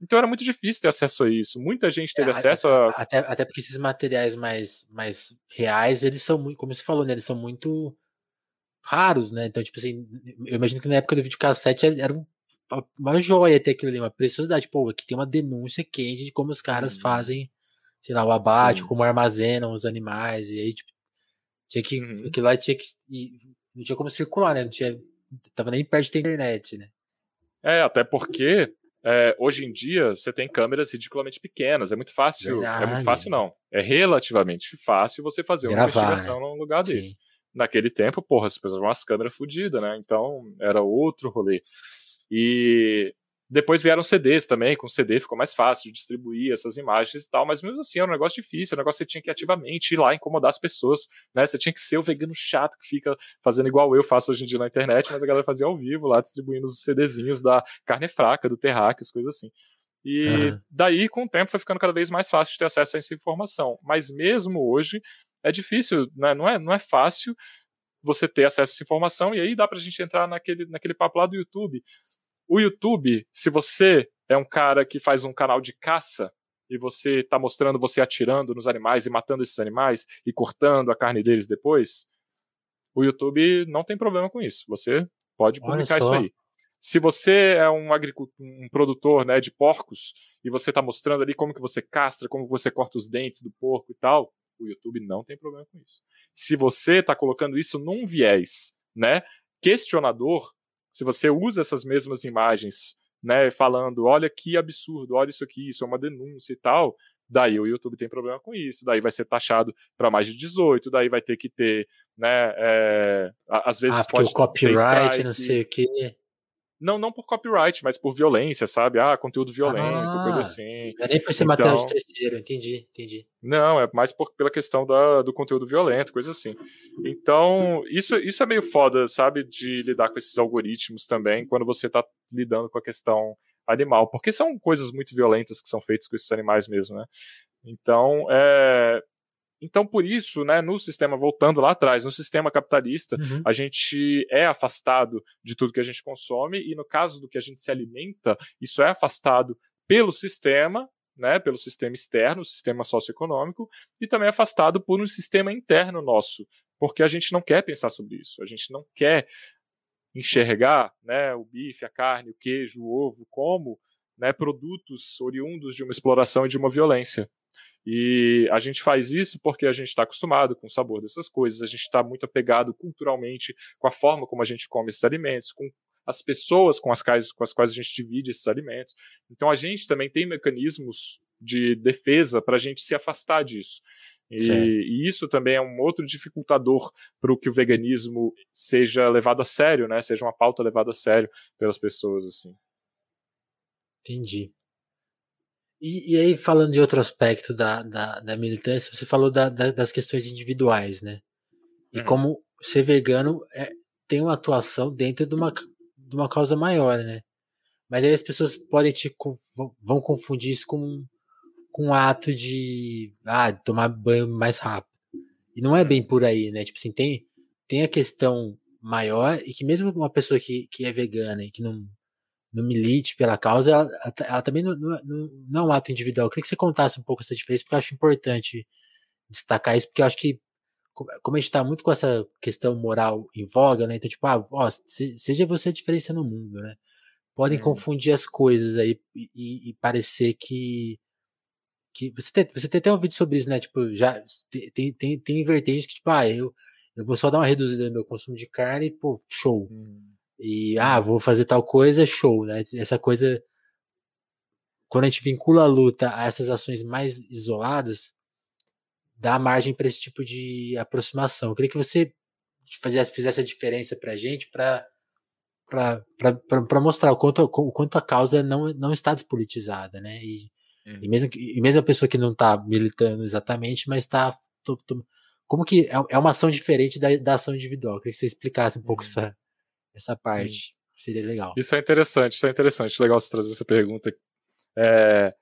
Então era muito difícil ter acesso a isso. Muita gente teve é, acesso a. Até, até porque esses materiais mais, mais reais, eles são muito, como você falou, né, eles são muito raros, né? Então, tipo assim, eu imagino que na época do videocassete era um, uma joia ter aquilo ali, uma preciosidade. Pô, aqui tem uma denúncia quente de como os caras hum. fazem, sei lá, o abate, Sim. como armazenam os animais, e aí, tipo, tinha que. Uhum. Aquilo lá tinha que. Não tinha como circular, né? Não tinha. Tava nem perto da internet, né? É, até porque é, hoje em dia você tem câmeras ridiculamente pequenas. É muito fácil. Verdade. É muito fácil, não. É relativamente fácil você fazer Gravar, uma investigação né? num lugar Sim. desse. Naquele tempo, porra, precisava de umas câmeras fodidas, né? Então era outro rolê. E depois vieram CDs também, com CD ficou mais fácil de distribuir essas imagens e tal, mas mesmo assim era um negócio difícil, era um negócio que você tinha que ativamente ir lá incomodar as pessoas, né? Você tinha que ser o vegano chato que fica fazendo igual eu faço hoje em dia na internet, mas a galera fazia ao vivo lá, distribuindo os CDzinhos da carne fraca, do terráqueo, coisas assim. E uhum. daí, com o tempo, foi ficando cada vez mais fácil de ter acesso a essa informação. Mas mesmo hoje, é difícil, né? não, é, não é fácil você ter acesso a essa informação, e aí dá pra gente entrar naquele, naquele papo lá do YouTube. O YouTube, se você é um cara que faz um canal de caça e você está mostrando você atirando nos animais e matando esses animais e cortando a carne deles depois, o YouTube não tem problema com isso. Você pode publicar isso aí. Se você é um agricultor, um produtor né, de porcos e você está mostrando ali como que você castra, como você corta os dentes do porco e tal, o YouTube não tem problema com isso. Se você está colocando isso num viés, né, questionador, se você usa essas mesmas imagens, né, falando, olha que absurdo, olha isso aqui, isso é uma denúncia e tal, daí o YouTube tem problema com isso, daí vai ser taxado para mais de 18, daí vai ter que ter, né, é, às vezes ah, pode o copyright, não sei o que. Não, não por copyright, mas por violência, sabe? Ah, conteúdo violento, ah, coisa assim. Não é nem por ser então, material de terceiro, entendi, entendi. Não, é mais por, pela questão da, do conteúdo violento, coisa assim. Então, isso, isso é meio foda, sabe? De lidar com esses algoritmos também, quando você tá lidando com a questão animal. Porque são coisas muito violentas que são feitas com esses animais mesmo, né? Então, é, então, por isso, né, no sistema, voltando lá atrás, no sistema capitalista, uhum. a gente é afastado de tudo que a gente consome, e no caso do que a gente se alimenta, isso é afastado pelo sistema, né, pelo sistema externo, o sistema socioeconômico, e também afastado por um sistema interno nosso, porque a gente não quer pensar sobre isso, a gente não quer enxergar né, o bife, a carne, o queijo, o ovo como né, produtos oriundos de uma exploração e de uma violência. E a gente faz isso porque a gente está acostumado com o sabor dessas coisas, a gente está muito apegado culturalmente com a forma como a gente come esses alimentos, com as pessoas com as, quais, com as quais a gente divide esses alimentos. Então a gente também tem mecanismos de defesa para a gente se afastar disso. E, e, isso também é um outro dificultador para que o veganismo seja levado a sério, né? Seja uma pauta levada a sério pelas pessoas, assim. Entendi. E, e, aí, falando de outro aspecto da, da, da militância, você falou da, da, das questões individuais, né? E uhum. como ser vegano é, tem uma atuação dentro de uma, de uma causa maior, né? Mas aí as pessoas podem te vão confundir isso com, com um ato de ah, tomar banho mais rápido. E não é bem uhum. por aí, né? Tipo assim, tem, tem a questão maior e que mesmo uma pessoa que, que é vegana e que não no milite pela causa, ela, ela também não, não, não, é um ato individual. Eu queria que você contasse um pouco essa diferença, porque eu acho importante destacar isso, porque eu acho que, como a gente está muito com essa questão moral em voga, né? Então, tipo, ah, ó, seja você a diferença no mundo, né? Podem é. confundir as coisas aí e, e, parecer que. que você, tem, você tem até um vídeo sobre isso, né? Tipo, já tem, tem, tem vertentes que, tipo, ah, eu, eu vou só dar uma reduzida no meu consumo de carne, pô, show. Hum. E, ah, vou fazer tal coisa, show, né? Essa coisa. Quando a gente vincula a luta a essas ações mais isoladas, dá margem para esse tipo de aproximação. Eu queria que você fizesse, fizesse a diferença para a gente, para para mostrar o quanto, o quanto a causa não, não está despolitizada, né? E, uhum. e, mesmo, e mesmo a pessoa que não está militando exatamente, mas está. Como que é, é uma ação diferente da, da ação individual? Eu queria que você explicasse um pouco uhum. essa, essa parte. Hum. Seria legal. Isso é interessante, isso é interessante. Legal você trazer essa pergunta. É,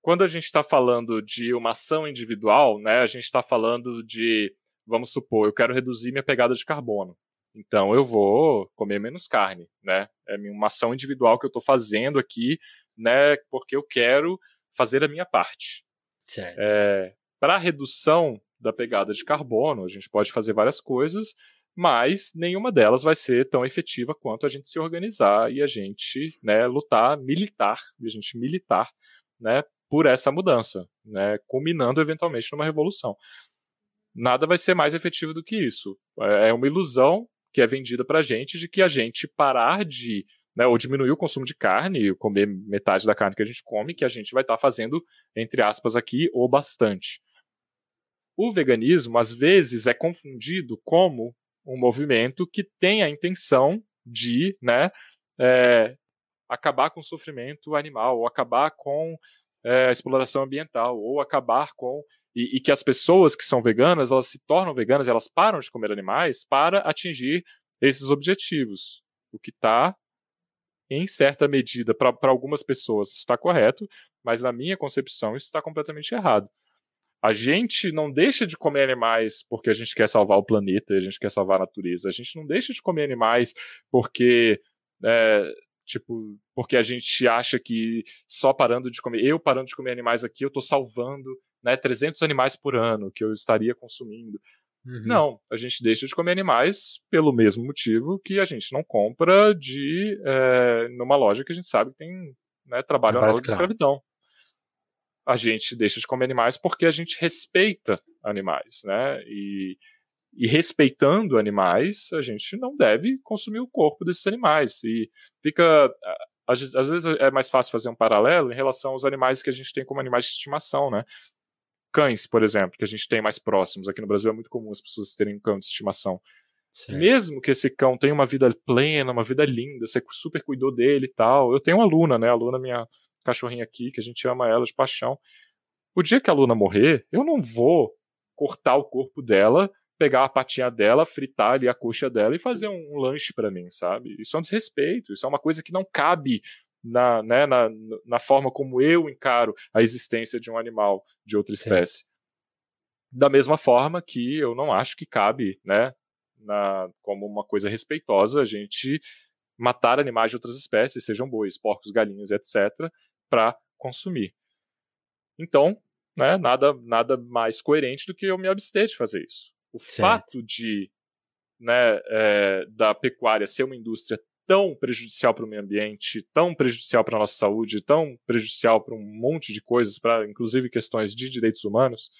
quando a gente está falando de uma ação individual, né, a gente está falando de, vamos supor, eu quero reduzir minha pegada de carbono. Então eu vou comer menos carne, né? É uma ação individual que eu estou fazendo aqui, né? Porque eu quero fazer a minha parte. Certo. É, Para a redução da pegada de carbono, a gente pode fazer várias coisas, mas nenhuma delas vai ser tão efetiva quanto a gente se organizar e a gente né, lutar militar, e a gente militar né, por essa mudança, né, culminando eventualmente numa revolução. Nada vai ser mais efetivo do que isso. É, é uma ilusão que é vendida para a gente de que a gente parar de né, ou diminuir o consumo de carne, comer metade da carne que a gente come, que a gente vai estar tá fazendo, entre aspas, aqui, o bastante. O veganismo, às vezes, é confundido como um movimento que tem a intenção de né, é, acabar com o sofrimento animal, ou acabar com é, a exploração ambiental, ou acabar com. E, e, que as pessoas que são veganas, elas se tornam veganas, elas param de comer animais para atingir esses objetivos. O que está, em certa medida, para algumas pessoas, está correto, mas na minha concepção isso está completamente errado. A gente não deixa de comer animais porque a gente quer salvar o planeta, a gente quer salvar a natureza. A gente não deixa de comer animais porque é, tipo, porque a gente acha que só parando de comer, eu parando de comer animais aqui, eu estou salvando, né, 300 animais por ano que eu estaria consumindo. Uhum. Não, a gente deixa de comer animais pelo mesmo motivo que a gente não compra de é, numa loja que a gente sabe que tem né, trabalho análogo de escravidão a gente deixa de comer animais porque a gente respeita animais, né? E, e respeitando animais, a gente não deve consumir o corpo desses animais. E fica. Às, às vezes é mais fácil fazer um paralelo em relação aos animais que a gente tem como animais de estimação, né? Cães, por exemplo, que a gente tem mais próximos. Aqui no Brasil é muito comum as pessoas terem um cão de estimação. Certo. Mesmo que esse cão tenha uma vida plena, uma vida linda, você super cuidou dele e tal. Eu tenho uma Luna, né? A Luna, minha, cachorrinha aqui, que a gente ama ela de paixão. O dia que a Luna morrer, eu não vou cortar o corpo dela, pegar a patinha dela, fritar ali a coxa dela e fazer um, um lanche para mim, sabe? Isso é um desrespeito, isso é uma coisa que não cabe na, né, na, na forma como eu encaro a existência de um animal de outra espécie. Sim. Da mesma forma que eu não acho que cabe, né, na, como uma coisa respeitosa a gente matar animais de outras espécies, sejam bois, porcos, galinhas, etc., para consumir. Então, né, nada, nada mais coerente do que eu me abster de fazer isso. O certo. fato de né, é, da pecuária ser uma indústria tão prejudicial para o meio ambiente, tão prejudicial para a nossa saúde, tão prejudicial para um monte de coisas, para inclusive questões de direitos humanos,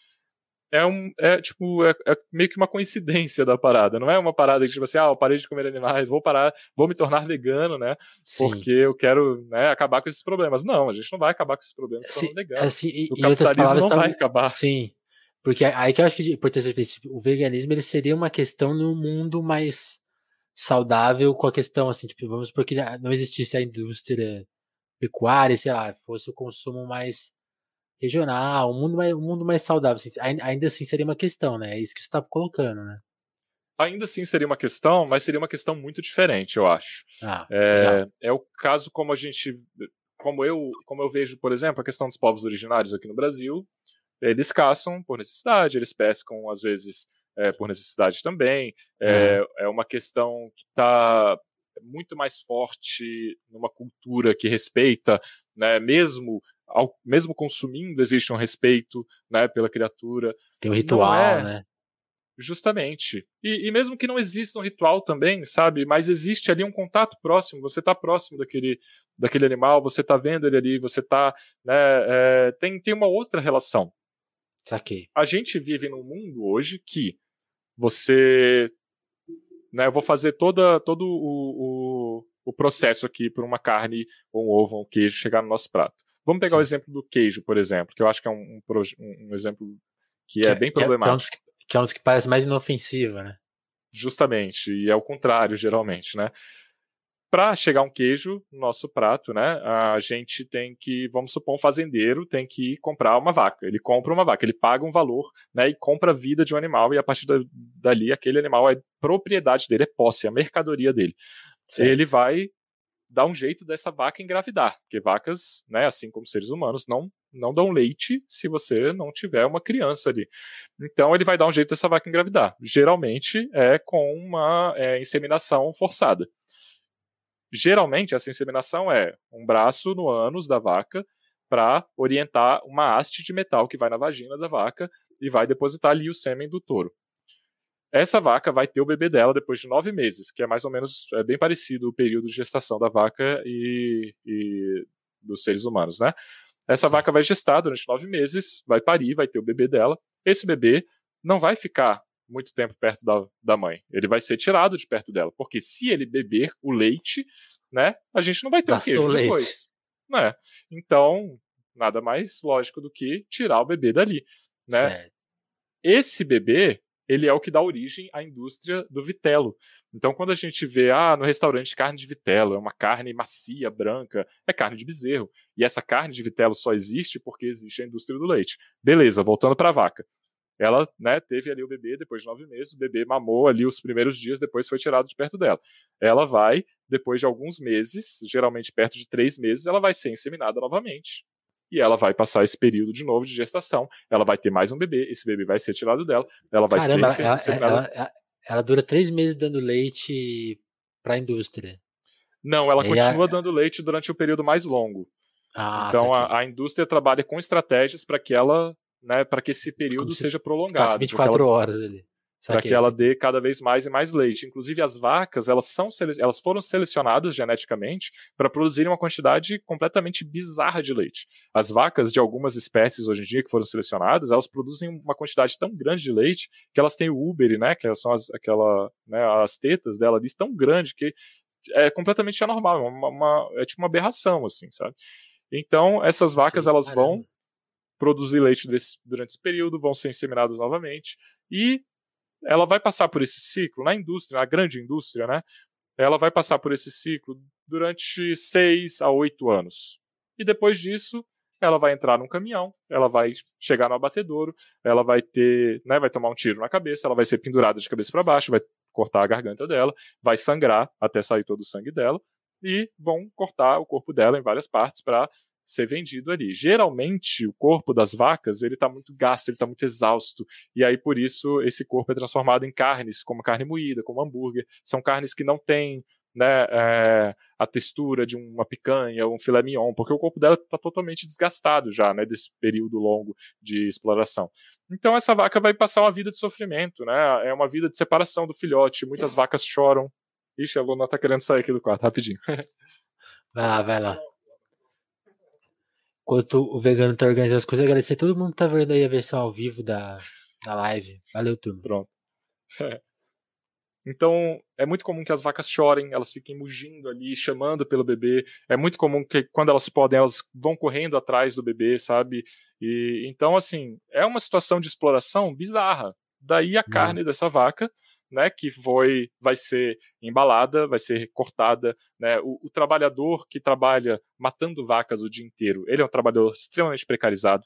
é um é tipo é, é, meio que uma coincidência da parada. Não é uma parada que tipo assim ah eu parei de comer animais vou parar vou me tornar vegano né? Sim. porque eu quero né, acabar com esses problemas. Não a gente não vai acabar com esses problemas se tornando vegano. assim, e, o capitalismo não tá... vai acabar. Sim porque aí que eu acho que por ter o veganismo ele seria uma questão no mundo mais saudável com a questão assim tipo vamos porque não existisse a indústria pecuária sei lá fosse o consumo mais regional, um mundo mais, um mundo mais saudável. Assim, ainda assim seria uma questão, né? É isso que você está colocando, né? Ainda assim seria uma questão, mas seria uma questão muito diferente, eu acho. Ah, é, é o caso como a gente. Como eu, como eu vejo, por exemplo, a questão dos povos originários aqui no Brasil. Eles caçam por necessidade, eles pescam, às vezes, é, por necessidade também. É, uhum. é uma questão que está muito mais forte numa cultura que respeita, né, mesmo ao, mesmo consumindo, existe um respeito né, pela criatura. Tem um ritual, é, né? Justamente. E, e, mesmo que não exista um ritual também, sabe? Mas existe ali um contato próximo, você está próximo daquele, daquele animal, você está vendo ele ali, você está. Né, é, tem, tem uma outra relação. Saquei. A gente vive num mundo hoje que você. Né, eu vou fazer toda, todo o, o, o processo aqui para uma carne, ou um ovo, ou um queijo chegar no nosso prato. Vamos pegar Sim. o exemplo do queijo, por exemplo, que eu acho que é um, um, um exemplo que, que é, é bem problemático. Que é, um dos que, é um dos que parece mais inofensivo, né? Justamente, e é o contrário, geralmente, né? Para chegar um queijo no nosso prato, né, a gente tem que, vamos supor, um fazendeiro tem que comprar uma vaca. Ele compra uma vaca, ele paga um valor, né, e compra a vida de um animal e a partir dali aquele animal é propriedade dele, é posse, é a mercadoria dele. Certo. Ele vai dar um jeito dessa vaca engravidar, porque vacas, né, assim como seres humanos, não não dão leite se você não tiver uma criança ali. Então ele vai dar um jeito dessa vaca engravidar. Geralmente é com uma é, inseminação forçada. Geralmente essa inseminação é um braço no ânus da vaca para orientar uma haste de metal que vai na vagina da vaca e vai depositar ali o sêmen do touro. Essa vaca vai ter o bebê dela depois de nove meses, que é mais ou menos é bem parecido o período de gestação da vaca e, e dos seres humanos, né? Essa Sim. vaca vai gestar durante nove meses, vai parir, vai ter o bebê dela. Esse bebê não vai ficar muito tempo perto da, da mãe. Ele vai ser tirado de perto dela, porque se ele beber o leite, né, a gente não vai ter Gastou o queijo leite. depois. Né? Então, nada mais lógico do que tirar o bebê dali, né? Certo. Esse bebê, ele é o que dá origem à indústria do vitelo. Então, quando a gente vê, ah, no restaurante carne de vitelo, é uma carne macia, branca, é carne de bezerro. E essa carne de vitelo só existe porque existe a indústria do leite. Beleza, voltando para a vaca. Ela, né, teve ali o bebê depois de nove meses, o bebê mamou ali os primeiros dias, depois foi tirado de perto dela. Ela vai, depois de alguns meses, geralmente perto de três meses, ela vai ser inseminada novamente e ela vai passar esse período de novo de gestação. Ela vai ter mais um bebê, esse bebê vai ser tirado dela, ela vai Caramba, ser. Ela, ela, ela, ela, dura três meses dando leite para a indústria. Não, ela e continua dando leite durante o período mais longo. Ah, então a, a, indústria trabalha com estratégias para que ela, né, para que esse período seja prolongado. 24 ela... horas ali para que ela dê cada vez mais e mais leite. Inclusive as vacas, elas são elas foram selecionadas geneticamente para produzirem uma quantidade completamente bizarra de leite. As vacas de algumas espécies hoje em dia que foram selecionadas, elas produzem uma quantidade tão grande de leite que elas têm o úbere, né, que são as, aquela, né, as tetas dela ali tão grande que é completamente anormal, uma, uma, é tipo uma aberração assim, sabe? Então, essas vacas elas vão produzir leite desse, durante esse período, vão ser inseminadas novamente e ela vai passar por esse ciclo na indústria, na grande indústria, né? Ela vai passar por esse ciclo durante seis a oito anos. E depois disso, ela vai entrar num caminhão, ela vai chegar no abatedouro, ela vai ter, né, vai tomar um tiro na cabeça, ela vai ser pendurada de cabeça para baixo, vai cortar a garganta dela, vai sangrar até sair todo o sangue dela e vão cortar o corpo dela em várias partes para ser vendido ali. Geralmente, o corpo das vacas ele está muito gasto, ele está muito exausto, e aí por isso esse corpo é transformado em carnes, como carne moída, como hambúrguer. São carnes que não têm né, é, a textura de uma picanha ou um filé mignon, porque o corpo dela está totalmente desgastado já, né, desse período longo de exploração. Então essa vaca vai passar uma vida de sofrimento, né, é uma vida de separação do filhote, muitas vacas choram. Ixi, a Luna tá querendo sair aqui do quarto, rapidinho. Vai lá, vai lá. Enquanto o vegano tá organizando as coisas, agradecer a todo mundo que tá vendo aí a versão ao vivo da, da live. Valeu, turma. Pronto. Então, é muito comum que as vacas chorem, elas fiquem mugindo ali, chamando pelo bebê. É muito comum que, quando elas podem, elas vão correndo atrás do bebê, sabe? E então, assim, é uma situação de exploração bizarra. Daí a uhum. carne dessa vaca, né, que foi, vai ser embalada, vai ser cortada, né? O, o trabalhador que trabalha matando vacas o dia inteiro, ele é um trabalhador extremamente precarizado.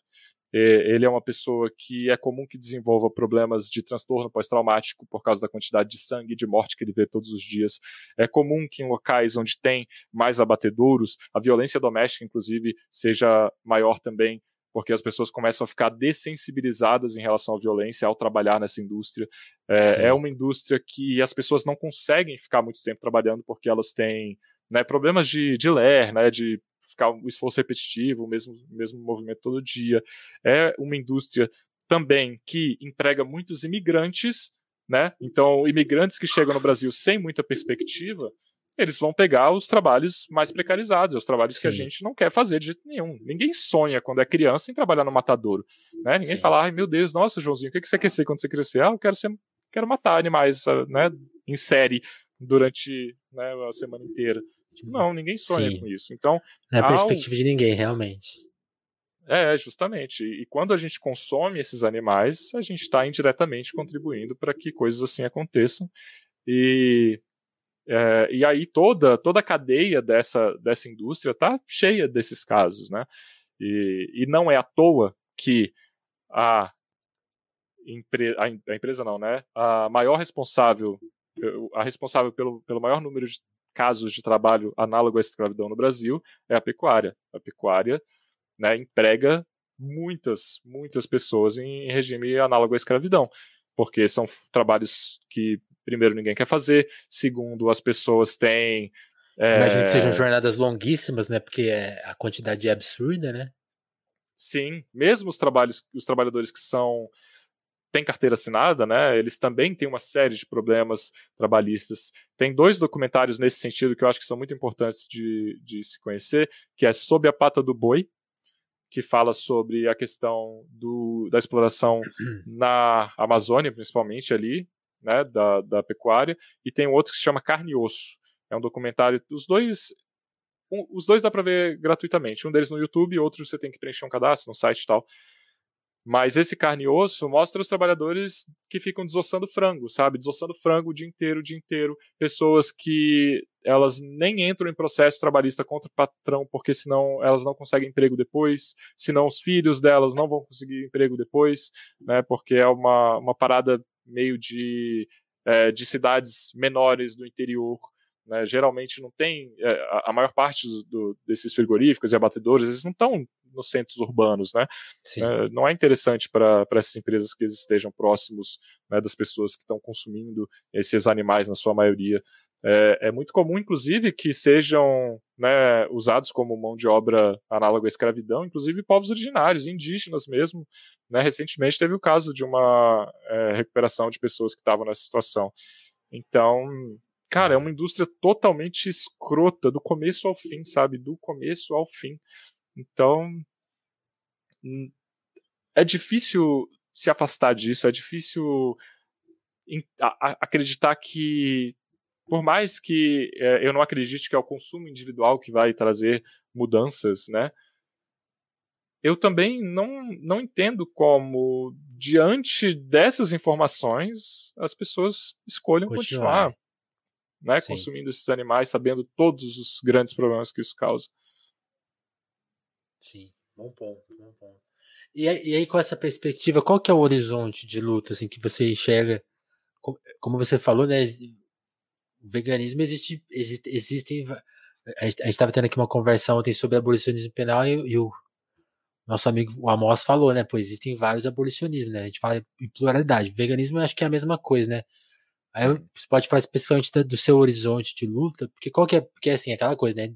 Ele é uma pessoa que é comum que desenvolva problemas de transtorno pós-traumático por causa da quantidade de sangue e de morte que ele vê todos os dias. É comum que em locais onde tem mais abatedouros, a violência doméstica, inclusive, seja maior também, porque as pessoas começam a ficar dessensibilizadas em relação à violência ao trabalhar nessa indústria. É, é uma indústria que as pessoas não conseguem ficar muito tempo trabalhando porque elas têm né, problemas de, de ler, né, de ficar o esforço repetitivo, o mesmo, mesmo movimento todo dia. É uma indústria também que emprega muitos imigrantes, né? Então, imigrantes que chegam no Brasil sem muita perspectiva, eles vão pegar os trabalhos mais precarizados, os trabalhos Sim. que a gente não quer fazer de jeito nenhum. Ninguém sonha quando é criança em trabalhar no matadouro, né? Ninguém Sim. fala, ai meu Deus, nossa, Joãozinho, o que você quer ser quando você crescer? Ah, eu quero ser, quero matar animais, né? Em série durante né, a semana inteira. Tipo, não, ninguém sonha Sim. com isso. Então, não é a perspectiva de ninguém, realmente. É, justamente. E quando a gente consome esses animais, a gente está indiretamente contribuindo para que coisas assim aconteçam. E, é, e aí toda, toda a cadeia dessa, dessa indústria está cheia desses casos, né? E, e não é à toa que a, empre, a, a empresa não, né? A maior responsável, a responsável pelo, pelo maior número de casos de trabalho análogo à escravidão no Brasil é a pecuária. A pecuária né, emprega muitas, muitas pessoas em regime análogo à escravidão, porque são trabalhos que, primeiro, ninguém quer fazer, segundo, as pessoas têm. É... Imagino que sejam jornadas longuíssimas, né? Porque é, a quantidade é absurda, né? Sim, mesmo os trabalhos, os trabalhadores que são tem carteira assinada, né? Eles também têm uma série de problemas trabalhistas. Tem dois documentários nesse sentido que eu acho que são muito importantes de, de se conhecer, que é Sob a Pata do Boi, que fala sobre a questão do, da exploração na Amazônia, principalmente ali, né, da, da pecuária, e tem outro que se chama Carne e Osso. É um documentário, os dois um, os dois dá para ver gratuitamente. Um deles no YouTube, outro você tem que preencher um cadastro no site e tal. Mas esse carne e osso mostra os trabalhadores que ficam desossando frango, sabe? Desossando frango o dia inteiro, o dia inteiro. Pessoas que elas nem entram em processo trabalhista contra o patrão, porque senão elas não conseguem emprego depois, senão os filhos delas não vão conseguir emprego depois, né? Porque é uma, uma parada meio de, é, de cidades menores do interior né, geralmente não tem. É, a, maior parte do, desses frigoríficos e abatedores, eles não estão nos centros urbanos, né? É, não é interessante para essas empresas que eles estejam próximos né, das pessoas que estão consumindo esses animais, na sua maioria. É, é, muito comum, inclusive, que sejam né, usados como mão de obra análoga à escravidão, inclusive povos originários, indígenas mesmo. Né? Recentemente teve o caso de uma é, recuperação de pessoas que estavam nessa situação. Então, Cara, é uma indústria totalmente escrota, do começo ao fim, sabe? Do começo ao fim. Então. Hum, é difícil se afastar disso, é difícil acreditar que, por mais que é, eu não acredite que é o consumo individual que vai trazer mudanças, né? Eu também não, não entendo como, diante dessas informações, as pessoas escolham continuar. continuar né, consumindo esses animais, sabendo todos os grandes problemas que isso causa. Sim, bom ponto, bom ponto. E, e aí, com essa perspectiva, qual que é o horizonte de luta assim, que você enxerga? Como você falou, né? O veganismo existe, existe existem a gente estava tendo aqui uma conversa ontem sobre abolicionismo penal e, e, o nosso amigo o Amos falou, né? Pois existem vários abolicionismos, né? A gente fala em pluralidade. Veganismo eu acho que é a mesma coisa, né? Aí você pode falar especificamente do seu horizonte de luta, porque qual que é, porque assim, aquela coisa, né?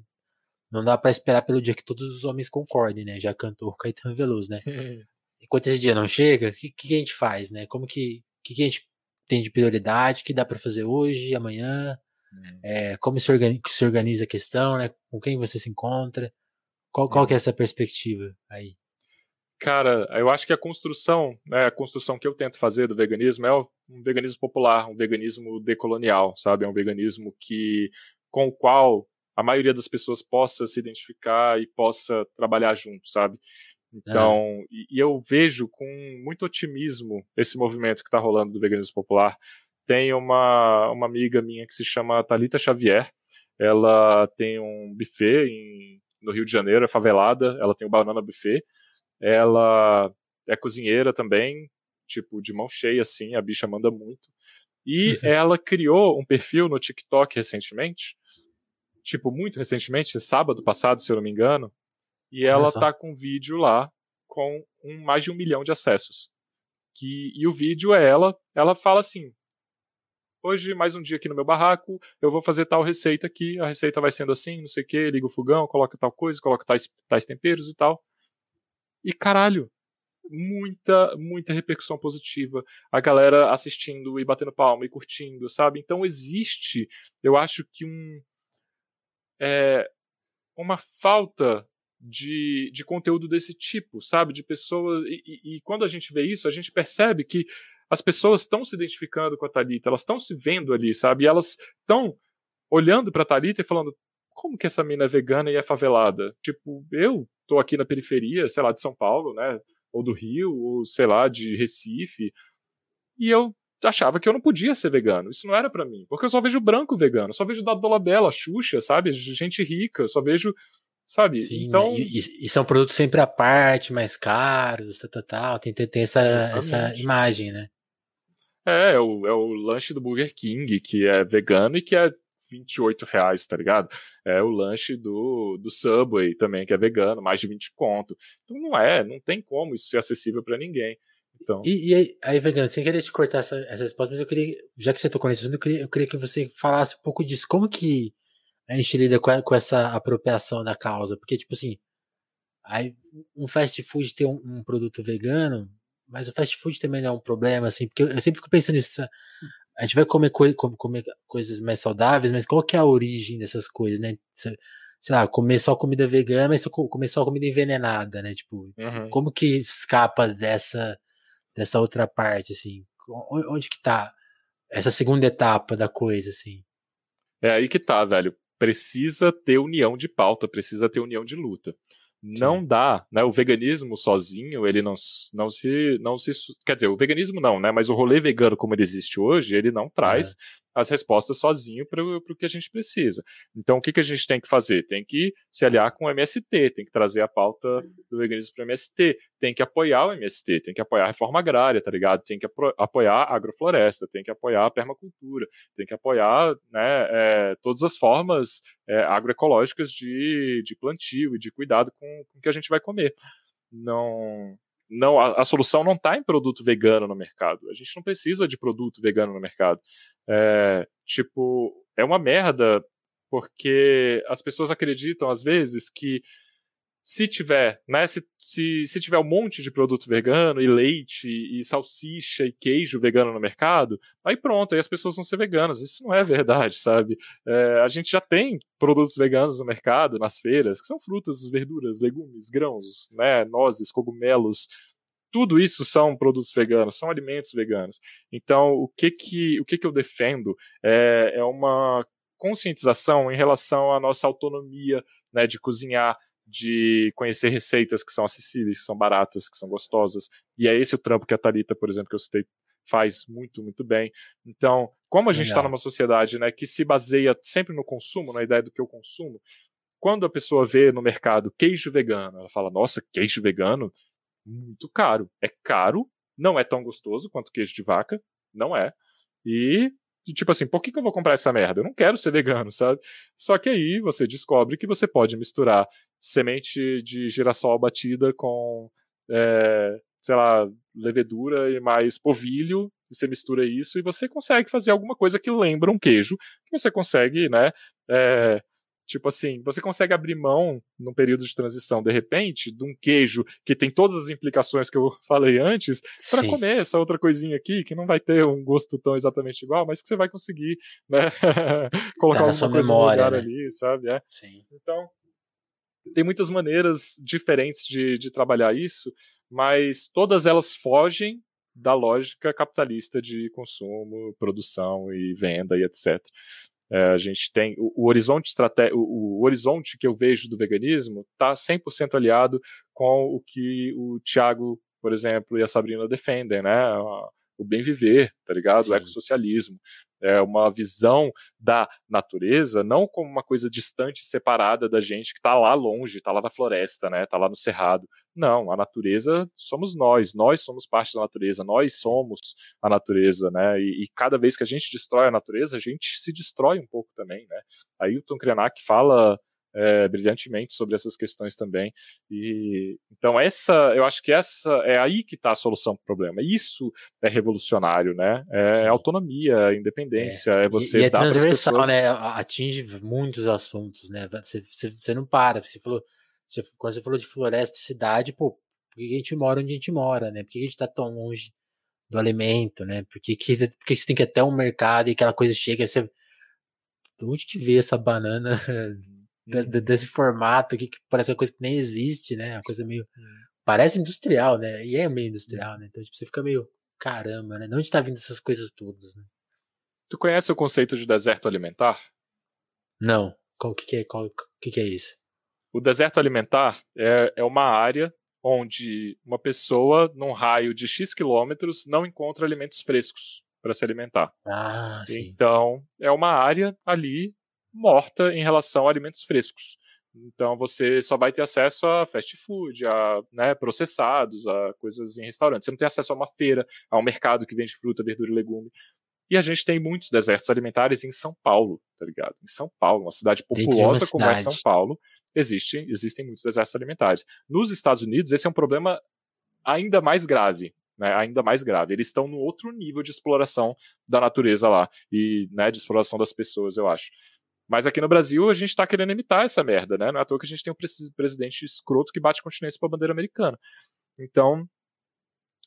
Não dá para esperar pelo dia que todos os homens concordem, né? Já cantou o Caetano Veloso, né? Enquanto esse dia não chega, o que, que, a gente faz, né? Como que, que, que a gente tem de prioridade, que dá para fazer hoje, amanhã? Hum. É, como se organiza, se organiza, a questão, né? Com quem você se encontra? Qual, qual que é essa perspectiva aí? Cara, eu acho que a construção, né, a construção que eu tento fazer do veganismo é um veganismo popular, um veganismo decolonial, sabe? É um veganismo que com o qual a maioria das pessoas possa se identificar e possa trabalhar junto, sabe? Então, é. e, e, eu vejo com muito otimismo esse movimento que está rolando do veganismo popular. Tem uma, uma amiga minha que se chama Talita Xavier. Ela tem um buffet em, no Rio de Janeiro, é favelada. Ela tem o Banana Buffet. Ela é cozinheira também, tipo, de mão cheia, assim, a bicha manda muito. E ela criou um perfil no TikTok recentemente, tipo, muito recentemente, sábado passado, se eu não me engano, e ela tá com um vídeo lá com um, mais de um milhão de acessos. Que, e o vídeo é ela, ela fala assim, hoje mais um dia aqui no meu barraco, eu vou fazer tal receita aqui, a receita vai sendo assim, não sei o que, liga o fogão, coloca tal coisa, coloca tais, tais temperos e tal. E caralho, muita, muita repercussão positiva. A galera assistindo e batendo palma e curtindo, sabe? Então existe, eu acho que um. É, uma falta de, de conteúdo desse tipo, sabe? De pessoas. E, e, e, quando a gente vê isso, a gente percebe que as pessoas estão se identificando com a Thalita, elas estão se vendo ali, sabe? E elas estão olhando pra Thalita e falando: como que essa mina é vegana e é favelada? Tipo, eu tô aqui na periferia, sei lá, de São Paulo, né? Ou do Rio, ou sei lá, de Recife. E eu achava que eu não podia ser vegano. Isso não era para mim. Porque eu só vejo branco vegano, só vejo Dado Dolabella, Xuxa, sabe? Gente rica, só vejo. Sabe? Sim, então. E, e, são produtos sempre à parte, mais caros, tal, tal, tal. Tem, tem, tem essa, essa imagem, né? É, é o, é o lanche do Burger King, que é vegano e que é 28 reais, tá ligado? É o lanche do, do Subway também, que é vegano, mais de 20 conto. Então não é, não tem como isso ser acessível para ninguém. Então... E, e aí, aí, vegano, sem querer te cortar essa, essa resposta, mas eu queria, já que você tocou nesse assunto, eu queria, eu queria que você falasse um pouco disso. Como que a gente lida com, com essa apropriação da causa? Porque, tipo assim, aí um fast food tem um, um, produto vegano, mas o fast food também não é um problema, assim, porque eu, eu sempre fico pensando nisso a gente vai comer, coi comer coisas mais saudáveis, mas qual que é a origem dessas coisas, né? Sei lá, comer só comida vegana, mas comer só comida envenenada, né? Tipo, uhum. como que escapa dessa, dessa outra parte, assim? Onde que tá essa segunda etapa da coisa, assim? É aí que tá, velho. Precisa ter união de pauta, precisa ter união de luta. Não Sim. dá, né? O veganismo sozinho, ele não, não se não se quer dizer, o veganismo não, né? Mas o rolê vegano como ele existe hoje, ele não traz é as respostas sozinho para o que a gente precisa. Então, o que, que a gente tem que fazer? Tem que se aliar com o MST, tem que trazer a pauta do veganismo para o MST, tem que apoiar o MST, tem que apoiar a reforma agrária, tá ligado? Tem que apoiar a agrofloresta, tem que apoiar a permacultura, tem que apoiar né, é, todas as formas é, agroecológicas de, de plantio e de cuidado com, com o que a gente vai comer. Não, não a, a solução não está em produto vegano no mercado. A gente não precisa de produto vegano no mercado. É, tipo, é uma merda porque as pessoas acreditam às vezes que se tiver, né, se, se, se tiver um monte de produto vegano e leite e salsicha e queijo vegano no mercado, aí pronto, aí as pessoas vão ser veganas. Isso não é verdade, sabe? É, a gente já tem produtos veganos no mercado, nas feiras, que são frutas, verduras, legumes, grãos, né, nozes, cogumelos, tudo isso são produtos veganos, são alimentos veganos. Então, o que que, o que, que eu defendo é, é uma conscientização em relação à nossa autonomia né, de cozinhar, de conhecer receitas que são acessíveis, que são baratas, que são gostosas. E é esse o trampo que a Tarita, por exemplo, que eu citei, faz muito, muito bem. Então, como a gente está numa sociedade né, que se baseia sempre no consumo, na ideia do que eu consumo, quando a pessoa vê no mercado queijo vegano, ela fala, nossa, queijo vegano? Muito caro. É caro, não é tão gostoso quanto queijo de vaca, não é. E E tipo assim, por que, que eu vou comprar essa merda? Eu não quero ser vegano, sabe? Só que aí você descobre que você pode misturar semente de girassol batida com, é, sei lá, levedura e mais povilho, e você mistura isso e você consegue fazer alguma coisa que lembra um queijo, que você consegue, né, é, Tipo assim, você consegue abrir mão num período de transição, de repente, de um queijo que tem todas as implicações que eu falei antes, para comer essa outra coisinha aqui, que não vai ter um gosto tão exatamente igual, mas que você vai conseguir, né, colocar tá alguma coisa memória, no lugar né? ali, sabe? É. Sim. Então, tem muitas maneiras diferentes de, de trabalhar isso, mas todas elas fogem da lógica capitalista de consumo, produção e venda e etc. É, a gente tem o, o horizonte estratégico, o, o, horizonte que eu vejo do veganismo está 100% aliado com o que o Thiago, por exemplo, e a Sabrina defendem, né? O bem viver, tá ligado? Sim. O ecossocialismo é, uma visão da natureza não como uma coisa distante, separada da gente que está lá longe, está lá na floresta, né? Está lá no cerrado. Não, a natureza somos nós, nós somos parte da natureza, nós somos a natureza, né? E, e cada vez que a gente destrói a natureza, a gente se destrói um pouco também, né? Ailton Krenak fala é, brilhantemente sobre essas questões também. E então essa, eu acho que essa é aí que está a solução para o problema. Isso é revolucionário, né? É autonomia, é independência, é, é você e, e é transversal, pessoas... né? Atinge muitos assuntos, né? Você, você, você não para. Você falou, você, quando você falou de floresta e cidade, pô, por que a gente mora onde a gente mora, né? Por que a gente está tão longe do alimento, né? Por que, que, por que você tem que ir até um mercado e aquela coisa chega, você de onde que vê essa banana Uhum. desse formato aqui que parece uma coisa que nem existe, né? Uma coisa meio. Uhum. Parece industrial, né? E é meio industrial, né? Então tipo, você fica meio. Caramba, né? De onde tá vindo essas coisas todas, né? Tu conhece o conceito de deserto alimentar? Não. Qual que, que é, qual que, que é isso? O deserto alimentar é, é uma área onde uma pessoa, num raio de X quilômetros, não encontra alimentos frescos para se alimentar. Ah, sim. Então, é uma área ali morta em relação a alimentos frescos. Então você só vai ter acesso a fast food, a né, processados, a coisas em restaurantes. Você não tem acesso a uma feira, a um mercado que vende fruta, verdura e legume. E a gente tem muitos desertos alimentares em São Paulo, tá ligado? Em São Paulo, uma cidade populosa como é São Paulo, existe, existem muitos desertos alimentares. Nos Estados Unidos, esse é um problema ainda mais grave, né, ainda mais grave. Eles estão no outro nível de exploração da natureza lá e né, de exploração das pessoas, eu acho. Mas aqui no Brasil a gente está querendo imitar essa merda, né? Não é à toa que a gente tem um presidente escroto que bate continência para a bandeira americana. Então,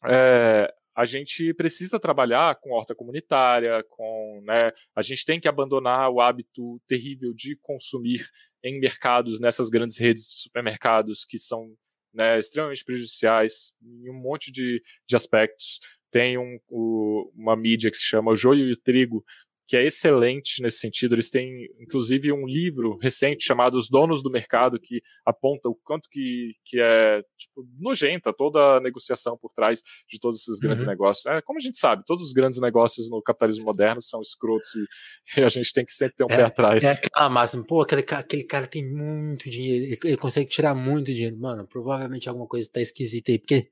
é, a gente precisa trabalhar com horta comunitária, com, né, a gente tem que abandonar o hábito terrível de consumir em mercados, nessas grandes redes de supermercados que são né, extremamente prejudiciais em um monte de, de aspectos. Tem um, o, uma mídia que se chama Joio e o Trigo, que é excelente nesse sentido. Eles têm, inclusive, um livro recente chamado Os Donos do Mercado, que aponta o quanto que, que é tipo, nojenta toda a negociação por trás de todos esses grandes uhum. negócios. É, como a gente sabe, todos os grandes negócios no capitalismo moderno são escrotos e, e a gente tem que sempre ter um é, pé atrás. É aquela máxima, pô, aquele, aquele cara tem muito dinheiro, ele, ele, consegue tirar muito dinheiro. Mano, provavelmente alguma coisa tá esquisita aí, porque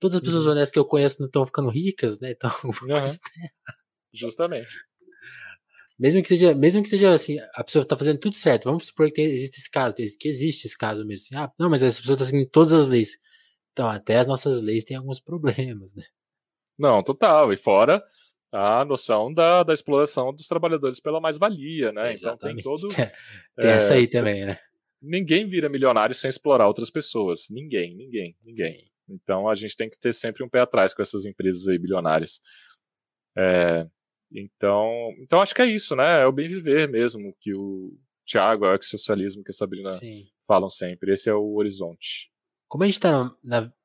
todas as pessoas uhum. honestas que eu conheço não estão ficando ricas, né? Então, uhum. Justamente. Mesmo que seja, mesmo que seja assim, a pessoa está fazendo tudo certo. Vamos supor que existe esse caso, que existe esse caso mesmo. Assim, ah, não, mas essa pessoa está seguindo todas as leis. Então, até as nossas leis têm alguns problemas, né? Não, total. E fora a noção da, da exploração dos trabalhadores pela mais-valia, né? Exatamente. Então tem todo. tem é, essa aí também, né? Ninguém vira milionário sem explorar outras pessoas. Ninguém, ninguém, ninguém. Sim. Então a gente tem que ter sempre um pé atrás com essas empresas aí bilionárias. É, então, então acho que é isso, né? É o bem viver mesmo que o Tiago, é o socialismo que a Sabrina Sim. falam sempre. Esse é o horizonte. Como a gente está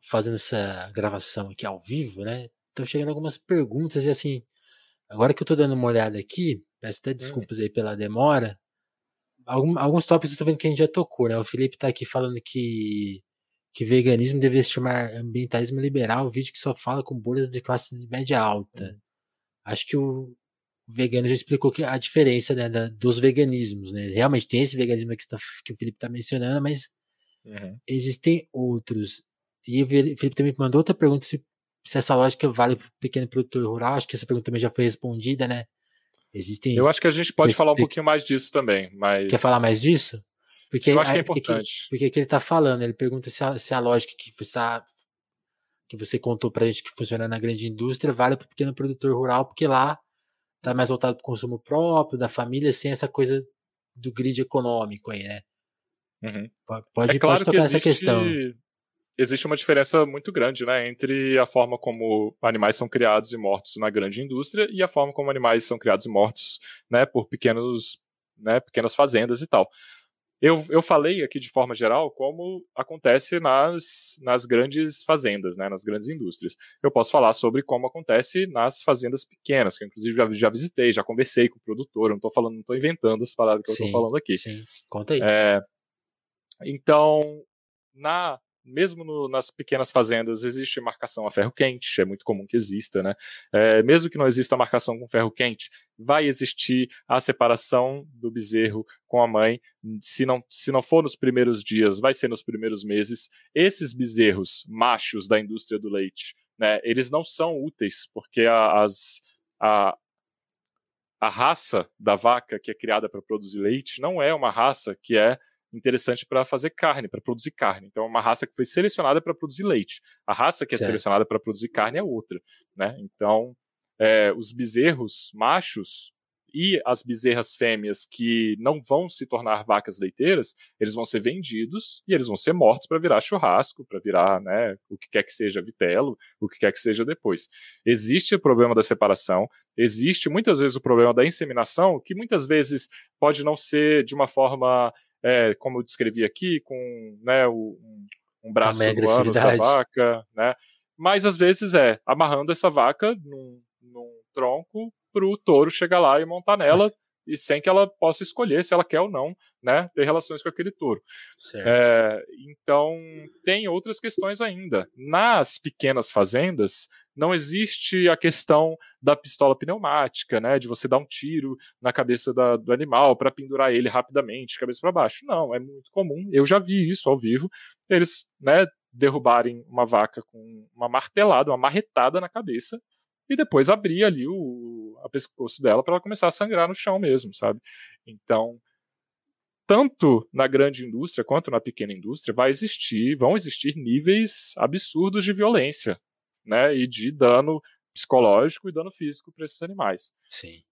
fazendo essa gravação aqui ao vivo, né? Estão chegando algumas perguntas e assim, agora que eu estou dando uma olhada aqui, peço até hum. desculpas hum. aí pela demora. Algum, alguns tópicos eu tô vendo que a gente já tocou, né? O Felipe está aqui falando que que veganismo deveria se chamar ambientalismo liberal, vídeo que só fala com bolhas de classe de média alta. Hum acho que o vegano já explicou que a diferença né, da, dos veganismos, né? Realmente tem esse veganismo que, tá, que o Felipe está mencionando, mas uhum. existem outros. E o Felipe também mandou outra pergunta se, se essa lógica vale para o pequeno produtor rural. Acho que essa pergunta também já foi respondida, né? Existem. Eu acho que a gente pode falar um pouquinho mais disso também, mas. Quer falar mais disso? Porque, eu acho que é importante. Porque, que ele está falando, ele pergunta se a, se a lógica que você, que você contou pra gente que funciona na grande indústria vale para o pequeno produtor rural, porque lá tá mais voltado para o consumo próprio, da família, sem essa coisa do grid econômico aí, né? Uhum. Pode, é claro pode tocar que existe, essa questão. Existe uma diferença muito grande, né, entre a forma como animais são criados e mortos na grande indústria e a forma como animais são criados e mortos, né, por pequenos, né, pequenas fazendas e tal. Eu, eu falei aqui de forma geral como acontece nas, nas grandes fazendas, né, nas grandes indústrias. Eu posso falar sobre como acontece nas fazendas pequenas, que eu inclusive já, já visitei, já conversei com o produtor, não estou falando, não estou inventando as palavras que sim, eu estou falando aqui. Sim, conta aí. É, então, na mesmo no, nas pequenas fazendas existe marcação a ferro quente, é muito comum que exista, né? É, mesmo que não exista marcação com ferro quente, vai existir a separação do bezerro com a mãe. Se não, se não for nos primeiros dias, vai ser nos primeiros meses. Esses bezerros machos da indústria do leite, né? Eles não são úteis porque a, as a, a raça da vaca que é criada para produzir leite não é uma raça que é interessante para fazer carne, para produzir carne. Então, é uma raça que foi selecionada para produzir leite. A raça que é certo. selecionada para produzir carne é outra, né? Então, é, os bezerros machos e as bezerras fêmeas que não vão se tornar vacas leiteiras, eles vão ser vendidos e eles vão ser mortos para virar churrasco, para virar, né, o que quer que seja vitelo, o que quer que seja depois. Existe o problema da separação, existe muitas vezes o problema da inseminação, que muitas vezes pode não ser de uma forma é, como eu descrevi aqui, com né, o, um, braço do ânus da vaca, né? Mas às vezes é amarrando essa vaca num, num tronco para o touro chegar lá e montar nela e sem que ela possa escolher se ela quer ou não, né, ter relações com aquele touro. É, então tem outras questões ainda. Nas pequenas fazendas não existe a questão da pistola pneumática, né, de você dar um tiro na cabeça da, do animal para pendurar ele rapidamente, cabeça para baixo. Não, é muito comum. Eu já vi isso ao vivo. Eles, né, derrubarem uma vaca com uma martelada, uma marretada na cabeça e depois abrir ali o a pescoço dela para ela começar a sangrar no chão mesmo, sabe? Então, tanto na grande indústria quanto na pequena indústria vai existir, vão existir níveis absurdos de violência, né, e de dano psicológico e dano físico para esses animais. Sim.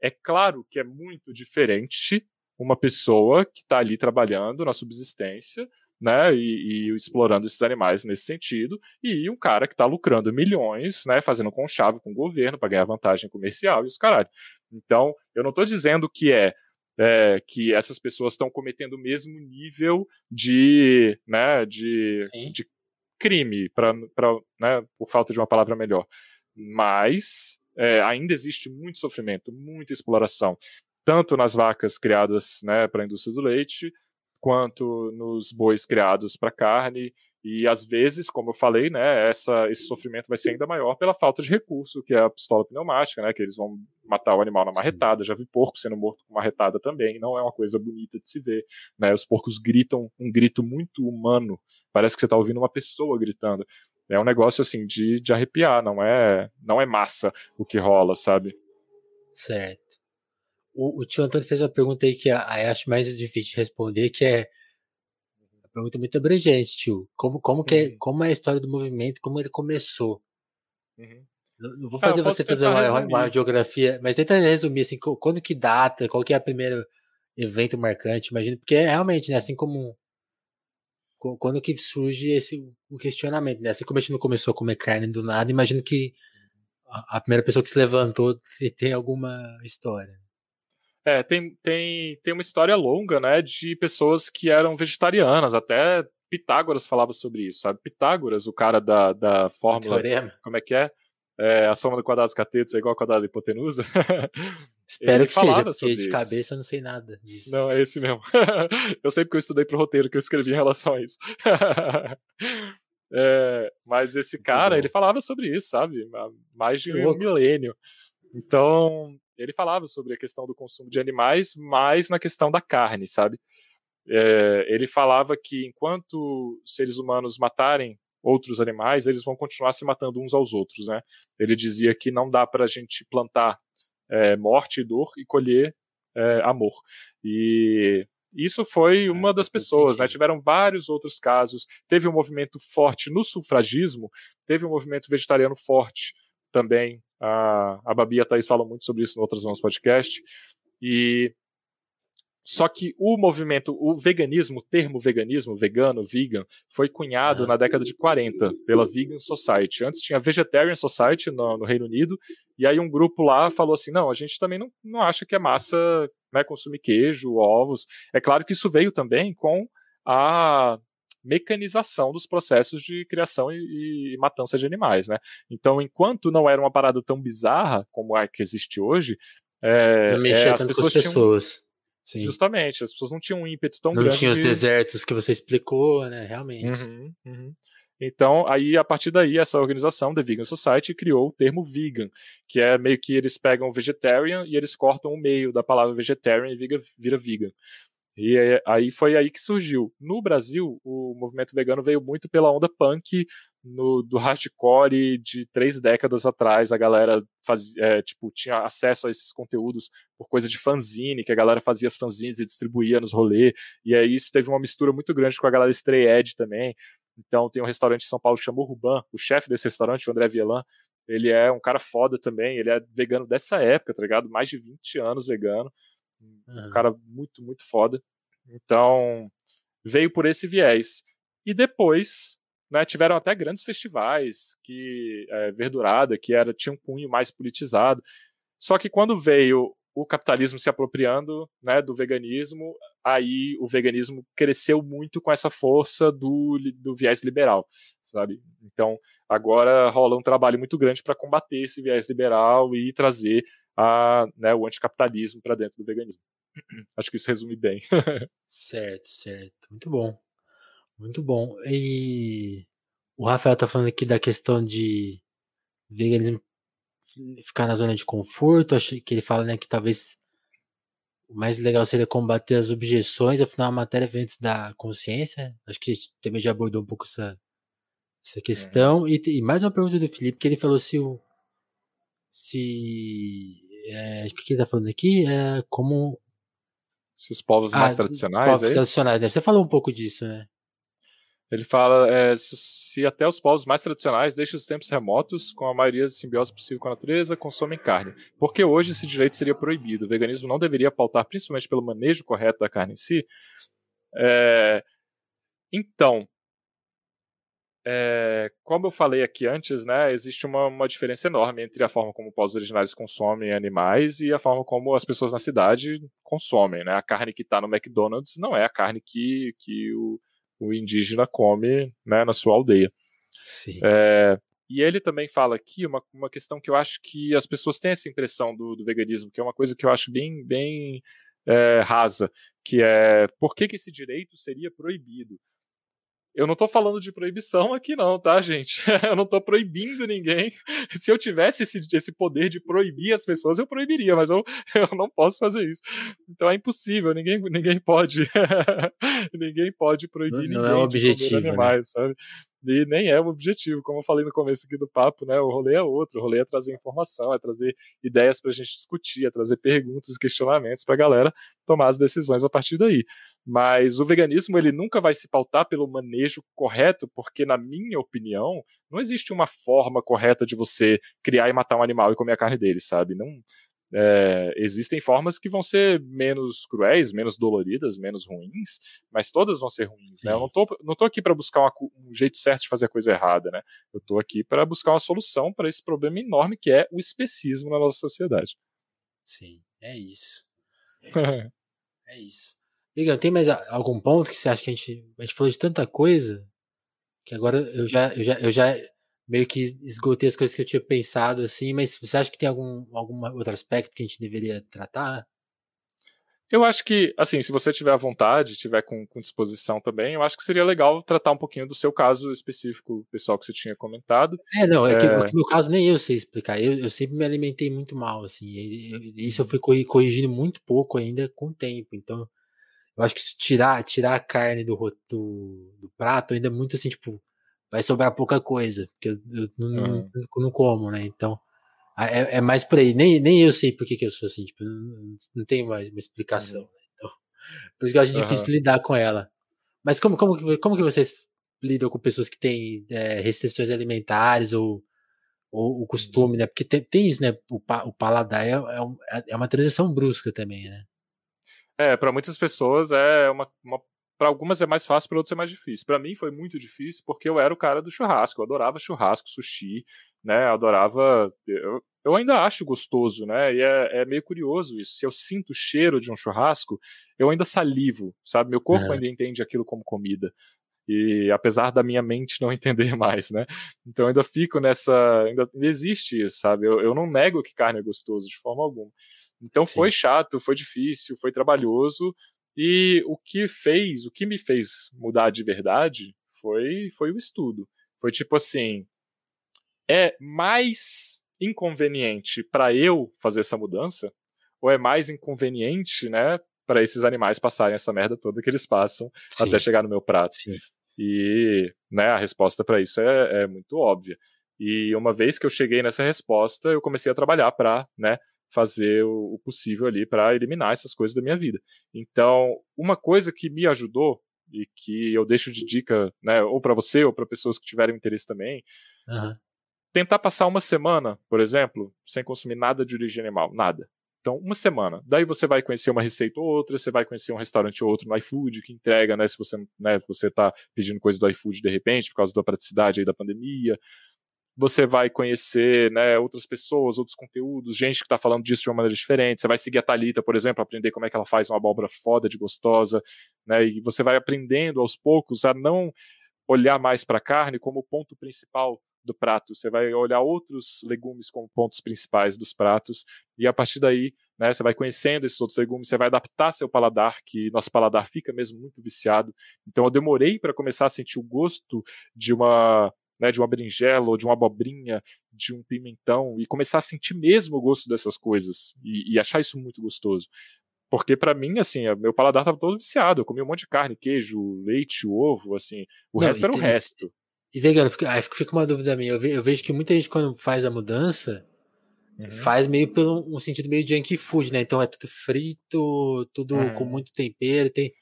É claro que é muito diferente uma pessoa que está ali trabalhando na subsistência, né, e, e, explorando esses animais nesse sentido, e um cara que está lucrando milhões, né, fazendo conchavo com o governo para ganhar vantagem comercial e os caralho. Então, eu não estou dizendo que é, é, que essas pessoas estão cometendo o mesmo nível de, né, de, de crime, para, né, por falta de uma palavra melhor. Mas é, ainda existe muito sofrimento, muita exploração, tanto nas vacas criadas né, para a indústria do leite, quanto nos bois criados para carne. E às vezes, como eu falei, né, essa, esse sofrimento vai ser ainda maior pela falta de recurso, que é a pistola pneumática, né, que eles vão matar o animal na marretada. Já vi porco sendo morto com marretada também, não é uma coisa bonita de se ver. Né, os porcos gritam um grito muito humano, parece que você está ouvindo uma pessoa gritando. É um negócio assim de, de arrepiar, não é, não é massa o que rola, sabe? Certo. O, o tio Antônio fez uma pergunta aí que acho mais difícil de responder, que é uma pergunta muito abrangente, tio. Como, como, que é, uhum. como é a história do movimento, como ele começou? Uhum. Não, vou fazer ah, você fazer uma, uma, geografia, mas tenta resumir, assim, quando que data, qual que é o primeiro evento marcante, imagino, porque é realmente, né, assim como quando que surge esse o questionamento, né? Assim como a gente não começou a comer carne do nada, imagino que a, a primeira pessoa que se levantou tem alguma história. É, tem, tem, tem uma história longa, né, de pessoas que eram vegetarianas, até Pitágoras falava sobre isso, sabe? Pitágoras, o cara da, da fórmula. Como é que é? é? A soma do quadrado dos catetos é igual ao quadrado da hipotenusa. Espero que seja, porque de cabeça eu não sei nada disso. Não, é esse mesmo. eu sei porque eu estudei pro roteiro que eu escrevi em relação a isso. é, mas esse cara, ele falava sobre isso, sabe? Há mais de um milênio. Então, ele falava sobre a questão do consumo de animais, mais na questão da carne, sabe? É, ele falava que enquanto seres humanos matarem outros animais, eles vão continuar se matando uns aos outros, né? Ele dizia que não dá para a gente plantar é, morte e dor e colher é, amor. E isso foi é, uma das pessoas, né? Tiveram vários outros casos. Teve um movimento forte no sufragismo, teve um movimento vegetariano forte também. A, a Babi e a Thaís falam muito sobre isso no Outros Vamos Podcast. E só que o movimento, o veganismo, o termo veganismo, vegano, vegan, foi cunhado na década de 40 pela Vegan Society. Antes tinha Vegetarian Society no, no, Reino Unido, e aí um grupo lá falou assim: não, a gente também não, não acha que é massa né, consumir queijo, ovos. É claro que isso veio também com a mecanização dos processos de criação e, e, matança de animais, né? Então, enquanto não era uma parada tão bizarra como a que existe hoje, é, não mexia é, tanto pessoas com as pessoas. Tinham, Sim. Justamente, as pessoas não tinham um ímpeto tão não grande. Não tinha os de... desertos que você explicou, né? Realmente. Uhum, uhum. Então, aí, a partir daí, essa organização, The Vegan Society, criou o termo vegan, que é meio que eles pegam vegetarian e eles cortam o meio da palavra vegetarian e vira, vira vegan. E aí foi aí que surgiu. No Brasil, o movimento vegano veio muito pela onda punk no, do hardcore de três décadas atrás, a galera é, tipo, tinha acesso a esses conteúdos por coisa de fanzine, que a galera fazia as fanzines e distribuía nos rolês, e aí isso teve uma mistura muito grande com a galera Stray Edge também. Então tem um restaurante em São Paulo que Ruban, o chefe desse restaurante, o André Vielan, ele é um cara foda também, ele é vegano dessa época, tá ligado? Mais de 20 anos vegano. Um cara muito, muito foda. Então, veio por esse viés. E depois, né, tiveram até grandes festivais que é, verdurada que era tinha um cunho mais politizado só que quando veio o capitalismo se apropriando né, do veganismo aí o veganismo cresceu muito com essa força do, do viés liberal sabe então agora rola um trabalho muito grande para combater esse viés liberal e trazer a, né, o anticapitalismo para dentro do veganismo acho que isso resume bem certo certo muito bom muito bom. E o Rafael tá falando aqui da questão de veganismo ficar na zona de conforto. Achei que ele fala né, que talvez o mais legal seria combater as objeções, afinal a matéria vem antes da consciência. Acho que a gente também já abordou um pouco essa, essa questão. E, e, mais uma pergunta do Felipe, que ele falou se o. Se. É, o que ele tá falando aqui? É como. Se os povos mais ah, tradicionais. Povos é tradicionais, né? Você falou um pouco disso, né? Ele fala é, se, até os povos mais tradicionais, desde os tempos remotos, com a maioria de simbiose possível com a natureza, consomem carne. Porque hoje esse direito seria proibido. O veganismo não deveria pautar principalmente pelo manejo correto da carne em si. É, então, é, como eu falei aqui antes, né, existe uma, uma, diferença enorme entre a forma como povos originários consomem animais e a forma como as pessoas na cidade consomem. Né? A carne que está no McDonald's não é a carne que, que o o indígena come né, na sua aldeia. É, e ele também fala aqui uma, uma questão que eu acho que as pessoas têm essa impressão do, do veganismo, que é uma coisa que eu acho bem, bem é, rasa, que é por que, que esse direito seria proibido? Eu não estou falando de proibição aqui, não, tá, gente? Eu não estou proibindo ninguém. Se eu tivesse esse, esse poder de proibir as pessoas, eu proibiria, mas eu, eu não posso fazer isso. Então é impossível, ninguém, ninguém pode. ninguém pode proibir não, ninguém. Não é o objetivo. Né? Animais, né? sabe? E nem é o objetivo, como eu falei no começo aqui do papo, né? O rolê é outro, o rolê é trazer informação, é trazer ideias para a gente discutir, é trazer perguntas e questionamentos para a galera tomar as decisões a partir daí. Mas o veganismo ele nunca vai se pautar pelo manejo correto, porque na minha opinião não existe uma forma correta de você criar e matar um animal e comer a carne dele, sabe? Não é, existem formas que vão ser menos cruéis, menos doloridas, menos ruins, mas todas vão ser ruins, né? Eu não tô, não tô aqui para buscar uma, um jeito certo de fazer a coisa errada, né? Eu tô aqui para buscar uma solução para esse problema enorme que é o especismo na nossa sociedade. Sim, é isso. é isso. Liga, tem mais algum ponto que você acha que a gente. A gente falou de tanta coisa que agora eu já, eu já, eu já meio que esgotei as coisas que eu tinha pensado, assim, mas você acha que tem algum, algum outro aspecto que a gente deveria tratar? Eu acho que, assim, se você tiver à vontade, tiver com, com, disposição também, eu acho que seria legal tratar um pouquinho do seu caso específico, pessoal, que você tinha comentado. É, não, é, é... que no meu caso nem eu sei explicar. Eu, eu sempre me alimentei muito mal, assim. E, isso eu fui corrigindo muito pouco ainda com o tempo. Então, eu acho que se tirar, tirar a carne do, do, do, prato ainda é muito assim, tipo, vai sobrar pouca coisa, porque eu, eu não, uhum. não, como, né? Então, É, é mais por aí. Nem, nem eu sei por que, que eu sou assim. Tipo, não, não tenho mais uma explicação. Uhum. Então, por isso que eu acho uhum. difícil lidar com ela. Mas como, como, como que vocês lidam com pessoas que têm é, restrições alimentares ou, ou o costume, né? Porque tem, tem isso, né? O, o paladar é, é, é uma transição brusca também, né? É, para muitas pessoas é uma, uma para algumas é mais fácil, para outras é mais difícil. Para mim foi muito difícil porque eu era o cara do churrasco, eu adorava churrasco, sushi, né? Eu adorava. Eu, eu ainda acho gostoso, né? E é, é, meio curioso isso. Se eu sinto o cheiro de um churrasco, eu ainda salivo, sabe? Meu corpo é. ainda entende aquilo como comida. E apesar da minha mente não entender mais, né? Então eu ainda fico nessa. Ainda existe isso, sabe? Eu, eu não nego que carne é gostoso de forma alguma. Então Sim. foi chato, foi difícil, foi trabalhoso. E o que fez, o que me fez mudar de verdade foi, foi o estudo. Foi tipo assim: é mais inconveniente para eu fazer essa mudança? Ou é mais inconveniente, né, para esses animais passarem essa merda toda que eles passam Sim. até chegar no meu prato? Sim. E né, a resposta para isso é, é, muito óbvia. E uma vez que eu cheguei nessa resposta, eu comecei a trabalhar para né, fazer o, possível ali para eliminar essas coisas da minha vida. Então, uma coisa que me ajudou e que eu deixo de dica, né, ou para você ou para pessoas que tiverem interesse também, uhum. tentar passar uma semana, por exemplo, sem consumir nada de origem animal, nada. Então, uma semana. Daí você vai conhecer uma receita ou outra, você vai conhecer um restaurante ou outro no iFood que entrega, né? Se você, né, você tá pedindo coisa do iFood de repente, por causa da praticidade aí da pandemia. Você vai conhecer, né, outras pessoas, outros conteúdos, gente que está falando disso de uma maneira diferente. Você vai seguir a Talita, por exemplo, aprender como é que ela faz uma abóbora foda de gostosa, né? E você vai aprendendo aos poucos a não olhar mais para a carne como ponto principal do prato. Você vai olhar outros legumes como pontos principais dos pratos e a partir daí, né, você vai conhecendo esses outros legumes, você vai adaptar seu paladar, que nosso paladar fica mesmo muito viciado. Então eu demorei para começar a sentir o gosto de uma né, de uma berinjela ou de uma abobrinha, de um pimentão e começar a sentir mesmo o gosto dessas coisas e, e achar isso muito gostoso. Porque para mim, assim, meu paladar tava todo viciado. Eu comia um monte de carne, queijo, leite, ovo, assim. O Não, resto era o resto. E vegano, fica, fica uma dúvida minha. Eu, ve, eu, vejo que muita gente, quando faz a mudança, uhum. faz meio pelo um sentido meio junk food, né? Então é tudo frito, tudo uhum. com muito tempero. Tem,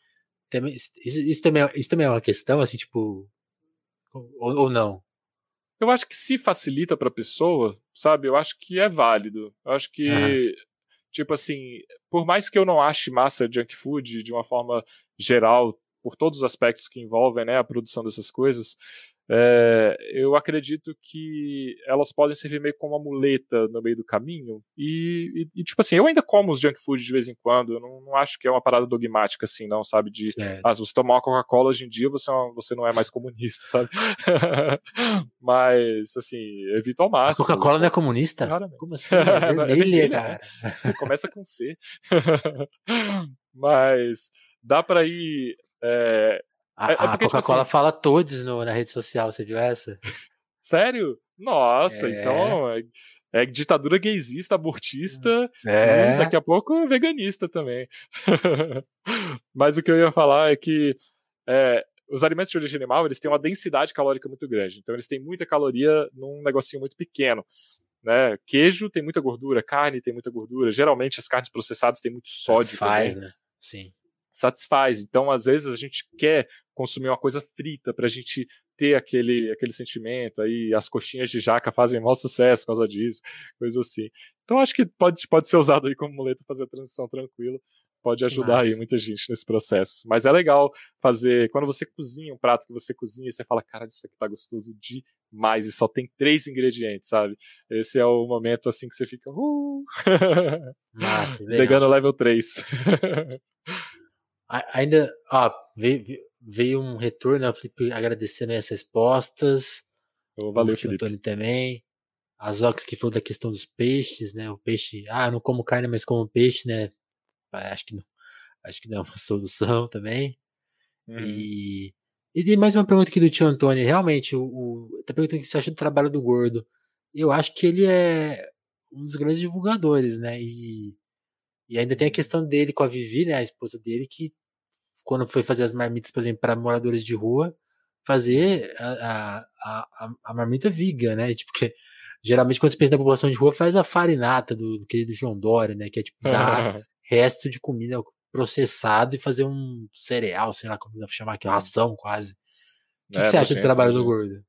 tem isso, isso, também, é, isso também é uma questão, assim, tipo. Ou, ou não? Eu acho que se facilita pra pessoa, sabe? Eu acho que é válido. Eu acho que. Uhum. Tipo assim, por mais que eu não ache massa junk food de uma forma geral, por todos os aspectos que envolvem né, a produção dessas coisas, é, eu acredito que elas podem servir meio como uma muleta no meio do caminho. E, e, e, tipo assim, eu ainda como os junk food de vez em quando. Eu não, não acho que é uma parada dogmática, assim, não, sabe? De ah, se você tomar uma Coca-Cola hoje em dia, você, é você não é mais comunista, sabe? Mas, assim, evito ao máximo. A Coca-Cola não é comunista? Como assim? É vermelha, é cara. Né? Começa com C. Mas dá para ir é, a, é, é a tipo Coca-Cola tipo fala todos no, na rede social, você viu essa? Sério? Nossa, é... então é, é, ditadura gaysista, abortista, é. daqui a pouco veganista também. Mas o que eu ia falar é que é, os alimentos de origem animal eles têm uma densidade calórica muito grande, então eles têm muita caloria num negocinho muito pequeno. Né? Queijo tem muita gordura, carne tem muita gordura. Geralmente as carnes processadas têm muito sódio. Faz, também. né? Sim satisfaz. Então, às vezes, a gente quer consumir uma coisa frita para a gente ter aquele, aquele sentimento. Aí as coxinhas de jaca fazem maior sucesso por causa disso, coisa assim. Então, acho que pode, pode ser usado aí como muleta fazer a transição tranquila. Pode ajudar Nossa. aí muita gente nesse processo. Mas é legal fazer. Quando você cozinha um prato que você cozinha, você fala, cara, isso aqui tá gostoso demais. E só tem três ingredientes, sabe? Esse é o momento assim que você fica. Uh! Nossa, Pegando level 3. Ainda, ó, veio, veio um retorno, né, o Felipe agradecendo as respostas. Oh, valeu, o Felipe. Antônio também. As Ox que falou da questão dos peixes, né? O peixe, ah, não como carne, mas como peixe, né? Ah, acho que não, acho que não é uma solução também. Uhum. E, e tem mais uma pergunta aqui do tio Antônio. Realmente, o, o tá perguntando o que você acha do trabalho do gordo. Eu acho que ele é um dos grandes divulgadores, né? E e ainda tem a questão dele com a Vivi, né, a esposa dele, que quando foi fazer as marmitas, por exemplo, para moradores de rua, fazer a, a, a, a marmita viga, né? Tipo, que geralmente quando você pensa na população de rua, faz a farinata do, do querido João Dória, né? Que é tipo dar resto de comida processado e fazer um cereal, sei lá como dá pra chamar aqui, ração quase. O que, é, que você acha do trabalho do gordo?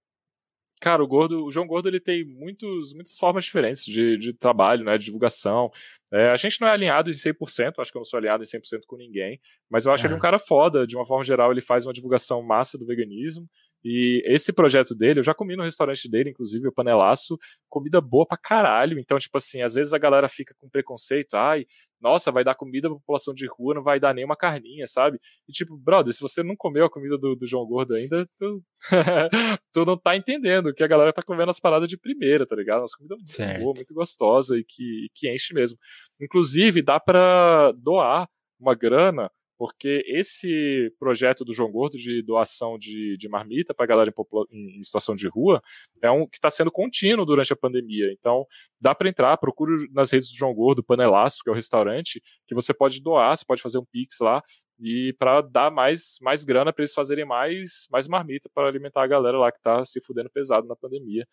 Cara, o Gordo, o João Gordo, ele tem muitos, muitas formas diferentes de, de trabalho, né, de divulgação. É, a gente não é alinhado em 100%, acho que eu não sou alinhado em 100% com ninguém, mas eu acho ele um cara foda. De uma forma geral, ele faz uma divulgação massa do veganismo. E esse projeto dele, eu já comi no restaurante dele, inclusive, o Panelaço, comida boa pra caralho. Então, tipo assim, às vezes a galera fica com preconceito, ai, nossa, vai dar comida pra população de rua, não vai dar nenhuma carninha, sabe? E tipo, brother, se você não comeu a comida do, do João Gordo ainda, tu, tu não tá entendendo que a galera tá comendo as paradas de primeira, tá ligado? Uma comida muito certo. boa, muito gostosa e que, que enche mesmo. Inclusive, dá para doar uma grana porque esse projeto do João Gordo de doação de, de marmita para galera em, em, situação de rua é um que está sendo contínuo durante a pandemia. Então, dá para entrar, procure nas redes do João Gordo, Panelaço, que é o restaurante, que você pode doar, você pode fazer um pix lá e para dar mais, mais grana para eles fazerem mais, mais marmita para alimentar a galera lá que está se fudendo pesado na pandemia.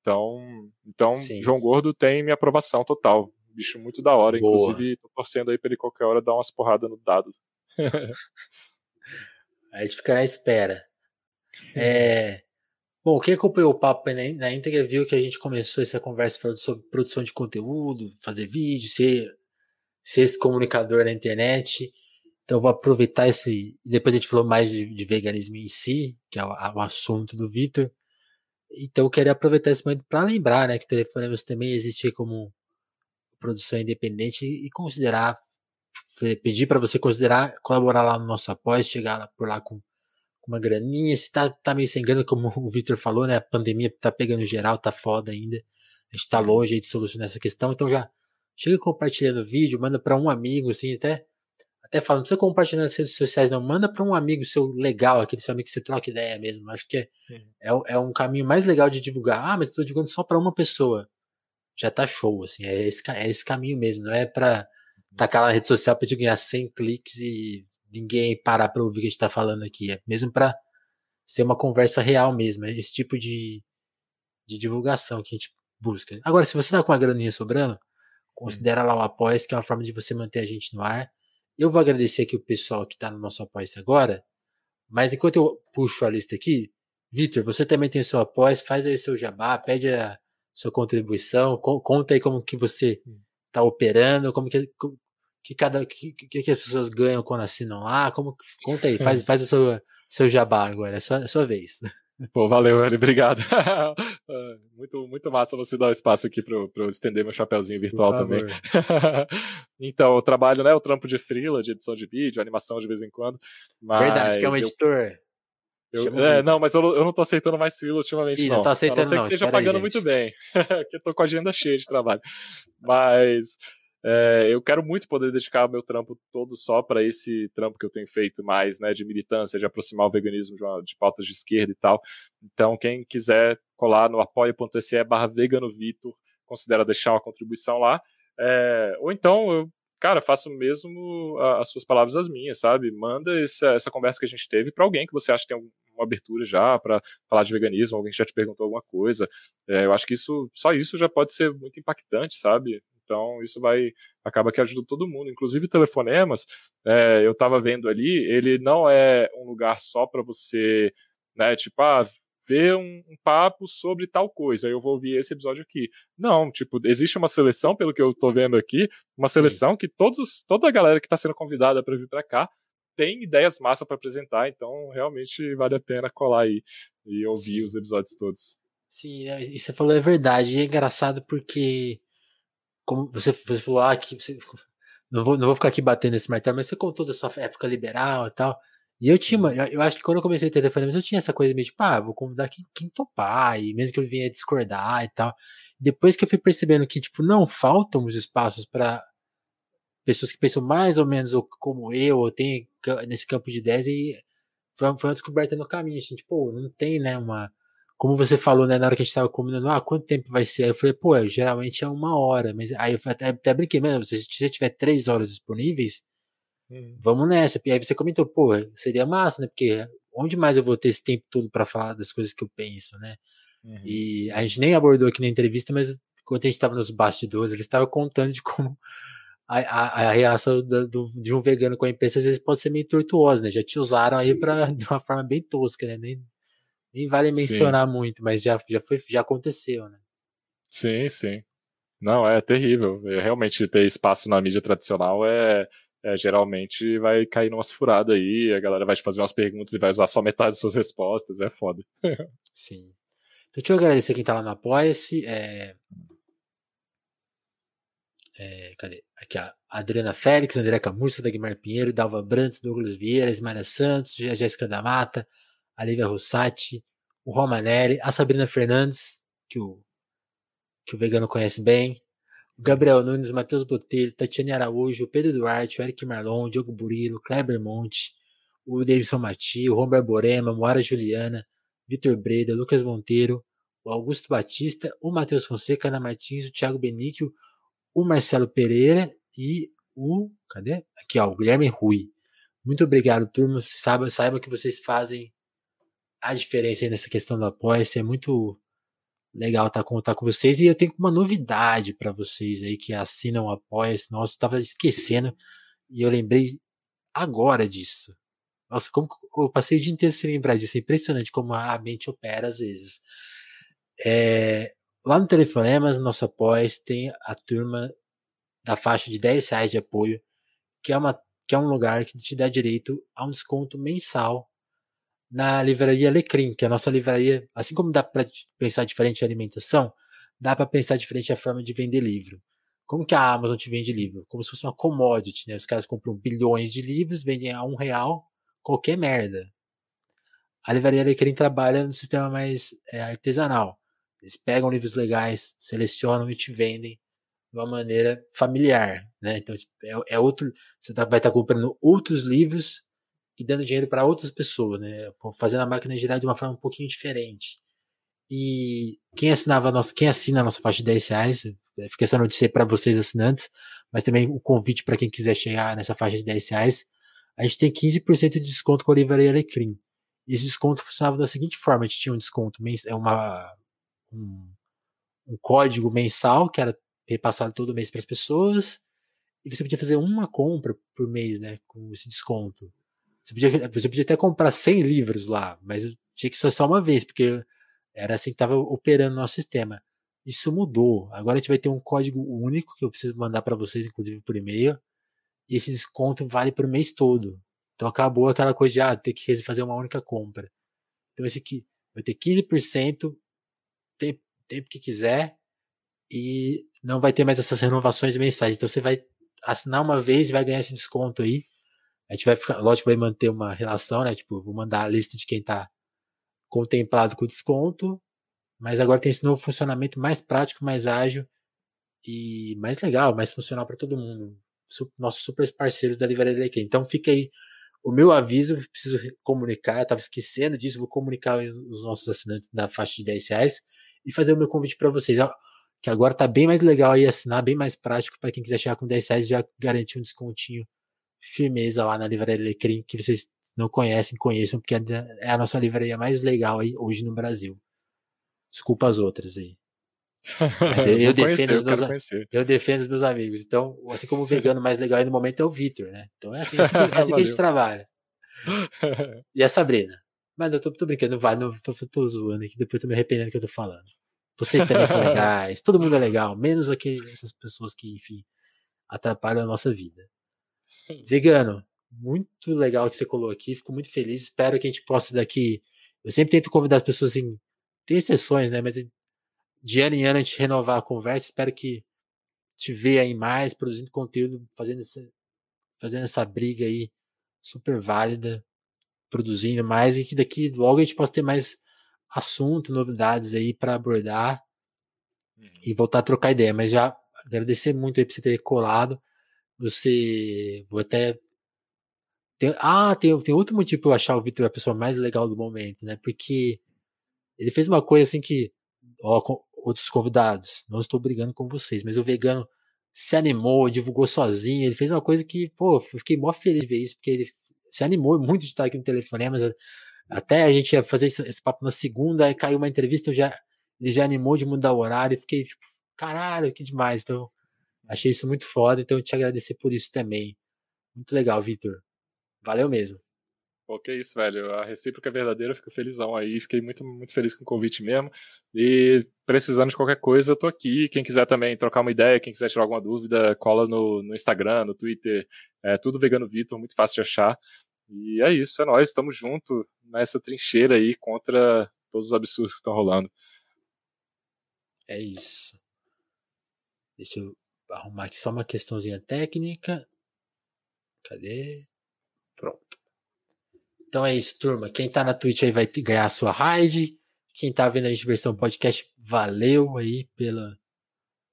Então, então João Gordo tem minha aprovação total bicho muito da hora. Boa. Inclusive, tô torcendo aí pra ele qualquer hora dar umas porradas no dado. A gente fica na espera. É... Bom, quem acompanhou o papo na, na íntegra viu que a gente começou essa conversa falando sobre produção de conteúdo, fazer vídeo, ser, ser esse comunicador na internet. Então vou aproveitar esse. Depois a gente falou mais de, de veganismo em si, que é o, o assunto do Vitor. Então eu queria aproveitar esse momento para lembrar né, que Telefonemas também existe como produção independente e considerar, pedir para você considerar colaborar lá no nosso apoio, chegar lá, por lá com, com, uma graninha. Se tá, tá meio sem grana, como o Victor falou, né? A pandemia tá pegando geral, tá foda ainda. A gente tá longe de solucionar essa questão, então já chega compartilhando o vídeo, manda para um amigo, assim, até até falando, não precisa compartilhar nas redes sociais, não. Manda para um amigo seu legal, aquele seu amigo que você troca ideia mesmo. Acho que é, é, é, um caminho mais legal de divulgar. Ah, mas estou divulgando só para uma pessoa já tá show, assim, é esse, é esse caminho mesmo, não é pra tacar na rede social pra te ganhar 100 cliques e ninguém parar pra ouvir o que a gente tá falando aqui, é mesmo pra ser uma conversa real mesmo, é esse tipo de, de divulgação que a gente busca. Agora, se você tá com uma graninha sobrando, considera lá o apoia que é uma forma de você manter a gente no ar. Eu vou agradecer aqui o pessoal que tá no nosso apoia agora, mas enquanto eu puxo a lista aqui, Vitor, você também tem o seu apoio, faz aí o seu jabá, pede a, sua contribuição. Conta aí como que você está hum. operando, como que, que cada que, que, as pessoas ganham quando assinam lá. Como, conta aí, faz, faz o seu, seu jabá agora, é sua, é sua vez. Pô, valeu, Eli, obrigado. Ah, muito, muito massa você dar o espaço aqui para eu estender meu chapéuzinho virtual também. então, eu trabalho, né, o trampo de freela, de edição de vídeo, animação de vez em quando. Verdade, que é um editor. Eu... Eu, é, não, mas eu, eu não tô aceitando mais freela ultimamente, Ih, não. não tô aceitando, a não. Sei que esteja pagando aí, muito bem, que eu tô com a agenda cheia de trabalho. Mas é, eu quero muito poder dedicar o meu trampo todo só para esse trampo que eu tenho feito mais, né, de militância, de aproximar o veganismo de, uma, de pautas de esquerda e tal. Então, quem quiser colar no apoia.se barra veganovitor, considera deixar uma contribuição lá. É, ou então, eu cara, faço mesmo as suas palavras as minhas, sabe? Manda essa, essa conversa que a gente teve para alguém que você acha que tem uma abertura já para falar de veganismo, alguém que já te perguntou alguma coisa. É, eu acho que isso, só isso já pode ser muito impactante, sabe? Então isso vai acaba que ajuda todo mundo, inclusive telefonemas. É, eu estava vendo ali, ele não é um lugar só para você, né? Tipo, ah, ver um, um, papo sobre tal coisa, eu vou ouvir esse episódio aqui. Não, tipo, existe uma seleção, pelo que eu tô vendo aqui, uma Sim. seleção que todos, toda a galera que está sendo convidada para vir para cá tem ideias massa para apresentar, então realmente vale a pena colar aí e ouvir Sim. os episódios todos. Sim, e você falou é verdade, e é engraçado porque como você, você falou ah, que você, não vou, não vou ficar aqui batendo nesse martelo, mas você contou da sua época liberal e tal. E eu tinha, eu acho que quando eu comecei a ter telefonemas, eu tinha essa coisa meio tipo, ah, vou convidar quem, quem topar, e mesmo que eu vinha discordar e tal. Depois que eu fui percebendo que, tipo, não faltam os espaços para pessoas que pensam mais ou menos como eu, ou tem nesse campo de ideias, e foi, foi uma descoberta no caminho, assim, tipo, não tem, né, uma. Como você falou, né, na hora que a gente tava combinando, ah, quanto tempo vai ser? Aí eu falei, pô, geralmente é uma hora, mas aí eu até, até brinquei, mesmo, se você tiver três horas disponíveis, Hum. Vamos nessa. E aí você comentou, pô, seria massa, né? Porque onde mais eu vou ter esse tempo todo para falar das coisas que eu penso, né? Uhum. E a gente nem abordou aqui na entrevista, mas quando a gente estava nos bastidores, eles estavam contando de como a, a, a reação do, do, de um vegano com a imprensa às vezes pode ser meio tortuosa, né? Já te usaram aí pra, de uma forma bem tosca, né? Nem, nem vale mencionar sim. muito, mas já, já, foi, já aconteceu, né? Sim, sim. Não, é terrível. É, realmente ter espaço na mídia tradicional é, é, geralmente vai cair numas furadas aí, a galera vai te fazer umas perguntas e vai usar só metade das suas respostas, é foda. Sim. Então, deixa eu agradecer quem tá lá no Apoia-se. É... É, cadê? Aqui, a Adriana Félix, André Camurça, Dagmar Pinheiro, Dalva Brantes, Douglas Vieira, Ismaria Santos, Jéssica da Mata, a Lívia Rossati, o Romanelli, a Sabrina Fernandes, que o, que o vegano conhece bem, Gabriel Nunes, Matheus Botelho, Tatiane Araújo, Pedro Duarte, Eric Marlon, Diogo Burilo, Kleber Monte, o Davidson Mati, o Romber Borema, Moara Juliana, Vitor Breda, Lucas Monteiro, o Augusto Batista, o Matheus Fonseca, Ana Martins, o Thiago Benício, o Marcelo Pereira e o. Cadê? Aqui, ó, o Guilherme Rui. Muito obrigado, turma. Saiba, saiba que vocês fazem a diferença nessa questão do apoio. É muito legal tá, contar com vocês. E eu tenho uma novidade para vocês aí que assinam o Apoia-se. Nossa, eu tava esquecendo e eu lembrei agora disso. Nossa, como eu passei o dia inteiro sem lembrar disso. É impressionante como a mente opera às vezes. É, lá no Telefonemas, nosso apoia tem a turma da faixa de 10 reais de apoio, que é, uma, que é um lugar que te dá direito a um desconto mensal na livraria Alecrim, que é a nossa livraria, assim como dá para pensar diferente a alimentação, dá para pensar diferente a forma de vender livro. Como que a Amazon te vende livro? Como se fosse uma commodity, né? Os caras compram bilhões de livros, vendem a um real qualquer merda. A livraria Alecrim trabalha no sistema mais é, artesanal. Eles pegam livros legais, selecionam e te vendem de uma maneira familiar, né? Então tipo, é, é outro, você tá, vai estar tá comprando outros livros e dando dinheiro para outras pessoas, né? Fazendo a máquina girar de uma forma um pouquinho diferente. E quem assinava nossa, quem assina a nossa faixa de 10 reais, é, fica essa notícia para vocês assinantes, mas também o convite para quem quiser chegar nessa faixa de 10 reais. A gente tem 15% de desconto com a Livraria Alecrim. Esse desconto funcionava da seguinte forma: a gente tinha um desconto, é uma, um, um código mensal que era repassado todo mês para as pessoas, e você podia fazer uma compra por mês, né, com esse desconto. Você podia, você podia até comprar 100 livros lá, mas tinha que ser só uma vez, porque era assim que estava operando o nosso sistema. Isso mudou. Agora a gente vai ter um código único que eu preciso mandar para vocês, inclusive por e-mail. E esse desconto vale para o mês todo. Então acabou aquela coisa de ah, ter que fazer uma única compra. Então esse aqui vai ter 15%, tempo, tempo que quiser, e não vai ter mais essas renovações mensais. Então você vai assinar uma vez e vai ganhar esse desconto aí. A gente vai ficar, lógico, vai manter uma relação, né? Tipo, vou mandar a lista de quem tá contemplado com desconto, mas agora tem esse novo funcionamento mais prático, mais ágil e mais legal, mais funcional para todo mundo. Nossos super parceiros da Livraria Leque. Então fica aí o meu aviso, preciso comunicar, eu tava esquecendo disso, vou comunicar os nossos assinantes da faixa de 10 reais e fazer o meu convite para vocês. Que agora tá bem mais legal aí assinar, bem mais prático para quem quiser chegar com 10 reais já garantir um descontinho firmeza lá na livraria Lecrim, que vocês não conhecem, conheçam, porque é a nossa livraria mais legal aí hoje no Brasil. Desculpa as outras aí. Mas eu, eu defendo conhecer, os meus, eu, eu defendo os meus amigos. Então, assim como o vegano mais legal aí no momento é o Vitor, né? Então é assim, é assim, é assim que a gente trabalha. E a Sabrina. Mas eu tô, tô brincando, vai, não, tô, tô zoando aqui, depois tô me arrependendo do que eu tô falando. Vocês também são legais, todo mundo é legal, menos aqui essas pessoas que, enfim, atrapalham a nossa vida. Vegano, muito legal que você colocou aqui, fico muito feliz. Espero que a gente possa daqui. Eu sempre tento convidar as pessoas assim. Tem exceções, né? Mas de ano em ano a gente renovar a conversa. Espero que te ver aí mais, produzindo conteúdo, fazendo essa, fazendo essa briga aí super válida, produzindo mais e que daqui logo a gente possa ter mais assunto, novidades aí para abordar uhum. e voltar a trocar ideia. Mas já agradecer muito aí por você ter colado. Você. Vou até. Tem, ah, tem, tem outro motivo pra eu achar o Victor a pessoa mais legal do momento, né? Porque ele fez uma coisa assim que. Ó, outros convidados, não estou brigando com vocês, mas o vegano se animou, divulgou sozinho. Ele fez uma coisa que, pô, fiquei mó feliz de ver isso, porque ele se animou muito de estar aqui no telefone, mas até a gente ia fazer esse, esse papo na segunda, aí caiu uma entrevista, eu já ele já animou de mudar o horário. Fiquei tipo, caralho, que demais. Então, achei isso muito foda. Então, eu te agradecer por isso também. Muito legal, Vitor. Valeu mesmo. Pô, que isso, velho. A recíproca é verdadeira, eu fico felizão aí. Fiquei muito, muito feliz com o convite mesmo. E precisando de qualquer coisa, eu tô aqui. Quem quiser também trocar uma ideia, quem quiser tirar alguma dúvida, cola no, no Instagram, no Twitter. É tudo Vegano Vitor, muito fácil de achar. E é isso, é nós. Estamos juntos nessa trincheira aí contra todos os absurdos que estão rolando. É isso. Deixa eu arrumar aqui só uma questãozinha técnica. Cadê? Pronto. Então é isso, turma. Quem tá na Twitch aí vai ganhar a sua raid. Quem tá vendo a gente versão podcast, valeu aí pela,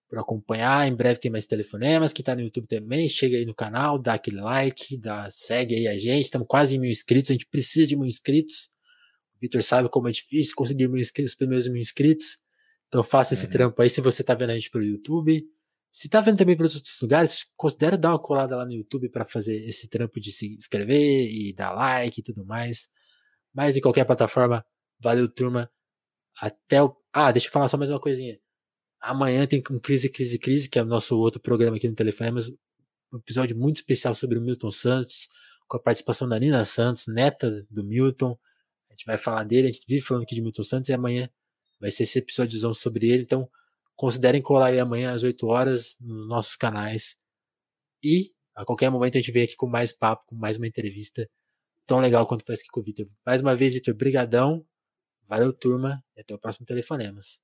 por acompanhar. Em breve tem mais telefonemas. Quem tá no YouTube também, chega aí no canal, dá aquele like, dá, segue aí a gente. Estamos quase em mil inscritos. A gente precisa de mil inscritos. O Vitor sabe como é difícil conseguir mil inscritos, os primeiros mil inscritos. Então faça esse uhum. trampo aí se você tá vendo a gente pelo YouTube. Se tá vendo também pelos outros lugares, considere dar uma colada lá no YouTube para fazer esse trampo de se inscrever e dar like e tudo mais. Mas em qualquer plataforma, valeu turma. Até o. Ah, deixa eu falar só mais uma coisinha. Amanhã tem um Crise, Crise, Crise, que é o nosso outro programa aqui no telefone, mas um episódio muito especial sobre o Milton Santos, com a participação da Nina Santos, neta do Milton. A gente vai falar dele, a gente vive falando aqui de Milton Santos e amanhã vai ser esse episódiozão sobre ele. Então, Considerem colar aí amanhã às 8 horas nos nossos canais. E a qualquer momento a gente vem aqui com mais papo, com mais uma entrevista tão legal quanto foi aqui com o Vitor. Mais uma vez, Vitor, brigadão. Valeu, turma, e até o próximo Telefonemas.